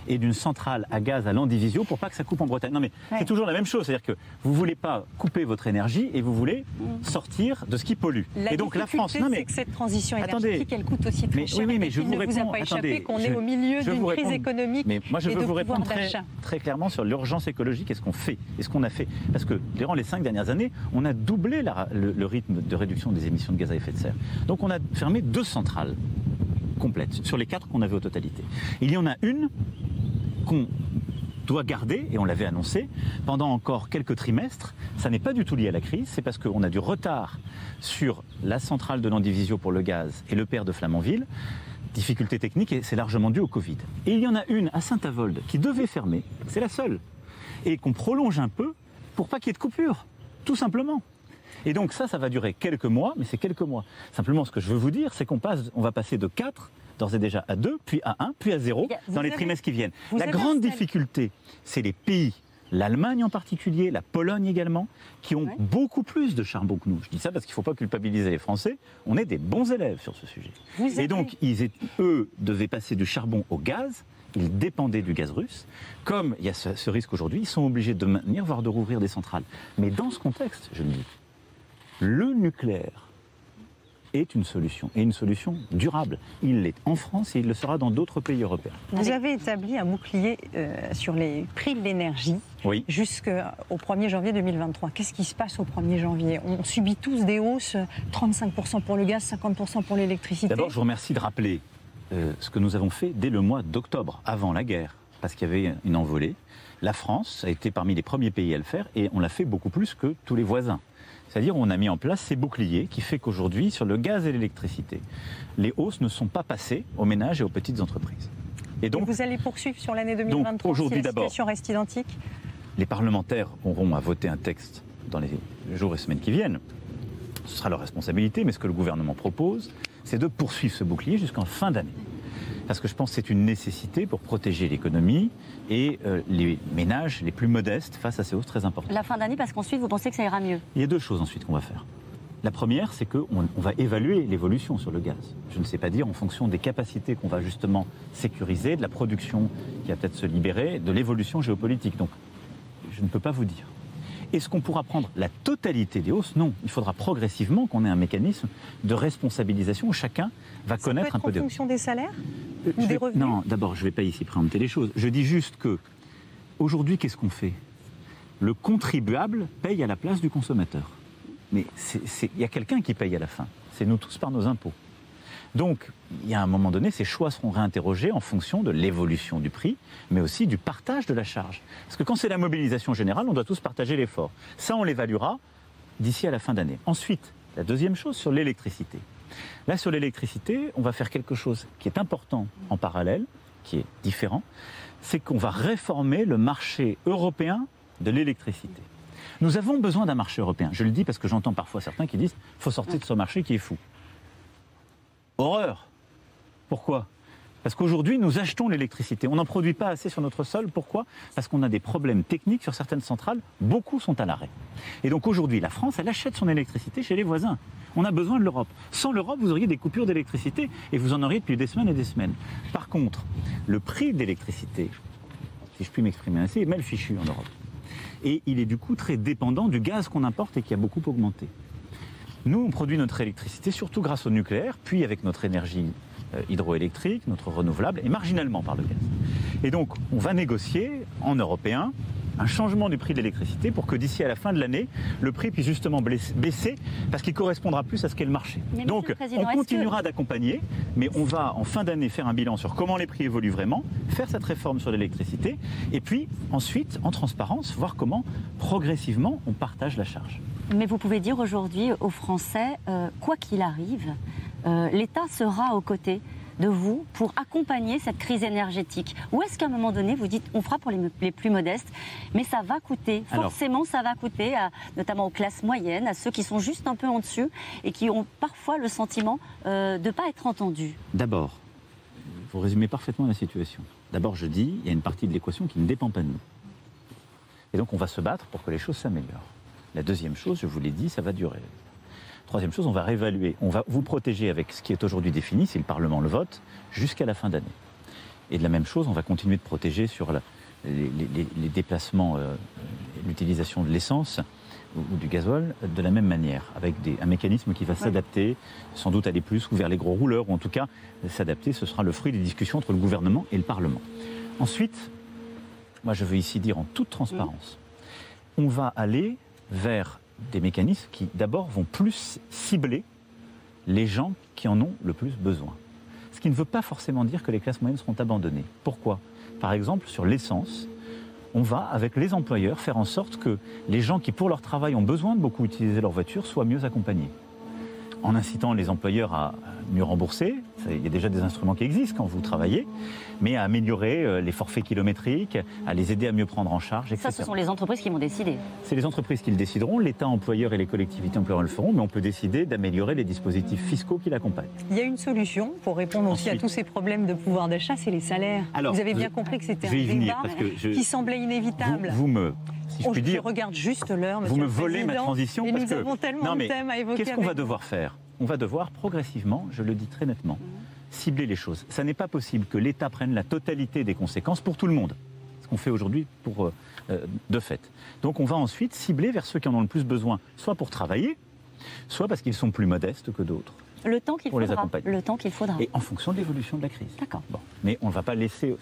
et d'une centrale à gaz à Landivisio pour pas que ça coupe en Bretagne. Non mais Ouais. c'est toujours la même chose, c'est-à-dire que vous voulez pas couper votre énergie et vous voulez sortir de ce qui pollue. La et donc la France, non mais c'est que cette transition Attendez. énergétique, elle coûte aussi très Mais cher. oui, mais je vous ne vous a pas échappé attendez, qu'on est au milieu d'une crise réponds. économique Mais moi, je et veux vous répondre très, clairement sur l'urgence écologique et ce qu'on fait et ce qu'on a fait. Parce que durant les cinq dernières années, on a doublé la- le, le rythme de réduction des émissions de gaz à effet de serre. Donc on a fermé deux centrales complètes sur les quatre qu'on avait au totalité. Il y en a une qu'on doit garder, et on l'avait annoncé, pendant encore quelques trimestres. Ça n'est pas du tout lié à la crise, c'est parce qu'on a du retard sur la centrale de Landivisio pour le gaz et le père de Flamanville. Difficulté technique, et c'est largement dû au Covid. Et il y en a une à Saint-Avold qui devait fermer, c'est la seule, et qu'on prolonge un peu pour pas qu'il y ait de coupure, tout simplement. Et donc ça, ça va durer quelques mois, mais c'est quelques mois. Simplement, ce que je veux vous dire, c'est qu'on passe, on va passer de 4 d'ores et déjà à 2, puis à 1, puis à 0 Il y a- vous dans les avez- trimestres qui viennent. La grande difficulté, c'est les pays, l'Allemagne en particulier, la Pologne également, qui ont Ouais. beaucoup plus de charbon que nous. Je dis ça parce qu'il ne faut pas culpabiliser les Français. On est des bons élèves sur ce sujet. Vous Et avez- donc, ils eux devaient passer du charbon au gaz. Ils dépendaient du gaz russe. Comme il y a ce, ce risque aujourd'hui, ils sont obligés de maintenir, voire de rouvrir des centrales. Mais dans ce contexte, je le dis, le nucléaire est une solution, et une solution durable. Il l'est en France et il le sera dans d'autres pays européens. Vous avez établi un bouclier euh, sur les prix de l'énergie Oui. jusqu'au 1er janvier 2023. Qu'est-ce qui se passe au 1er janvier? On subit tous des hausses, 35% pour le gaz, 50% pour l'électricité. D'abord, je vous remercie de rappeler euh, ce que nous avons fait dès le mois d'octobre, avant la guerre, parce qu'il y avait une envolée. La France a été parmi les premiers pays à le faire et on l'a fait beaucoup plus que tous les voisins. C'est-à-dire on a mis en place ces boucliers qui fait qu'aujourd'hui, sur le gaz et l'électricité, les hausses ne sont pas passées aux ménages et aux petites entreprises. Et donc, vous allez poursuivre sur l'année 2023 aujourd'hui, si la d'abord, situation reste identique les parlementaires auront à voter un texte dans les jours et semaines qui viennent. Ce sera leur responsabilité, mais ce que le gouvernement propose, c'est de poursuivre ce bouclier jusqu'en fin d'année. Parce que je pense que c'est une nécessité pour protéger l'économie et euh, les ménages les plus modestes face à ces hausses très importantes. La fin d'année, parce qu'ensuite, vous pensez que ça ira mieux Il y a deux choses ensuite qu'on va faire. La première, c'est qu'on on va évaluer l'évolution sur le gaz. Je ne sais pas dire en fonction des capacités qu'on va justement sécuriser, de la production qui va peut-être se libérer, de l'évolution géopolitique. Donc, je ne peux pas vous dire. Est-ce qu'on pourra prendre la totalité des hausses? Non. Il faudra progressivement qu'on ait un mécanisme de responsabilisation où chacun va Ça connaître peut un peu en des fonction des salaires euh, ou des vais- revenus? Non, d'abord, je ne vais pas ici préempter les choses. Je dis juste que, aujourd'hui, qu'est-ce qu'on fait? Le contribuable paye à la place du consommateur. Mais il y a quelqu'un qui paye à la fin. C'est nous tous par nos impôts. Donc, il y a un moment donné, ces choix seront réinterrogés en fonction de l'évolution du prix, mais aussi du partage de la charge. Parce que quand c'est la mobilisation générale, on doit tous partager l'effort. Ça, on l'évaluera d'ici à la fin d'année. Ensuite, la deuxième chose sur l'électricité. Là, sur l'électricité, on va faire quelque chose qui est important en parallèle, qui est différent, c'est qu'on va réformer le marché européen de l'électricité. Nous avons besoin d'un marché européen. Je le dis parce que j'entends parfois certains qui disent faut sortir de ce marché qui est fou. Horreur. Pourquoi? Parce qu'aujourd'hui, nous achetons l'électricité. On n'en produit pas assez sur notre sol. Pourquoi? Parce qu'on a des problèmes techniques sur certaines centrales. Beaucoup sont à l'arrêt. Et donc aujourd'hui, la France, elle achète son électricité chez les voisins. On a besoin de l'Europe. Sans l'Europe, vous auriez des coupures d'électricité et vous en auriez depuis des semaines et des semaines. Par contre, le prix de l'électricité, si je puis m'exprimer ainsi, est mal fichu en Europe. Et il est du coup très dépendant du gaz qu'on importe et qui a beaucoup augmenté. Nous, on produit notre électricité surtout grâce au nucléaire, puis avec notre énergie euh, hydroélectrique, notre renouvelable, et marginalement par le gaz. Et donc, on va négocier en européen un changement du prix de l'électricité pour que d'ici à la fin de l'année, le prix puisse justement baisser parce qu'il correspondra plus à ce qu'est le marché. Mais Donc, le on continuera d'accompagner, mais on va en fin d'année faire un bilan sur comment les prix évoluent vraiment, faire cette réforme sur l'électricité, et puis ensuite, en transparence, voir comment progressivement on partage la charge. Mais vous pouvez dire aujourd'hui aux Français, euh, quoi qu'il arrive, euh, l'État sera aux côtés de vous pour accompagner cette crise énergétique Ou est-ce qu'à un moment donné, vous dites, on fera pour les, les plus modestes, mais ça va coûter, Alors- forcément ça va coûter, à- notamment aux classes moyennes, à ceux qui sont juste un peu en dessus et qui ont parfois le sentiment euh, de ne pas être entendus D'abord, vous résumez parfaitement la situation. D'abord, je dis, il y a une partie de l'équation qui ne dépend pas de nous. Et donc, on va se battre pour que les choses s'améliorent. La deuxième chose, je vous l'ai dit, ça va durer. Troisième chose, on va réévaluer. On va vous protéger avec ce qui est aujourd'hui défini, si le Parlement le vote, jusqu'à la fin d'année. Et de la même chose, on va continuer de protéger sur la- les, les- les déplacements, euh, l'utilisation de l'essence ou, ou du gasoil de la même manière, avec des- un mécanisme qui va s'adapter, sans doute aller plus ou vers les gros rouleurs, ou en tout cas s'adapter. Ce sera le fruit des discussions entre le gouvernement et le Parlement. Ensuite, moi je veux ici dire en toute transparence, on va aller vers des mécanismes qui d'abord vont plus cibler les gens qui en ont le plus besoin. Ce qui ne veut pas forcément dire que les classes moyennes seront abandonnées. Pourquoi? Par exemple, sur l'essence, on va, avec les employeurs, faire en sorte que les gens qui, pour leur travail, ont besoin de beaucoup utiliser leur voiture, soient mieux accompagnés. En incitant les employeurs à mieux rembourser, il y a déjà des instruments qui existent quand vous travaillez, mais à améliorer euh, les forfaits kilométriques, à les aider à mieux prendre en charge, etc. Ça, ce sont les entreprises qui vont décider. C'est les entreprises qui le décideront, l'État employeur et les collectivités employeurs le feront, mais on peut décider d'améliorer les dispositifs fiscaux qui l'accompagnent. Il y a une solution pour répondre aussi à tous ces problèmes de pouvoir d'achat, c'est les salaires. Alors, vous avez bien je- compris que c'était un débat parce que je- qui semblait inévitable. Vous, vous me, si je puis dire, regarde juste l'heure, vous me le volez ma transition et parce nous que avons tellement non de mais thèmes à évoquer. qu'est-ce qu'on va devoir faire? On va devoir progressivement, je le dis très nettement, cibler les choses. Ça n'est pas possible que l'État prenne la totalité des conséquences pour tout le monde. Ce qu'on fait aujourd'hui pour euh, euh, de fait. Donc on va ensuite cibler vers ceux qui en ont le plus besoin, soit pour travailler, soit parce qu'ils sont plus modestes que d'autres. Le temps qu'il pour les faudra. accompagner. Le temps qu'il faudra. Et en fonction de l'évolution de la crise. D'accord. Bon. Mais on ne va pas laisser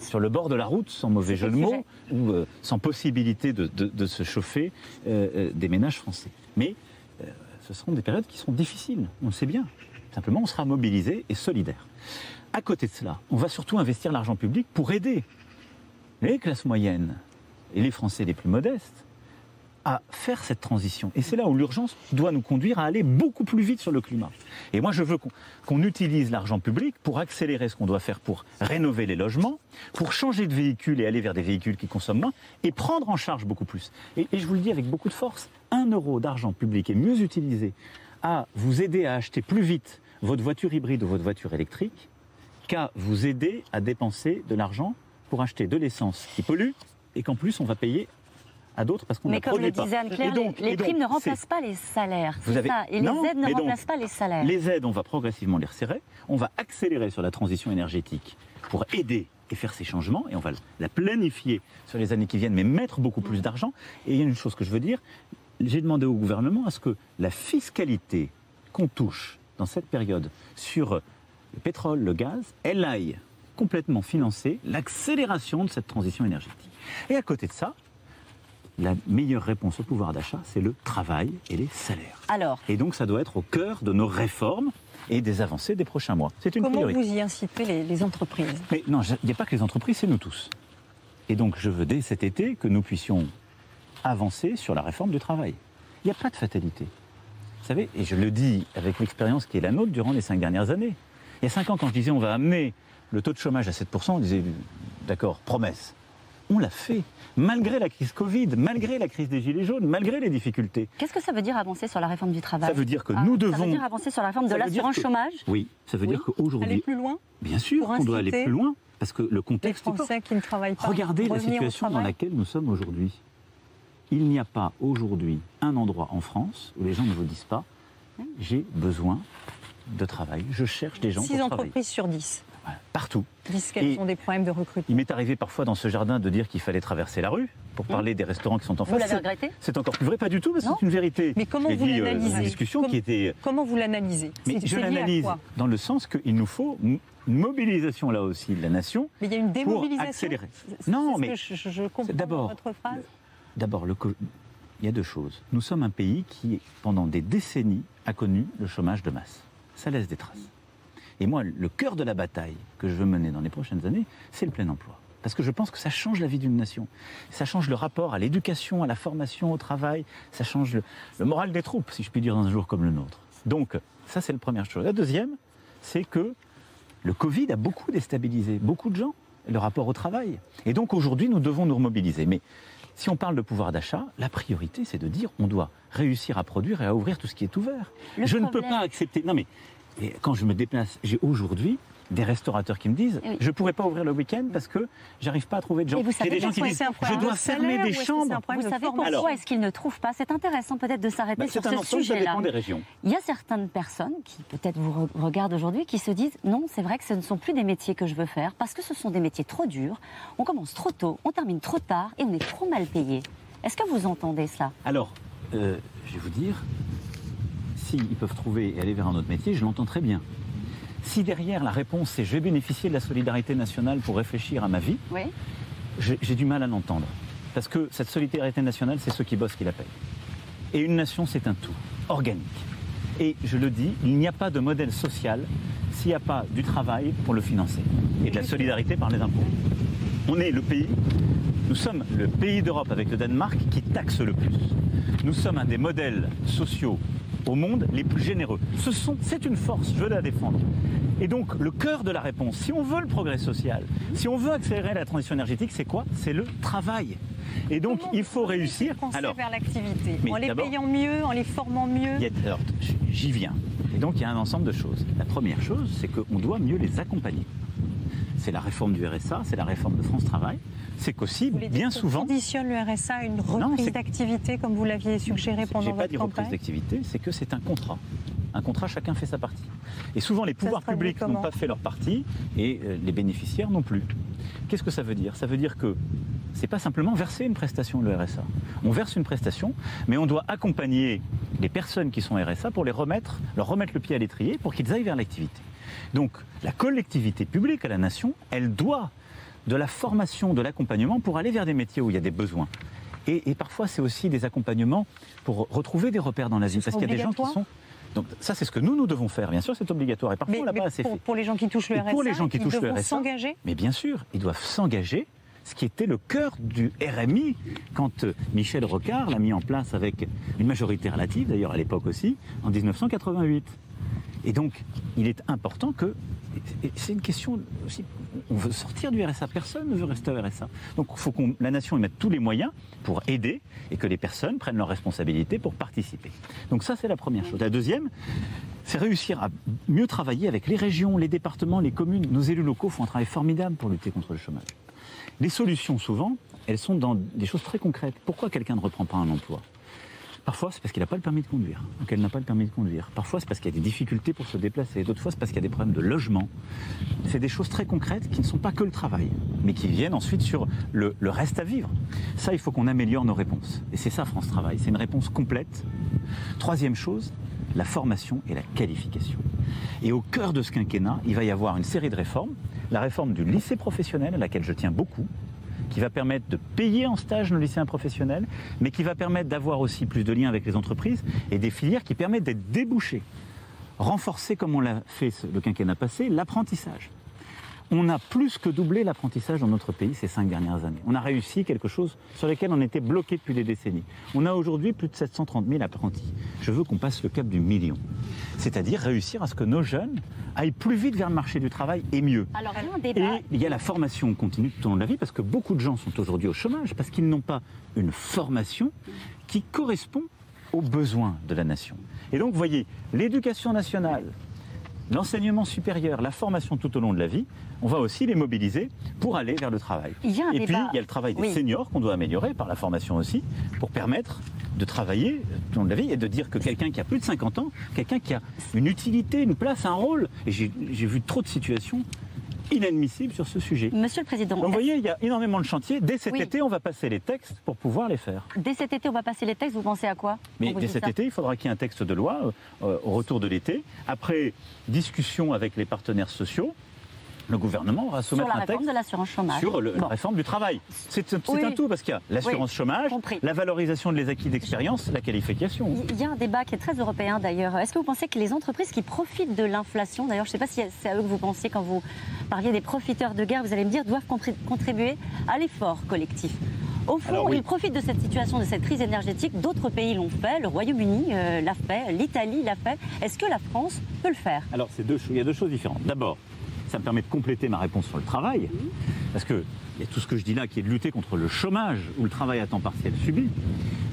sur le bord de la route, sans mauvais jeu de mots, ou euh, sans possibilité de, de- de se chauffer euh, euh, des ménages français. Mais euh, ce seront des périodes qui seront difficiles, on le sait bien. Simplement, on sera mobilisé et solidaire. À côté de cela, on va surtout investir l'argent public pour aider les classes moyennes et les Français les plus modestes à faire cette transition. Et c'est là où l'urgence doit nous conduire à aller beaucoup plus vite sur le climat. Et moi, je veux qu'on utilise l'argent public pour accélérer ce qu'on doit faire pour rénover les logements, pour changer de véhicule et aller vers des véhicules qui consomment moins, et prendre en charge beaucoup plus. Et, et je vous le dis avec beaucoup de force, un euro d'argent public est mieux utilisé à vous aider à acheter plus vite votre voiture hybride ou votre voiture électrique qu'à vous aider à dépenser de l'argent pour acheter de l'essence qui pollue et qu'en plus on va payer à d'autres parce qu'on ne Mais la comme le produit pas. disait Anne-Claire, les, les donc, primes ne remplacent pas les salaires. vous avez- ça. Et Non, les aides ne mais donc, remplacent pas les salaires. Les aides, on va progressivement les resserrer. On va accélérer sur la transition énergétique pour aider et faire ces changements. Et on va la planifier sur les années qui viennent, mais mettre beaucoup plus d'argent. Et il y a une chose que je veux dire. J'ai demandé au gouvernement à ce que la fiscalité qu'on touche dans cette période sur le pétrole, le gaz, elle aille complètement financer l'accélération de cette transition énergétique. Et à côté de ça, la meilleure réponse au pouvoir d'achat, c'est le travail et les salaires. Alors, Et donc ça doit être au cœur de nos réformes et des avancées des prochains mois. C'est une Comment priorité. vous y incitez les, les entreprises? Mais non, il n'y a pas que les entreprises, c'est nous tous. Et donc je veux dès cet été que nous puissions avancer sur la réforme du travail. Il n'y a pas de fatalité. Vous savez, et je le dis avec l'expérience qui est la nôtre durant les cinq dernières années. Il y a cinq ans, quand je disais on va amener le taux de chômage à 7%, on disait d'accord, promesse. On l'a fait, malgré la crise Covid, malgré la crise des Gilets jaunes, malgré les difficultés. qu'est-ce que ça veut dire avancer sur la réforme du travail? Ça veut dire que Ah, nous Ça devons. veut dire avancer sur la réforme de Ça l'assurance que- chômage? Oui, ça veut dire Aller qu'aujourd'hui, plus loin bien sûr qu'on doit aller plus loin, parce que le Les contexte est. Français qui ne travaillent pas. Regardez la situation dans laquelle nous sommes aujourd'hui. Il n'y a pas aujourd'hui un endroit en France où les gens ne vous disent pas j'ai besoin de travail, je cherche des gens 6 pour travailler. entreprises sur 10 Voilà, partout. Et- ont des problèmes de recrutement. Il m'est arrivé parfois dans ce jardin de dire qu'il fallait traverser la rue pour parler des restaurants qui sont en Vous face. l'avez C'est- regretté? C'est encore plus vrai, pas du tout, mais c'est une vérité. Mais comment vous euh, l'analysez discussion qui était Comment vous l'analysez? Je l'analyse dans le sens qu'il nous faut une mobilisation là aussi de la nation Mais il y a une pour démobilisation. accélérer. Non, mais que je, comprends d'abord, dans votre phrase. D'abord, le co- il y a deux choses. Nous sommes un pays qui, pendant des décennies, a connu le chômage de masse. Ça laisse des traces. Et moi, le cœur de la bataille que je veux mener dans les prochaines années, c'est le plein emploi. Parce que je pense que ça change la vie d'une nation. Ça change le rapport à l'éducation, à la formation, au travail. Ça change le, le moral des troupes, si je puis dire, dans un jour comme le nôtre. Donc, ça, c'est la première chose. La deuxième, c'est que le Covid a beaucoup déstabilisé beaucoup de gens, le rapport au travail. Et donc aujourd'hui, nous devons nous remobiliser. Mais si on parle de pouvoir d'achat, la priorité, c'est de dire on doit réussir à produire et à ouvrir tout ce qui est ouvert. Le je ne peux pas accepter. Non, mais et quand je me déplace, j'ai aujourd'hui des restaurateurs qui me disent Oui. je ne pourrais pas ouvrir le week-end parce que j'arrive pas à trouver de gens. Et vous Il y a savez des gens qui pourquoi disent c'est un je dois de fermer salaire des chambres. Vous de savez pourquoi est-ce qu'ils ne trouvent pas C'est intéressant peut-être de s'arrêter Bah, sur ce sujet-là. Il y a certaines personnes qui peut-être vous re- regardent aujourd'hui qui se disent non, c'est vrai que ce ne sont plus des métiers que je veux faire parce que ce sont des métiers trop durs. On commence trop tôt, on termine trop tard et on est trop mal payé. Est-ce que vous entendez cela? Alors, euh, je vais vous dire, s'ils peuvent trouver et aller vers un autre métier, je l'entends très bien. Si derrière la réponse c'est je vais bénéficier de la solidarité nationale pour réfléchir à ma vie, Oui. j'ai du mal à l'entendre. Parce que cette solidarité nationale, c'est ceux qui bossent qui la payent. Et une nation, c'est un tout, organique. Et je le dis, il n'y a pas de modèle social s'il n'y a pas du travail pour le financer et de la solidarité par les impôts. On est le pays, nous sommes le pays d'Europe avec le Danemark qui taxe le plus. Nous sommes un des modèles sociaux au monde les plus généreux. Ce sont, c'est une force, je veux la défendre. Et donc le cœur de la réponse, si on veut le progrès social, si on veut accélérer la transition énergétique, c'est quoi? C'est le travail. Et donc Comment il faut réussir. Alors, vers l'activité, en les payant mieux, en les formant mieux? j'y viens. Et donc il y a un ensemble de choses. La première chose, c'est qu'on doit mieux les accompagner. C'est la réforme du RSA, c'est la réforme de France Travail. C'est qu'aussi, bien souvent, conditionne le RSA à une reprise d'activité comme vous l'aviez suggéré pendant pas votre dit reprise campagne d'activité, c'est que c'est un contrat. Un contrat, chacun fait sa partie. Et souvent, les pouvoirs publics n'ont pas fait leur partie et euh, les bénéficiaires non plus. Qu'est-ce que ça veut dire? Ça veut dire que c'est pas simplement verser une prestation, le RSA. On verse une prestation, mais on doit accompagner les personnes qui sont RSA pour les remettre, leur remettre le pied à l'étrier pour qu'ils aillent vers l'activité. Donc la collectivité publique à la nation, elle doit de la formation, de l'accompagnement pour aller vers des métiers où il y a des besoins. Et, parfois, c'est aussi des accompagnements pour retrouver des repères dans la vie. Parce qu'il y a des gens qui sont donc ça, c'est ce que nous, nous devons faire. Bien sûr, c'est obligatoire. Et parfois, on l'a pas assez pour, fait. Pour les gens qui touchent le RSA, pour les gens qui ils touchent le RSA, s'engager Mais bien sûr, ils doivent s'engager ce qui était le cœur du RMI quand euh, Michel Rocard l'a mis en place avec une majorité relative, d'ailleurs à l'époque aussi, en 1988. Et donc, il est important que. C'est une question aussi. On veut sortir du RSA. Personne ne veut rester au RSA. Donc, il faut que la nation y mette tous les moyens pour aider et que les personnes prennent leurs responsabilités pour participer. Donc, ça, c'est la première chose. La deuxième, c'est réussir à mieux travailler avec les régions, les départements, les communes. Nos élus locaux font un travail formidable pour lutter contre le chômage. Les solutions, souvent, elles sont dans des choses très concrètes. Pourquoi quelqu'un ne reprend pas un emploi? Parfois, c'est parce qu'il n'a pas le permis de conduire, ou qu'elle n'a pas le permis de conduire. Parfois, c'est parce qu'il y a des difficultés pour se déplacer. D'autres fois, c'est parce qu'il y a des problèmes de logement. C'est des choses très concrètes qui ne sont pas que le travail, mais qui viennent ensuite sur le, le reste à vivre. Ça, il faut qu'on améliore nos réponses. Et c'est ça, France Travail. C'est une réponse complète. Troisième chose, la formation et la qualification. Et au cœur de ce quinquennat, il va y avoir une série de réformes. La réforme du lycée professionnel, à laquelle je tiens beaucoup, qui va permettre de payer en stage nos lycéens professionnels, mais qui va permettre d'avoir aussi plus de liens avec les entreprises et des filières qui permettent d'être débouchées. Renforcer, comme on l'a fait le quinquennat passé, l'apprentissage on a plus que doublé l'apprentissage dans notre pays ces cinq dernières années. On a réussi quelque chose sur lequel on était bloqué depuis des décennies. On a aujourd'hui plus de 730 000 apprentis. Je veux qu'on passe le cap du million. C'est-à-dire réussir à ce que nos jeunes aillent plus vite vers le marché du travail et mieux. Alors. Et il y a la formation continue tout au long de la vie parce que beaucoup de gens sont aujourd'hui au chômage parce qu'ils n'ont pas une formation qui correspond aux besoins de la nation. Et donc, vous voyez, l'éducation nationale, l'enseignement supérieur, la formation tout au long de la vie, on va aussi les mobiliser pour aller vers le travail. et puis, il y a le travail des seniors qu'on doit améliorer par la formation aussi, pour permettre de travailler tout au long de la vie et de dire que quelqu'un qui a plus de 50 ans, quelqu'un qui a une utilité, une place, un rôle, et j'ai vu trop de situations inadmissibles sur ce sujet. Monsieur le Président. Donc, vous voyez, il y a énormément de chantiers. Dès cet été, on va passer les textes pour pouvoir les faire. Dès cet été, on va passer les textes. Vous pensez à quoi Mais dès cet été, il faudra qu'il y ait un texte de loi euh, au retour de l'été. Après discussion avec les partenaires sociaux, le gouvernement va soumettre sur la un réforme texte de l'assurance chômage. sur le- la réforme du travail. C'est un tout parce qu'il y a l'assurance Oui, chômage, compris. la valorisation de les acquis d'expérience, la qualification. Il y a un débat qui est très européen d'ailleurs. Est-ce que vous pensez que les entreprises qui profitent de l'inflation, d'ailleurs je ne sais pas si c'est à eux que vous pensiez quand vous parliez des profiteurs de guerre, vous allez me dire, doivent contrib- contribuer à l'effort collectif au fond, Alors, oui. ils profitent de cette situation, de cette crise énergétique. D'autres pays l'ont fait. Le Royaume-Uni euh, l'a fait. L'Italie l'a fait. Est-ce que la France peut le faire? Alors, deux, il y a deux choses différentes. D'abord, ça me permet de compléter ma réponse sur le travail, parce que il y a tout ce que je dis là qui est de lutter contre le chômage ou le travail à temps partiel subi,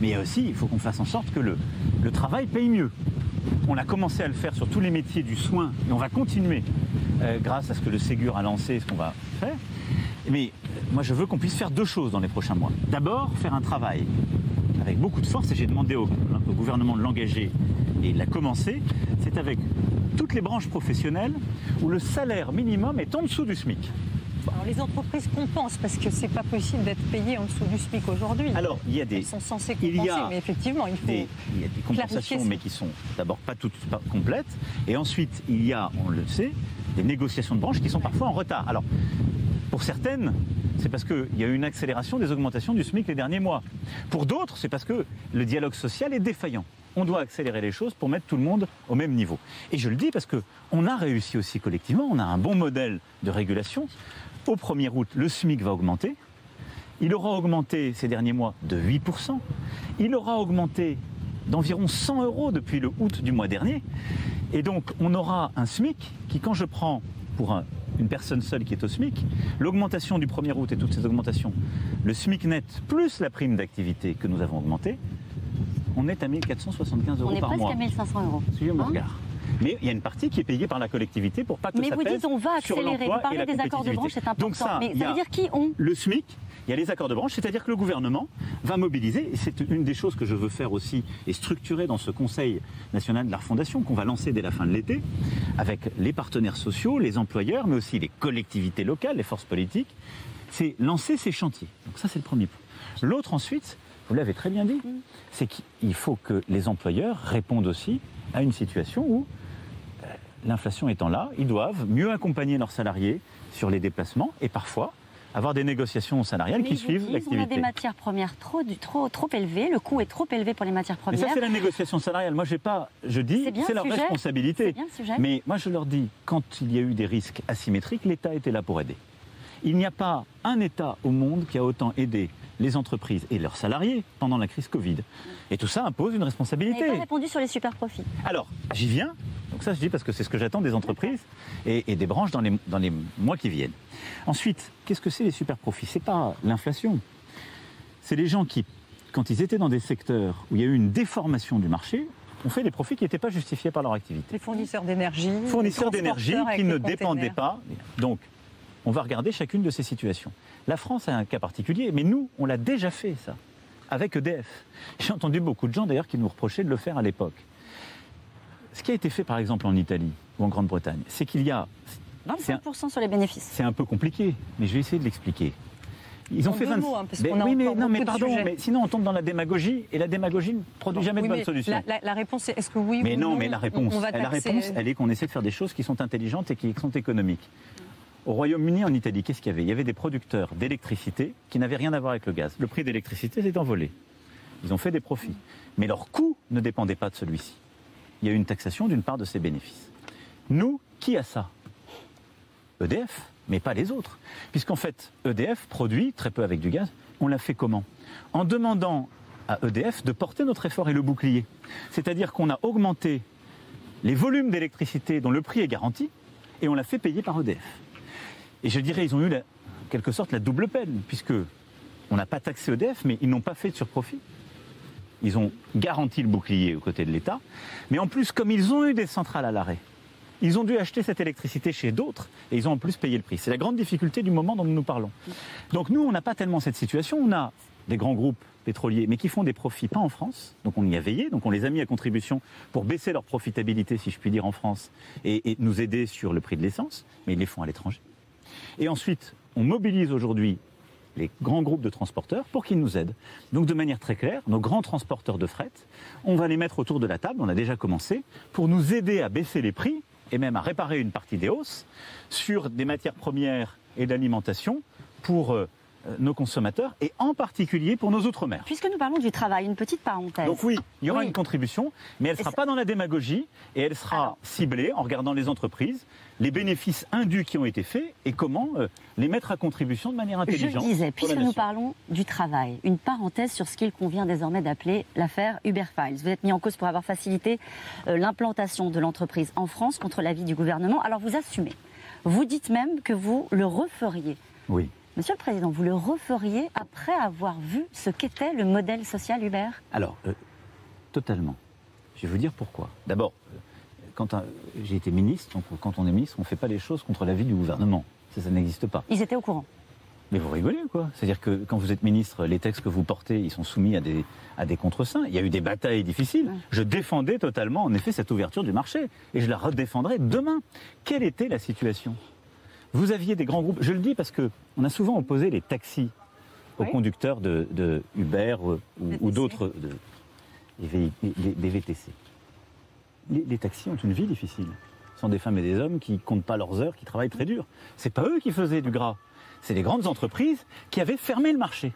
mais il y a aussi, il faut qu'on fasse en sorte que le, le travail paye mieux. On a commencé à le faire sur tous les métiers du soin, et on va continuer euh, grâce à ce que le Ségur a lancé, ce qu'on va faire. Mais moi, je veux qu'on puisse faire deux choses dans les prochains mois. D'abord, faire un travail avec beaucoup de force, et j'ai demandé au, au gouvernement de l'engager, et il l'a commencé, c'est avec toutes les branches professionnelles où le salaire minimum est en dessous du SMIC. Alors les entreprises compensent parce que c'est pas possible d'être payé en dessous du SMIC aujourd'hui. Alors, il y a des, Elles sont censées il y compenser, a mais effectivement, il faut. des, il y a des compensations, mais qui sont d'abord pas toutes complètes. Et ensuite, il y a, on le sait, des négociations de branches qui sont parfois en retard. Alors, pour certaines, c'est parce qu'il y a eu une accélération des augmentations du SMIC les derniers mois. Pour d'autres, c'est parce que le dialogue social est défaillant. On doit accélérer les choses pour mettre tout le monde au même niveau. Et je le dis parce que on a réussi aussi collectivement, on a un bon modèle de régulation. Au 1er août, le SMIC va augmenter. Il aura augmenté ces derniers mois de 8%. Il aura augmenté d'environ 100 euros depuis le août du mois dernier. Et donc, on aura un SMIC qui, quand je prends pour un- une personne seule qui est au SMIC, l'augmentation du 1er août et toutes ces augmentations, le SMIC net plus la prime d'activité que nous avons augmentée, on est à 1475 euros On est par presque mois. à 1500 euros. Suivez mon Hein regard. Mais il y a une partie qui est payée par la collectivité pour pas que Mais ça vous pèse dites on va sur accélérer. Vous parlez des accords de branche, c'est important. Donc ça, mais ça veut dire qui ont le SMIC, il y a les accords de branche, c'est-à-dire que le gouvernement va mobiliser, et c'est une des choses que je veux faire aussi et structurer dans ce Conseil national de la refondation qu'on va lancer dès la fin de l'été, avec les partenaires sociaux, les employeurs, mais aussi les collectivités locales, les forces politiques, c'est lancer ces chantiers. Donc ça, c'est le premier point. L'autre ensuite, vous l'avez très bien dit, c'est qu'il faut que les employeurs répondent aussi à une situation où euh, l'inflation étant là, ils doivent mieux accompagner leurs salariés sur les déplacements et parfois avoir des négociations salariales Mais qui vous suivent disent, On a l'activité. des matières premières trop, du- trop, trop élevées, le coût est trop élevé pour les matières Mais premières. ça, c'est la négociation salariale. Moi, j'ai pas, je dis, C'est leur sujet. responsabilité. C'est bien le sujet. Mais moi, je leur dis, quand il y a eu des risques asymétriques, l'État était là pour aider. Il n'y a pas un État au monde qui a autant aidé les entreprises et leurs salariés pendant la crise Covid. Et tout ça impose une Vous responsabilité. n'avez pas répondu sur les super profits. Alors, j'y viens. Donc ça, je dis parce que c'est ce que j'attends des entreprises et, et des branches dans les, dans les mois qui viennent. Ensuite, qu'est-ce que c'est les super profits? C'est pas l'inflation. C'est les gens qui, quand ils étaient dans des secteurs où il y a eu une déformation du marché, ont fait des profits qui n'étaient pas justifiés par leur activité. Les fournisseurs d'énergie. Fournisseurs d'énergie qui ne dépendaient pas. Donc, on va regarder chacune de ces situations. La France a un cas particulier, mais nous, on l'a déjà fait, ça, avec EDF. J'ai entendu beaucoup de gens, d'ailleurs, qui nous reprochaient de le faire à l'époque. Ce qui a été fait, par exemple, en Italie ou en Grande-Bretagne, c'est qu'il y a... c'est un- 25% sur les bénéfices. c'est un peu compliqué, mais je vais essayer de l'expliquer. Ils ont En fait deux 20 mots, hein, parce Mais a oui, mais non, mais pardon, mais sinon on tombe dans la démagogie et la démagogie ne produit jamais Oui, de bonne solution. La, la- la réponse est est-ce que oui Mais ou non, non mais la réponse, on va la taxer- réponse, elle est qu'on essaie de faire des choses qui sont intelligentes et qui sont économiques. Au Royaume-Uni, en Italie, qu'est-ce qu'il y avait? Il y avait des producteurs d'électricité qui n'avaient rien à voir avec le gaz. Le prix d'électricité s'est envolé. Ils ont fait des profits. Mais leur coût ne dépendait pas de celui-ci. Il y a une taxation d'une part de ces bénéfices. Nous, qui a ça? EDF, mais pas les autres. Puisqu'en fait, EDF produit très peu avec du gaz. On l'a fait comment? En demandant à EDF de porter notre effort et le bouclier. C'est-à-dire qu'on a augmenté les volumes d'électricité dont le prix est garanti et on l'a fait payer par EDF. Et je dirais, ils ont eu en quelque sorte la double peine, puisque on n'a pas taxé EDF, mais ils n'ont pas fait de surprofit. Ils ont garanti le bouclier aux côtés de l'État, mais en plus, comme ils ont eu des centrales à l'arrêt, ils ont dû acheter cette électricité chez d'autres et ils ont en plus payé le prix. C'est la grande difficulté du moment dont nous parlons. Donc nous, on n'a pas tellement cette situation. On a des grands groupes pétroliers, mais qui font des profits pas en France. Donc on y a veillé, donc on les a mis à contribution pour baisser leur profitabilité, si je puis dire, en France et, et nous aider sur le prix de l'essence, mais ils les font à l'étranger. Et ensuite, on mobilise aujourd'hui les grands groupes de transporteurs pour qu'ils nous aident. Donc de manière très claire, nos grands transporteurs de fret, on va les mettre autour de la table, on a déjà commencé, pour nous aider à baisser les prix et même à réparer une partie des hausses sur des matières premières et d'alimentation pour euh, nos consommateurs et en particulier pour nos outre-mer. Puisque nous parlons du travail, une petite parenthèse. Donc oui, il y aura Oui. une contribution, mais elle ne sera pas dans la démagogie et elle sera ciblée en regardant les entreprises, les bénéfices indus qui ont été faits et comment euh, les mettre à contribution de manière Je intelligente. le disais, puisque nous parlons du travail, une parenthèse sur ce qu'il convient désormais d'appeler l'affaire Uber Files. Vous êtes mis en cause pour avoir facilité euh, l'implantation de l'entreprise en France contre l'avis du gouvernement. Alors vous assumez. Vous dites même que vous le referiez. Oui. Monsieur le Président, vous le referiez après avoir vu ce qu'était le modèle social Uber Alors, euh, totalement. Je vais vous dire pourquoi. D'abord, euh, quand j'ai été ministre, donc quand on est ministre, on ne fait pas les choses contre l'avis du gouvernement. Ça, ça n'existe pas. Ils étaient au courant. Mais vous rigolez quoi? C'est-à-dire que quand vous êtes ministre, les textes que vous portez, ils sont soumis à des, à des. Il y a eu des batailles difficiles. Je défendais totalement, en effet, cette ouverture du marché. Et je la redéfendrai demain. Quelle était la situation? Vous aviez des grands groupes. Je le dis parce que on a souvent opposé les taxis aux conducteurs de, de Uber ou, ou d'autres de- des, VTC. Les, les taxis ont une vie difficile. Ce sont des femmes et des hommes qui comptent pas leurs heures, qui travaillent très dur. C'est pas eux qui faisaient du gras. C'est les grandes entreprises qui avaient fermé le marché.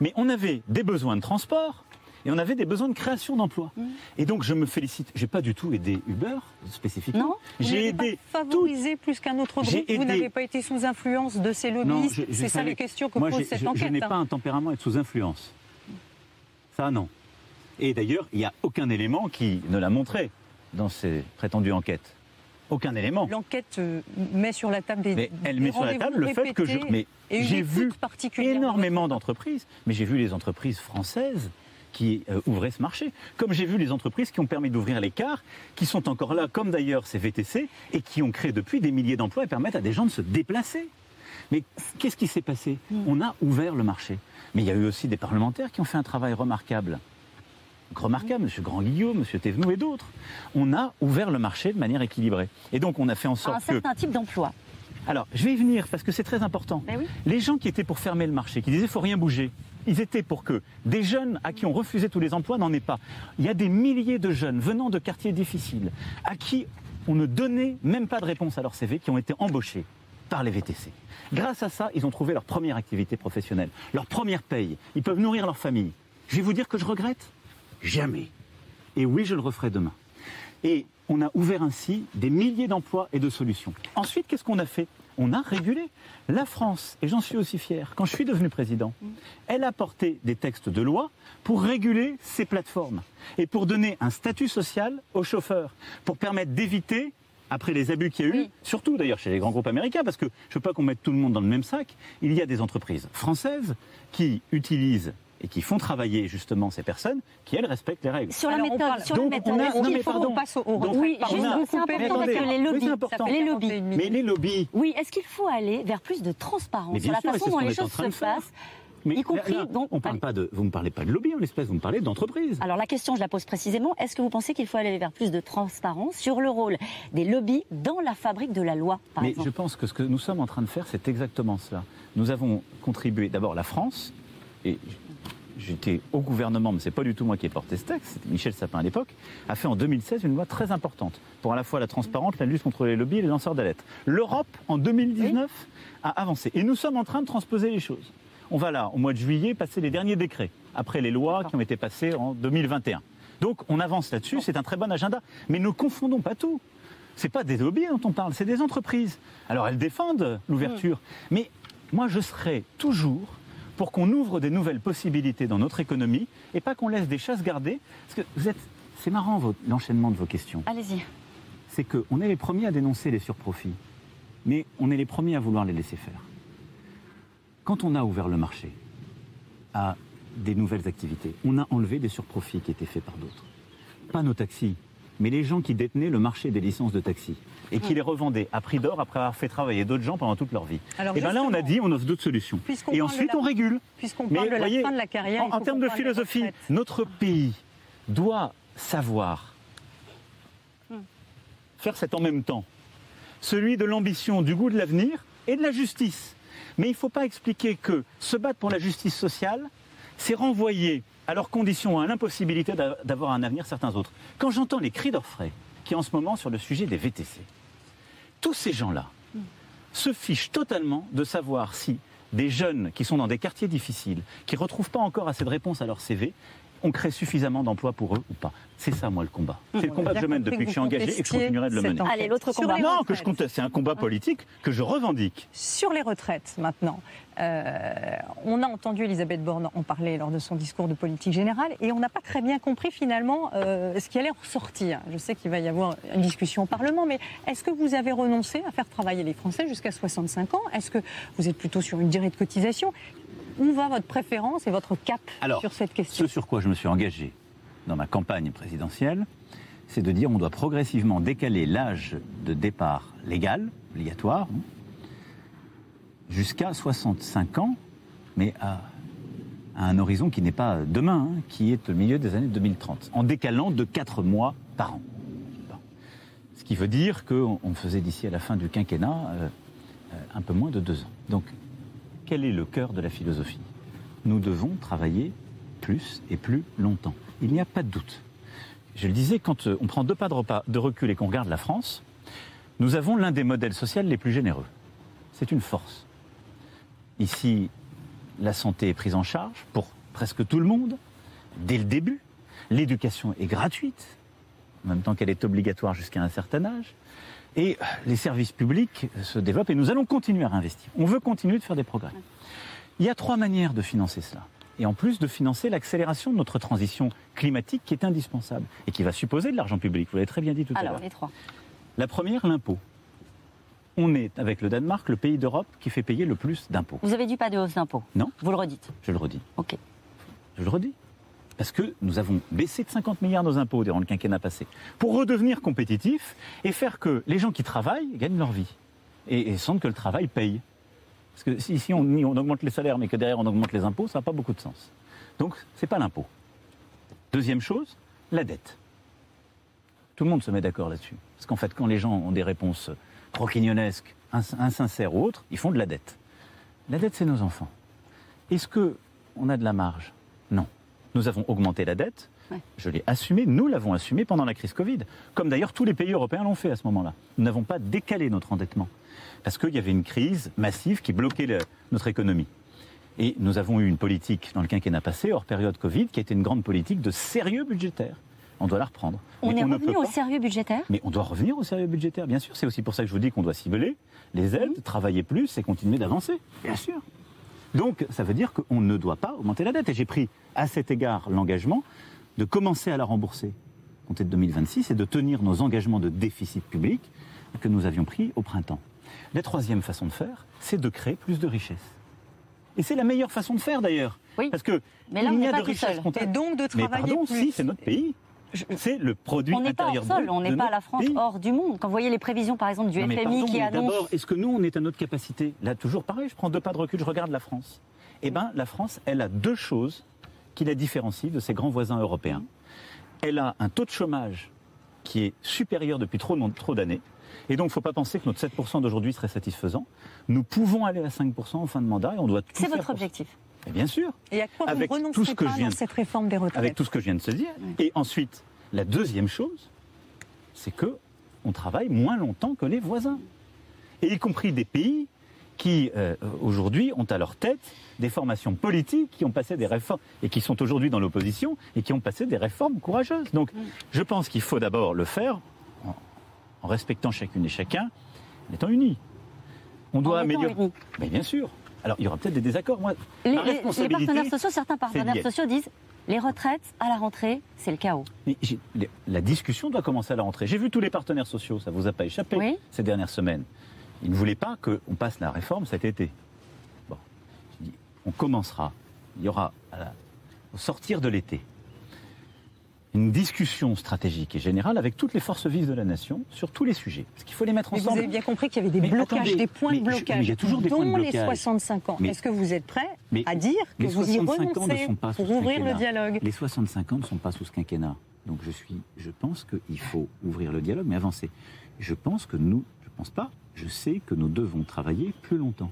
Mais on avait des besoins de transport et on avait des besoins de création d'emplois. Et donc je me félicite. J'ai pas du tout aidé Uber spécifiquement. Non, vous j'ai n'avez pas aidé favorisé plus qu'un autre groupe. Vous aidé- n'avez pas été sous influence de ces je C'est ça les questions que Moi, pose cette je, enquête. Je n'ai hein. pas un tempérament à être sous influence. Ça, non. Et d'ailleurs, il n'y a aucun élément qui ne l'a montré dans ces prétendues enquêtes. Aucun élément. L'enquête euh, met sur la table des. Mais elle des met sur la table le fait que je. Mais j'ai vu énormément d'entreprises, mais j'ai vu les entreprises françaises qui euh, ouvraient ce marché, comme j'ai vu les entreprises qui ont permis d'ouvrir l'écart, qui sont encore là, comme d'ailleurs ces VTC, et qui ont créé depuis des milliers d'emplois et permettent à des gens de se déplacer. Mais qu'est-ce qui s'est passé? On a ouvert le marché. Mais il y a eu aussi des parlementaires qui ont fait un travail remarquable. Remarquable, M. Grand-Guillaume, M. Thévenoud et d'autres. On a ouvert le marché de manière équilibrée. Et donc on a fait en Un sorte que... certain type d'emploi. Alors, je vais y venir parce que c'est très important. Ben oui. Les gens qui étaient pour fermer le marché, qui disaient faut rien bouger, ils étaient pour que des jeunes à qui on refusait tous les emplois n'en aient pas. Il y a des milliers de jeunes venant de quartiers difficiles à qui on ne donnait même pas de réponse à leur CV qui ont été embauchés par les VTC. Grâce à ça, ils ont trouvé leur première activité professionnelle, leur première paye. Ils peuvent nourrir leur famille. Je vais vous dire que je regrette Jamais. Et oui, je le referai demain. Et on a ouvert ainsi des milliers d'emplois et de solutions. Ensuite, qu'est-ce qu'on a fait? On a régulé. La France, et j'en suis aussi fier, quand je suis devenu président, elle a porté des textes de loi pour réguler ces plateformes et pour donner un statut social aux chauffeurs, pour permettre d'éviter après les abus qu'il y a eu, surtout d'ailleurs chez les grands groupes américains, parce que je ne veux pas qu'on mette tout le monde dans le même sac, il y a des entreprises françaises qui utilisent et qui font travailler justement ces personnes qui, elles, respectent les règles. Sur la méthode, parle- sur la méthode, on a- est-ce non, qu'il mais faut- pardon. On passe au, Donc. Oui, juste, a- c'est important parce que les lobbies, important. les lobbies. Mais les lobbies, oui, est-ce qu'il faut aller vers plus de transparence sur la sûr, façon dont les choses se passent, mais y compris là, donc. on parle allez. pas de, vous ne parlez pas de lobby en l'espèce, vous me parlez d'entreprise. Alors la question, je la pose précisément. Est-ce que vous pensez qu'il faut aller vers plus de transparence sur le rôle des lobbies dans la fabrique de la loi, par Mais exemple je pense que ce que nous sommes en train de faire, c'est exactement cela. Nous avons contribué, d'abord la France, et j'étais au gouvernement, mais c'est pas du tout moi qui ai porté ce texte, c'était Michel Sapin à l'époque, a fait en 2016 une loi très importante pour à la fois la transparence, la lutte contre les lobbies et les lanceurs d'alerte. L'Europe, en 2019, a avancé. Et nous sommes en train de transposer les choses. On va là, au mois de juillet, passer les derniers décrets, après les lois qui ont été passées en 2021. Donc on avance là-dessus, c'est un très bon agenda. Mais ne confondons pas tout. C'est pas des lobbies dont on parle, c'est des entreprises. Alors elles défendent l'ouverture, mais moi je serai toujours pour qu'on ouvre des nouvelles possibilités dans notre économie et pas qu'on laisse des chasses gardées. Parce que vous êtes, c'est marrant l'enchaînement de vos questions. Allez-y. C'est qu'on est les premiers à dénoncer les surprofits, mais on est les premiers à vouloir les laisser faire. Quand on a ouvert le marché à des nouvelles activités, on a enlevé des surprofits qui étaient faits par d'autres. Pas nos taxis, mais les gens qui détenaient le marché des licences de taxi et qui Hmm. les revendaient à prix d'or après avoir fait travailler d'autres gens pendant toute leur vie. Alors, et bien là, on a dit, on offre d'autres solutions. Et ensuite, la- on régule. Puisqu'on Mais parle de la voyez, fin de la carrière, en, termes de philosophie, notre pays doit savoir Hmm. faire cet en même temps. Celui de l'ambition, du goût de l'avenir et de la justice. Mais il ne faut pas expliquer que se battre pour la justice sociale, c'est renvoyer à leurs conditions, à l'impossibilité d'a- d'avoir un avenir certains autres. Quand j'entends les cris d'orfraie qui en ce moment sur le sujet des VTC, tous ces gens-là se fichent totalement de savoir si des jeunes qui sont dans des quartiers difficiles, qui ne retrouvent pas encore assez de réponses à leur CV, on crée suffisamment d'emplois pour eux ou pas. C'est ça, moi, le combat. C'est le combat que je mène depuis que je suis engagé et que je continuerai de le mener. Allez, l'autre Sur combat. les Non, que retraites. je conteste, c'est un combat politique que je revendique. Sur les retraites, maintenant, euh, on a entendu Elisabeth Borne en parler lors de son discours de politique générale et on n'a pas très bien compris finalement euh, ce qui allait ressortir. Je sais qu'il va y avoir une discussion au Parlement, mais est-ce que vous avez renoncé à faire travailler les Français jusqu'à 65 ans? Est-ce que vous êtes plutôt sur une durée de cotisation? Où va votre préférence et votre cap Alors, sur cette question? Ce sur quoi je me suis engagé dans ma campagne présidentielle, c'est de dire on doit progressivement décaler l'âge de départ légal, obligatoire, hein, jusqu'à 65 ans, mais à, un horizon qui n'est pas demain, hein, qui est au milieu des années 2030, en décalant de 4 mois par an. Ce qui veut dire qu'on on faisait d'ici à la fin du quinquennat euh, euh, un peu moins de 2 ans. Donc, quel est le cœur de la philosophie? Nous devons travailler plus et plus longtemps. Il n'y a pas de doute. Je le disais, quand euh, on prend deux pas de, repas- de recul et qu'on regarde la France, nous avons l'un des modèles sociaux les plus généreux. C'est une force. Ici, la santé est prise en charge pour presque tout le monde, dès le début. L'éducation est gratuite, en même temps qu'elle est obligatoire jusqu'à un certain âge. Et les services publics se développent et nous allons continuer à investir. On veut continuer de faire des progrès. Il y a trois manières de financer cela. Et en plus de financer l'accélération de notre transition climatique qui est indispensable et qui va supposer de l'argent public. Vous l'avez très bien dit tout à Alors, l'heure. les trois. La première, l'impôt. On est, avec le Danemark, le pays d'Europe qui fait payer le plus d'impôts. Vous avez dit pas de hausse d'impôts Non. Vous le redites Je le redis. Ok. Je le redis. Parce que nous avons baissé de 50 milliards nos impôts durant le quinquennat passé pour redevenir compétitifs et faire que les gens qui travaillent gagnent leur vie et, et sentent que le travail paye. Parce que si, on, on augmente les salaires mais que derrière on augmente les impôts, ça n'a pas beaucoup de sens. Donc, ce n'est pas l'impôt. Deuxième chose, la dette. Tout le monde se met d'accord là-dessus. Parce qu'en fait, quand les gens ont des réponses croquignonesques insincères ou autres, ils font de la dette. La dette, c'est nos enfants. Est-ce qu'on a de la marge? Non. Nous avons augmenté la dette. Je l'ai assumé, nous l'avons assumé pendant la crise Covid, comme d'ailleurs tous les pays européens l'ont fait à ce moment-là. Nous n'avons pas décalé notre endettement, parce qu'il y avait une crise massive qui bloquait notre économie. Et nous avons eu une politique dans le quinquennat passé, hors période Covid, qui a été une grande politique de sérieux budgétaire. On doit la reprendre. On est revenu au sérieux budgétaire? Mais on doit revenir au sérieux budgétaire, bien sûr. C'est aussi pour ça que je vous dis qu'on doit cibler les aides, travailler plus et continuer d'avancer, bien sûr. Donc, ça veut dire qu'on ne doit pas augmenter la dette. Et j'ai pris à cet égard l'engagement de commencer à la rembourser compter de 2026 et de tenir nos engagements de déficit public que nous avions pris au printemps. La troisième façon de faire, c'est de créer plus de richesses. Et c'est la meilleure façon de faire d'ailleurs. Oui. Parce que mais là, il on y a pas de richesses Et donc de travailler mais pardon, plus. si, c'est notre pays. C'est le produit on n'est pas intérieur brut on n'est pas la France pays. hors du monde. Quand vous voyez les prévisions, par exemple, du Non, mais FMI pardon, qui mais annonce. D'abord, est-ce que nous, on est à notre capacité? Là, toujours pareil, je prends deux pas de recul, je regarde la France. Eh bien, la France, elle a deux choses qui la différencient de ses grands voisins européens. Elle a un taux de chômage qui est supérieur depuis trop, trop d'années. Et donc, il ne faut pas penser que notre 7% d'aujourd'hui serait satisfaisant. Nous pouvons aller à 5% en fin de mandat et on doit tout C'est votre objectif. Et bien sûr. Et à quoi vous Avec tout ce que pas je viens de- cette réforme des retraites Avec tout ce que je viens de se dire. Et ensuite, la deuxième chose, c'est que on travaille moins longtemps que les voisins. Et y compris des pays qui, euh, aujourd'hui, ont à leur tête des formations politiques qui ont passé des réformes et qui sont aujourd'hui dans l'opposition et qui ont passé des réformes courageuses. Donc, je pense qu'il faut d'abord le faire en, en respectant chacune et chacun, en étant unis. On doit En améliorer. unis. Mais bien sûr. Alors, il y aura peut-être des désaccords. Moi, Les, ma partenaires sociaux, certains partenaires sociaux disent les retraites à la rentrée, c'est le chaos. Mais la discussion doit commencer à la rentrée. J'ai vu tous les partenaires sociaux, ça vous a pas échappé Oui. ces dernières semaines. Ils ne voulaient pas qu'on passe la réforme cet été. Bon, on commencera. Il y aura, à la- au sortir de l'été, une discussion stratégique et générale avec toutes les forces vives de la nation sur tous les sujets. Parce qu'il faut les mettre Mais vous ensemble. avez bien compris qu'il y avait des Mais blocages, attendez, des points de je- blocage, mais il y a toujours des points de les blocage. 65 ans. Est-ce que vous êtes prêt à dire que les vous y 65 ans ne renoncez pour ouvrir le dialogue? Les 65 ans ne sont pas sous ce quinquennat. Donc je suis, je pense qu'il faut ouvrir le dialogue, mais avancer. Je pense que nous, pense pas, je sais que nous devons travailler plus longtemps.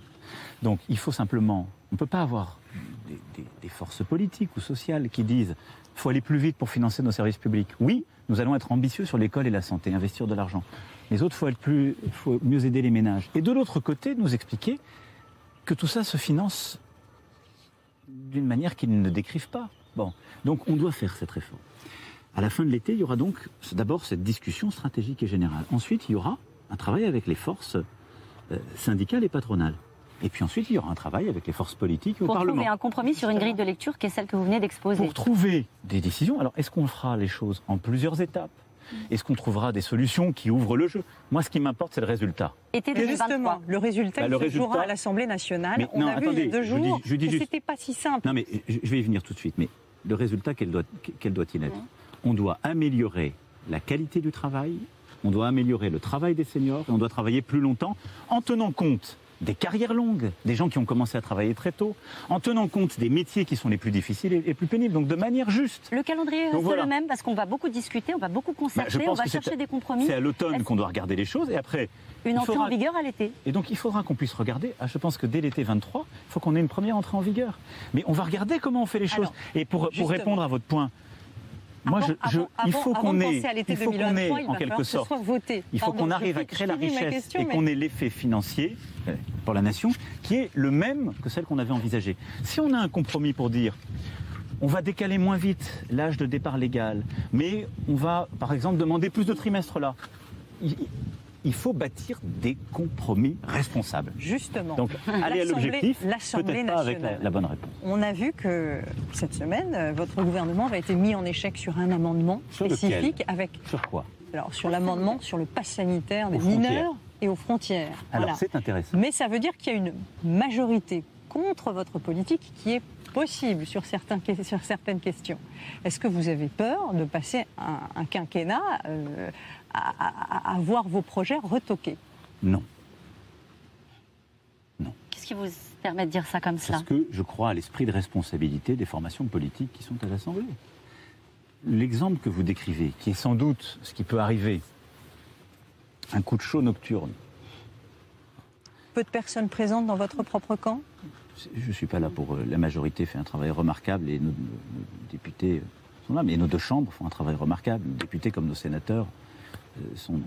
Donc il faut simplement, on ne peut pas avoir des, forces politiques ou sociales qui disent il faut aller plus vite pour financer nos services publics. Oui, nous allons être ambitieux sur l'école et la santé, investir de l'argent. Les autres, il faut, être plus, faut mieux aider les ménages. Et de l'autre côté, nous expliquer que tout ça se finance d'une manière qu'ils ne décrivent pas. Bon, donc on doit faire cette réforme. À la fin de l'été, il y aura donc d'abord cette discussion stratégique et générale. Ensuite, il y aura un travail avec les forces euh, syndicales et patronales. Et puis ensuite, il y aura un travail avec les forces politiques et au Pour Parlement. trouver un compromis sur une grille de lecture qui est celle que vous venez d'exposer. Pour trouver des décisions, alors est-ce qu'on fera les choses en plusieurs étapes? Est-ce qu'on trouvera des solutions qui ouvrent le jeu? Moi, ce qui m'importe, c'est le résultat. Et 2023. justement, le résultat, Bah, il le se résultat- jouera à l'Assemblée nationale. Mais On non, a vu il y attendez, a deux je vous dis- jours je dis que juste- c'était pas si simple. Non, mais je je vais y venir tout de suite. Mais le résultat, quel doit, quel doit-il être? On doit améliorer la qualité du travail, on doit améliorer le travail des seniors, et on doit travailler plus longtemps en tenant compte des carrières longues, des gens qui ont commencé à travailler très tôt, en tenant compte des métiers qui sont les plus difficiles et les plus pénibles, donc de manière juste. Le calendrier reste voilà. le même parce qu'on va beaucoup discuter, on va beaucoup Bah, concerter, on va chercher des compromis. C'est à l'automne qu'on doit regarder les choses, et après. Une entrée faudra- en vigueur à l'été. Et donc il faudra qu'on puisse regarder. Ah, je pense que dès l'été 23, il faut qu'on ait une première entrée en vigueur. Mais on va regarder comment on fait les choses. Alors, et pour, répondre à votre point, moi, Avant- je, je- avant- il faut qu'on ait, il faut qu'on 2023, ait, en quelque sorte, il faut qu'on arrive à créer la richesse question, et mais- qu'on ait l'effet financier euh, pour la nation qui est le même que celle qu'on avait envisagée. Si on a un compromis pour dire on va décaler moins vite l'âge de départ légal, mais on va, par exemple, demander plus de trimestres là. Il, faut bâtir des compromis responsables. Justement. Donc, aller à L'Assemblée- l'objectif, peut-être pas avec la, bonne réponse. On a vu que cette semaine, euh, votre gouvernement avait été mis en échec sur un amendement Sur spécifique avec Sur quoi alors sur l'amendement sur le pass sanitaire des Aux mineurs et aux frontières. Alors, Voilà. c'est intéressant. Mais ça veut dire qu'il y a une majorité contre votre politique qui est possible sur, certains, sur certaines questions. Est-ce que vous avez peur de passer un, un quinquennat euh, à, à- à voir vos projets retoqués Non. Qu'est-ce qui vous permet de dire ça comme cela Parce que je crois à l'esprit de responsabilité des formations politiques qui sont à l'Assemblée. L'exemple que vous décrivez, qui est sans doute ce qui peut arriver, un coup de chaud nocturne, peu de personnes présentes dans votre propre camp? Je ne suis pas là pour. euh, La majorité fait un travail remarquable et nos, nos- nos députés sont là, mais nos deux chambres font un travail remarquable. Nos députés comme nos sénateurs sont,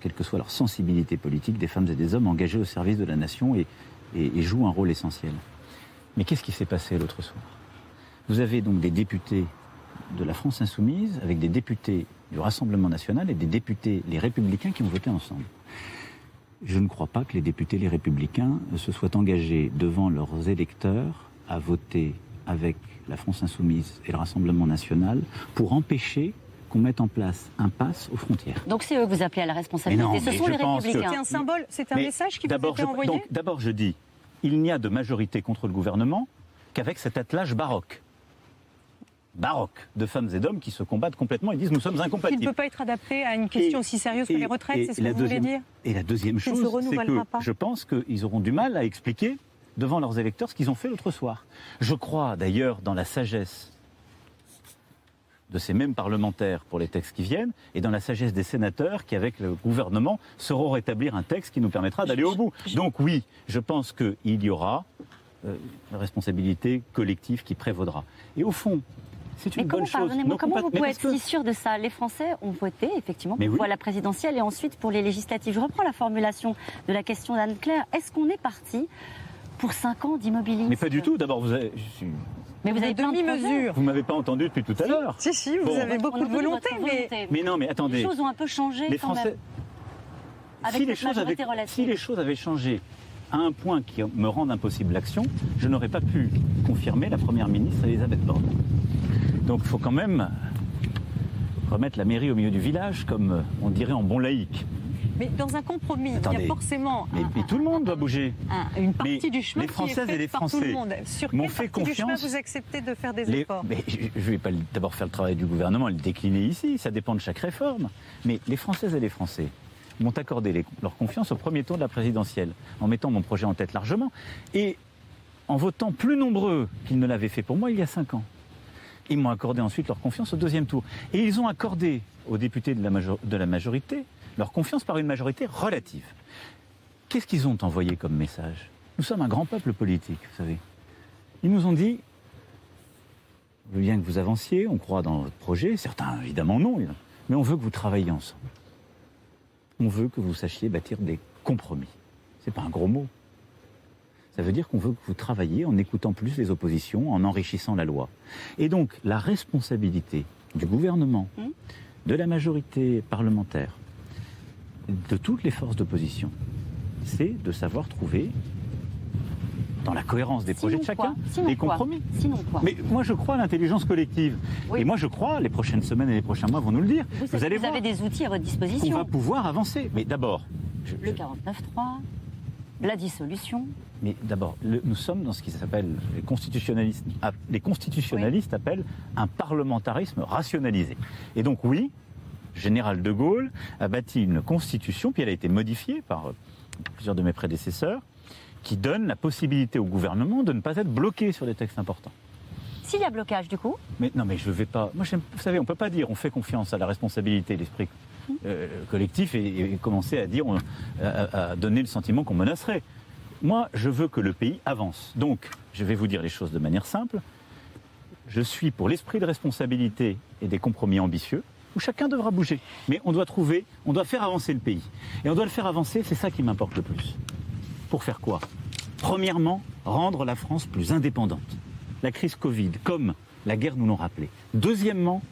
quelle que soit leur sensibilité politique, des femmes et des hommes engagés au service de la nation et, et- et jouent un rôle essentiel. Mais qu'est-ce qui s'est passé l'autre soir? Vous avez donc des députés de la France insoumise avec des députés du Rassemblement national et des députés, les républicains, qui ont voté ensemble. Je ne crois pas que les députés, les républicains, se soient engagés devant leurs électeurs à voter avec la France insoumise et le Rassemblement national pour empêcher qu'on mette en place un pass aux frontières. Donc c'est eux que vous appelez à la responsabilité. Mais non, Ce sont les que- républicains. C'est un symbole, c'est un Mais message qui vous a d'abord, été envoyé donc, D'abord, je dis, il n'y a de majorité contre le gouvernement qu'avec cet attelage baroque. Baroque de femmes et d'hommes qui se combattent complètement et disent nous sommes Il ne incompatibles. peut pas être adapté à une question Et- aussi sérieuse que les retraites, et c'est ce que vous voulez dire Et la deuxième chose, se c'est renouvellera que pas. je pense qu'ils auront du mal à expliquer devant leurs électeurs ce qu'ils ont fait l'autre soir. Je crois d'ailleurs dans la sagesse de ces mêmes parlementaires pour les textes qui viennent et dans la sagesse des sénateurs qui, avec le gouvernement, sauront rétablir un texte qui nous permettra d'aller au bout. Donc oui, je pense qu'il y aura euh, une responsabilité collective qui prévaudra. Et au fond, c'est Mais une comment, bonne chose. pardonnez-moi, Nos comment vous mais pouvez être que- si sûr de ça? Les Français ont voté, effectivement, Mais pour oui. la présidentielle et ensuite pour les législatives. Je reprends la formulation de la question d'Anne-Claire. Est-ce qu'on est parti pour 5 ans d'immobilisme? Mais pas du tout. D'abord, vous avez, je suis- Mais vous avez demi-mesure. vous m'avez pas entendu depuis tout à l'heure. Si, si, vous Bon. avez beaucoup de volonté, mais. Mais non, mais attendez. Les choses ont un peu changé Les quand Français. même. Avec si, les choses avaient, si les choses avaient changé à un point qui me rend impossible l'action, je n'aurais pas pu confirmer la première ministre Elisabeth Borne. Donc il faut quand même remettre la mairie au milieu du village, comme on dirait en bon laïc. Mais dans un compromis, il y a forcément Mais, un- mais tout le monde doit bouger. un- une partie Mais du chemin les qui est Françaises et les tout Français le monde. Sur m'ont fait partie du chemin confiance. vous acceptez de faire des Les- efforts mais je ne vais pas d'abord faire le travail du gouvernement et le décliner ici, ça dépend de chaque réforme. Mais les Françaises et les Français m'ont accordé les- leur confiance au premier tour de la présidentielle, en mettant mon projet en tête largement, et en votant plus nombreux qu'ils ne l'avaient fait pour moi il y a cinq ans. Ils m'ont accordé ensuite leur confiance au deuxième tour. Et ils ont accordé aux députés de la, major- de la majorité leur confiance par une majorité relative. Qu'est-ce qu'ils ont envoyé comme message? Nous sommes un grand peuple politique, vous savez. Ils nous ont dit on veut bien que vous avanciez, on croit dans votre projet, certains évidemment non, mais on veut que vous travailliez ensemble. On veut que vous sachiez bâtir des compromis. C'est pas un gros mot. Ça veut dire qu'on veut que vous travailliez en écoutant plus les oppositions, en enrichissant la loi. Et donc la responsabilité du gouvernement, de la majorité parlementaire, de toutes les forces d'opposition, c'est de savoir trouver, dans la cohérence des projets de chacun, Sinon des compromis. Sinon quoi? Mais moi, je crois à l'intelligence collective. Oui. Et moi, je crois, les prochaines semaines et les prochains mois vont nous le dire. Vous, Vous allez vous voir avez des outils à votre disposition. va pouvoir avancer. Mais d'abord, je- Le 49.3, la dissolution. mais d'abord, nous sommes dans ce qui s'appelle les constitutionnalistes. app- Les constitutionnalistes appellent un parlementarisme rationalisé. Et donc oui, général de Gaulle a bâti une constitution, puis elle a été modifiée par euh, plusieurs de mes prédécesseurs, qui donne la possibilité au gouvernement de ne pas être bloqué sur des textes importants. S'il y a blocage, du coup, Mais non, mais je ne vais pas. Moi, vous savez, on ne peut pas dire on fait confiance à la responsabilité, l'esprit euh, collectif et, et commencer à dire, on- à, à donner le sentiment qu'on menacerait. Moi, je veux que le pays avance. Donc, je vais vous dire les choses de manière simple. Je suis pour l'esprit de responsabilité et des compromis ambitieux où chacun devra bouger. Mais on doit trouver, on doit faire avancer le pays. Et on doit le faire avancer, c'est ça qui m'importe le plus. Pour faire quoi? Premièrement, rendre la France plus indépendante. La crise Covid, comme la guerre nous l'ont rappelé. Deuxièmement,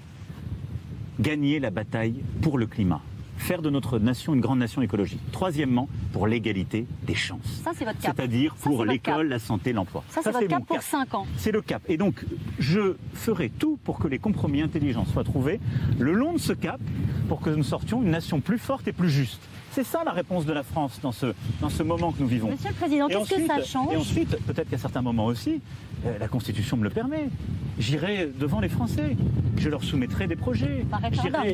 gagner la bataille pour le climat. Faire de notre nation une grande nation écologique. Troisièmement, pour l'égalité des chances. ça c'est votre cap. C'est-à-dire pour l'école, la santé, l'emploi. Ça, c'est votre cap pour 5 ans. c'est le cap. Et donc, je ferai tout pour que les compromis intelligents soient trouvés le long de ce cap pour que nous sortions une nation plus forte et plus juste. C'est ça la réponse de la France dans ce, dans ce moment que nous vivons. Monsieur le Président, qu'est-ce que ça change Et ensuite, peut-être qu'à certains moments aussi, la Constitution me le permet. J'irai devant les Français. Je leur soumettrai des projets.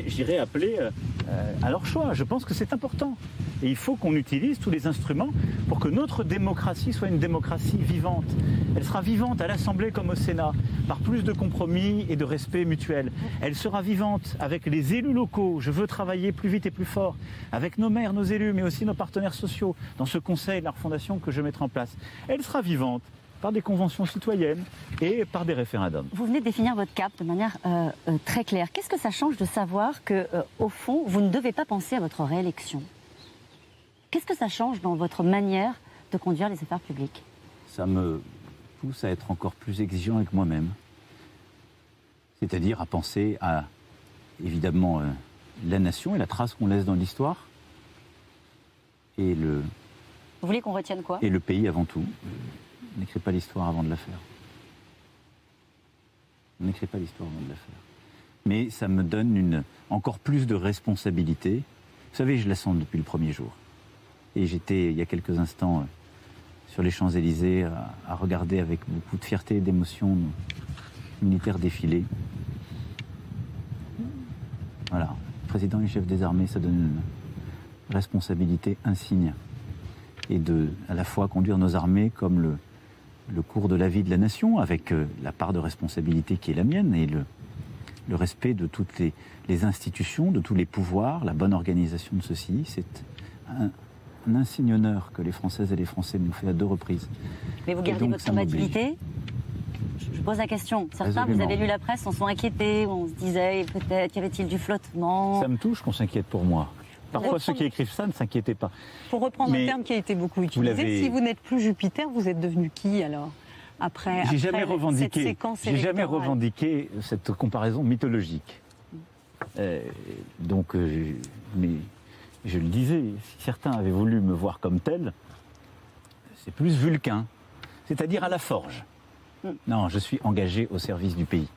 J'irai- appeler euh, euh, à leur choix. Je pense que c'est important. Et il faut qu'on utilise tous les instruments pour que notre démocratie soit une démocratie vivante. Elle sera vivante à l'Assemblée comme au Sénat, par plus de compromis et de respect mutuel. Elle sera vivante avec les élus locaux. Je veux travailler plus vite et plus fort avec nos maires, nos élus, mais aussi nos partenaires sociaux dans ce conseil de la refondation que je mettrai en place. Elle sera vivante par des conventions citoyennes et par des référendums. Vous venez de définir votre cap de manière euh, euh, très claire. Qu'est-ce que ça change de savoir que, euh, au fond, vous ne devez pas penser à votre réélection? Qu'est-ce que ça change dans votre manière de conduire les affaires publiques? Ça me pousse à être encore plus exigeant avec moi-même. C'est-à-dire à penser à, évidemment, la nation et la trace qu'on laisse dans l'histoire. Et le. Vous voulez qu'on retienne quoi? Et le pays avant tout n'écris pas l'histoire avant de la faire. N'écris pas l'histoire avant de la faire. Mais ça me donne une, encore plus de responsabilité. Vous savez, je la sens depuis le premier jour. Et j'étais, il y a quelques instants, euh, sur les Champs-Élysées, à, regarder avec beaucoup de fierté et d'émotion nos militaires défiler. Voilà. Président et chef des armées, ça donne une responsabilité insigne. Et de, à la fois, conduire nos armées comme le, le cours de la vie de la nation, avec euh, la part de responsabilité qui est la mienne et le, le respect de toutes les, les, institutions, de tous les pouvoirs, la bonne organisation de ceci. C'est un, un, insigne honneur que les Françaises et les Français nous fait à deux reprises. Mais vous gardez votre combativité je pose la question. Certains, vous avez lu la presse, on sont inquiétés, on se disait peut-être y avait-il du flottement? Ça me touche qu'on s'inquiète pour moi. Parfois, ceux qui écrivent ça ne s'inquiétaient pas. Pour reprendre un terme qui a été beaucoup utilisé, si vous n'êtes plus Jupiter, vous êtes devenu qui alors après, J'ai jamais revendiqué. J'ai jamais revendiqué cette comparaison mythologique. Euh, donc, euh, mais je le disais, si certains avaient voulu me voir comme tel, c'est plus vulcain, c'est-à-dire à la forge. Mm. Non, je suis engagé au service du pays.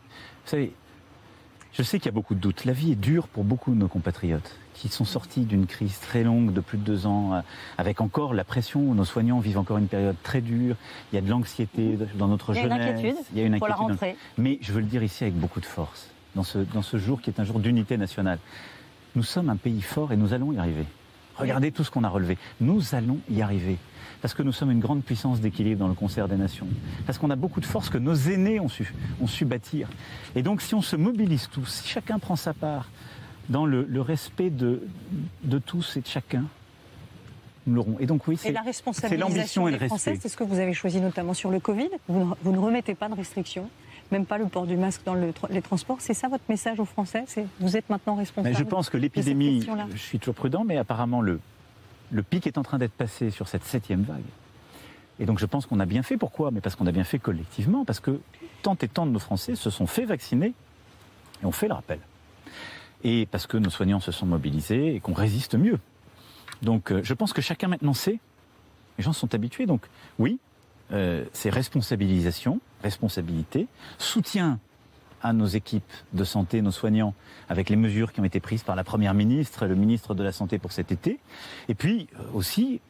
Vous savez, je sais qu'il y a beaucoup de doutes. La vie est dure pour beaucoup de nos compatriotes qui sont sortis d'une crise très longue de plus de deux ans, euh, avec encore la pression. Nos soignants vivent encore une période très dure. Il y a de l'anxiété dans notre jeunesse. Il y a une inquiétude. Il y a une inquiétude. Pour la rentrée. Mais je veux le dire ici avec beaucoup de force, dans ce, dans ce jour qui est un jour d'unité nationale. Nous sommes un pays fort et nous allons y arriver. Regardez tout ce qu'on a relevé. Nous allons y arriver parce que nous sommes une grande puissance d'équilibre dans le concert des nations, parce qu'on a beaucoup de force que nos aînés ont su, ont su bâtir. Et donc si on se mobilise tous, si chacun prend sa part dans le, le respect de, de tous et de chacun, nous l'aurons. Et donc oui, c'est l'ambition et le respect. C'est ce que vous avez choisi notamment sur le Covid. Vous, vous ne remettez pas de restrictions même pas le port du masque dans le, les transports. C'est ça votre message aux Français Vous êtes maintenant responsable mais Je pense que l'épidémie, je suis toujours prudent, mais apparemment le, le pic est en train d'être passé sur cette septième vague. Et donc je pense qu'on a bien fait. Pourquoi? Mais parce qu'on a bien fait collectivement, parce que tant et tant de nos Français se sont fait vacciner et ont fait le rappel. Et parce que nos soignants se sont mobilisés et qu'on résiste mieux. Donc euh, je pense que chacun maintenant sait, les gens sont habitués. Donc oui, euh, c'est responsabilisation, responsabilité, soutien à nos équipes de santé, nos soignants, avec les mesures qui ont été prises par la Première ministre et le ministre de la Santé pour cet été. Et puis euh, aussi,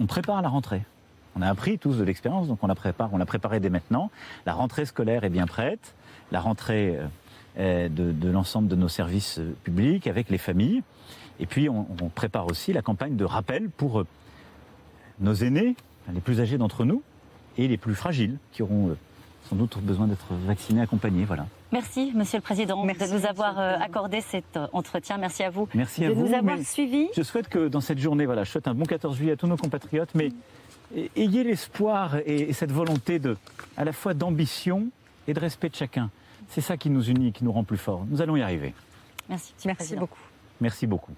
on prépare la rentrée. On a appris tous de l'expérience, donc on la prépare, on l'a préparée dès maintenant. La rentrée scolaire est bien prête, la rentrée de, de l'ensemble de nos services euh, publics avec les familles. Et puis on, on prépare aussi la campagne de rappel pour nos aînés, les plus âgés d'entre nous, et les plus fragiles, qui auront sans doute besoin d'être vaccinés, accompagnés. Voilà. Merci, Monsieur le Président, de nous avoir euh, accordé cet euh, entretien. Merci à vous Merci de à nous avoir suivis. Je souhaite que dans cette journée, voilà, je souhaite un bon 14 juillet à tous nos compatriotes, mais ayez l'espoir et cette volonté de, à la fois d'ambition et de respect de chacun. C'est ça qui nous unit, qui nous rend plus forts. Nous allons y arriver. Merci. Merci beaucoup. Merci beaucoup.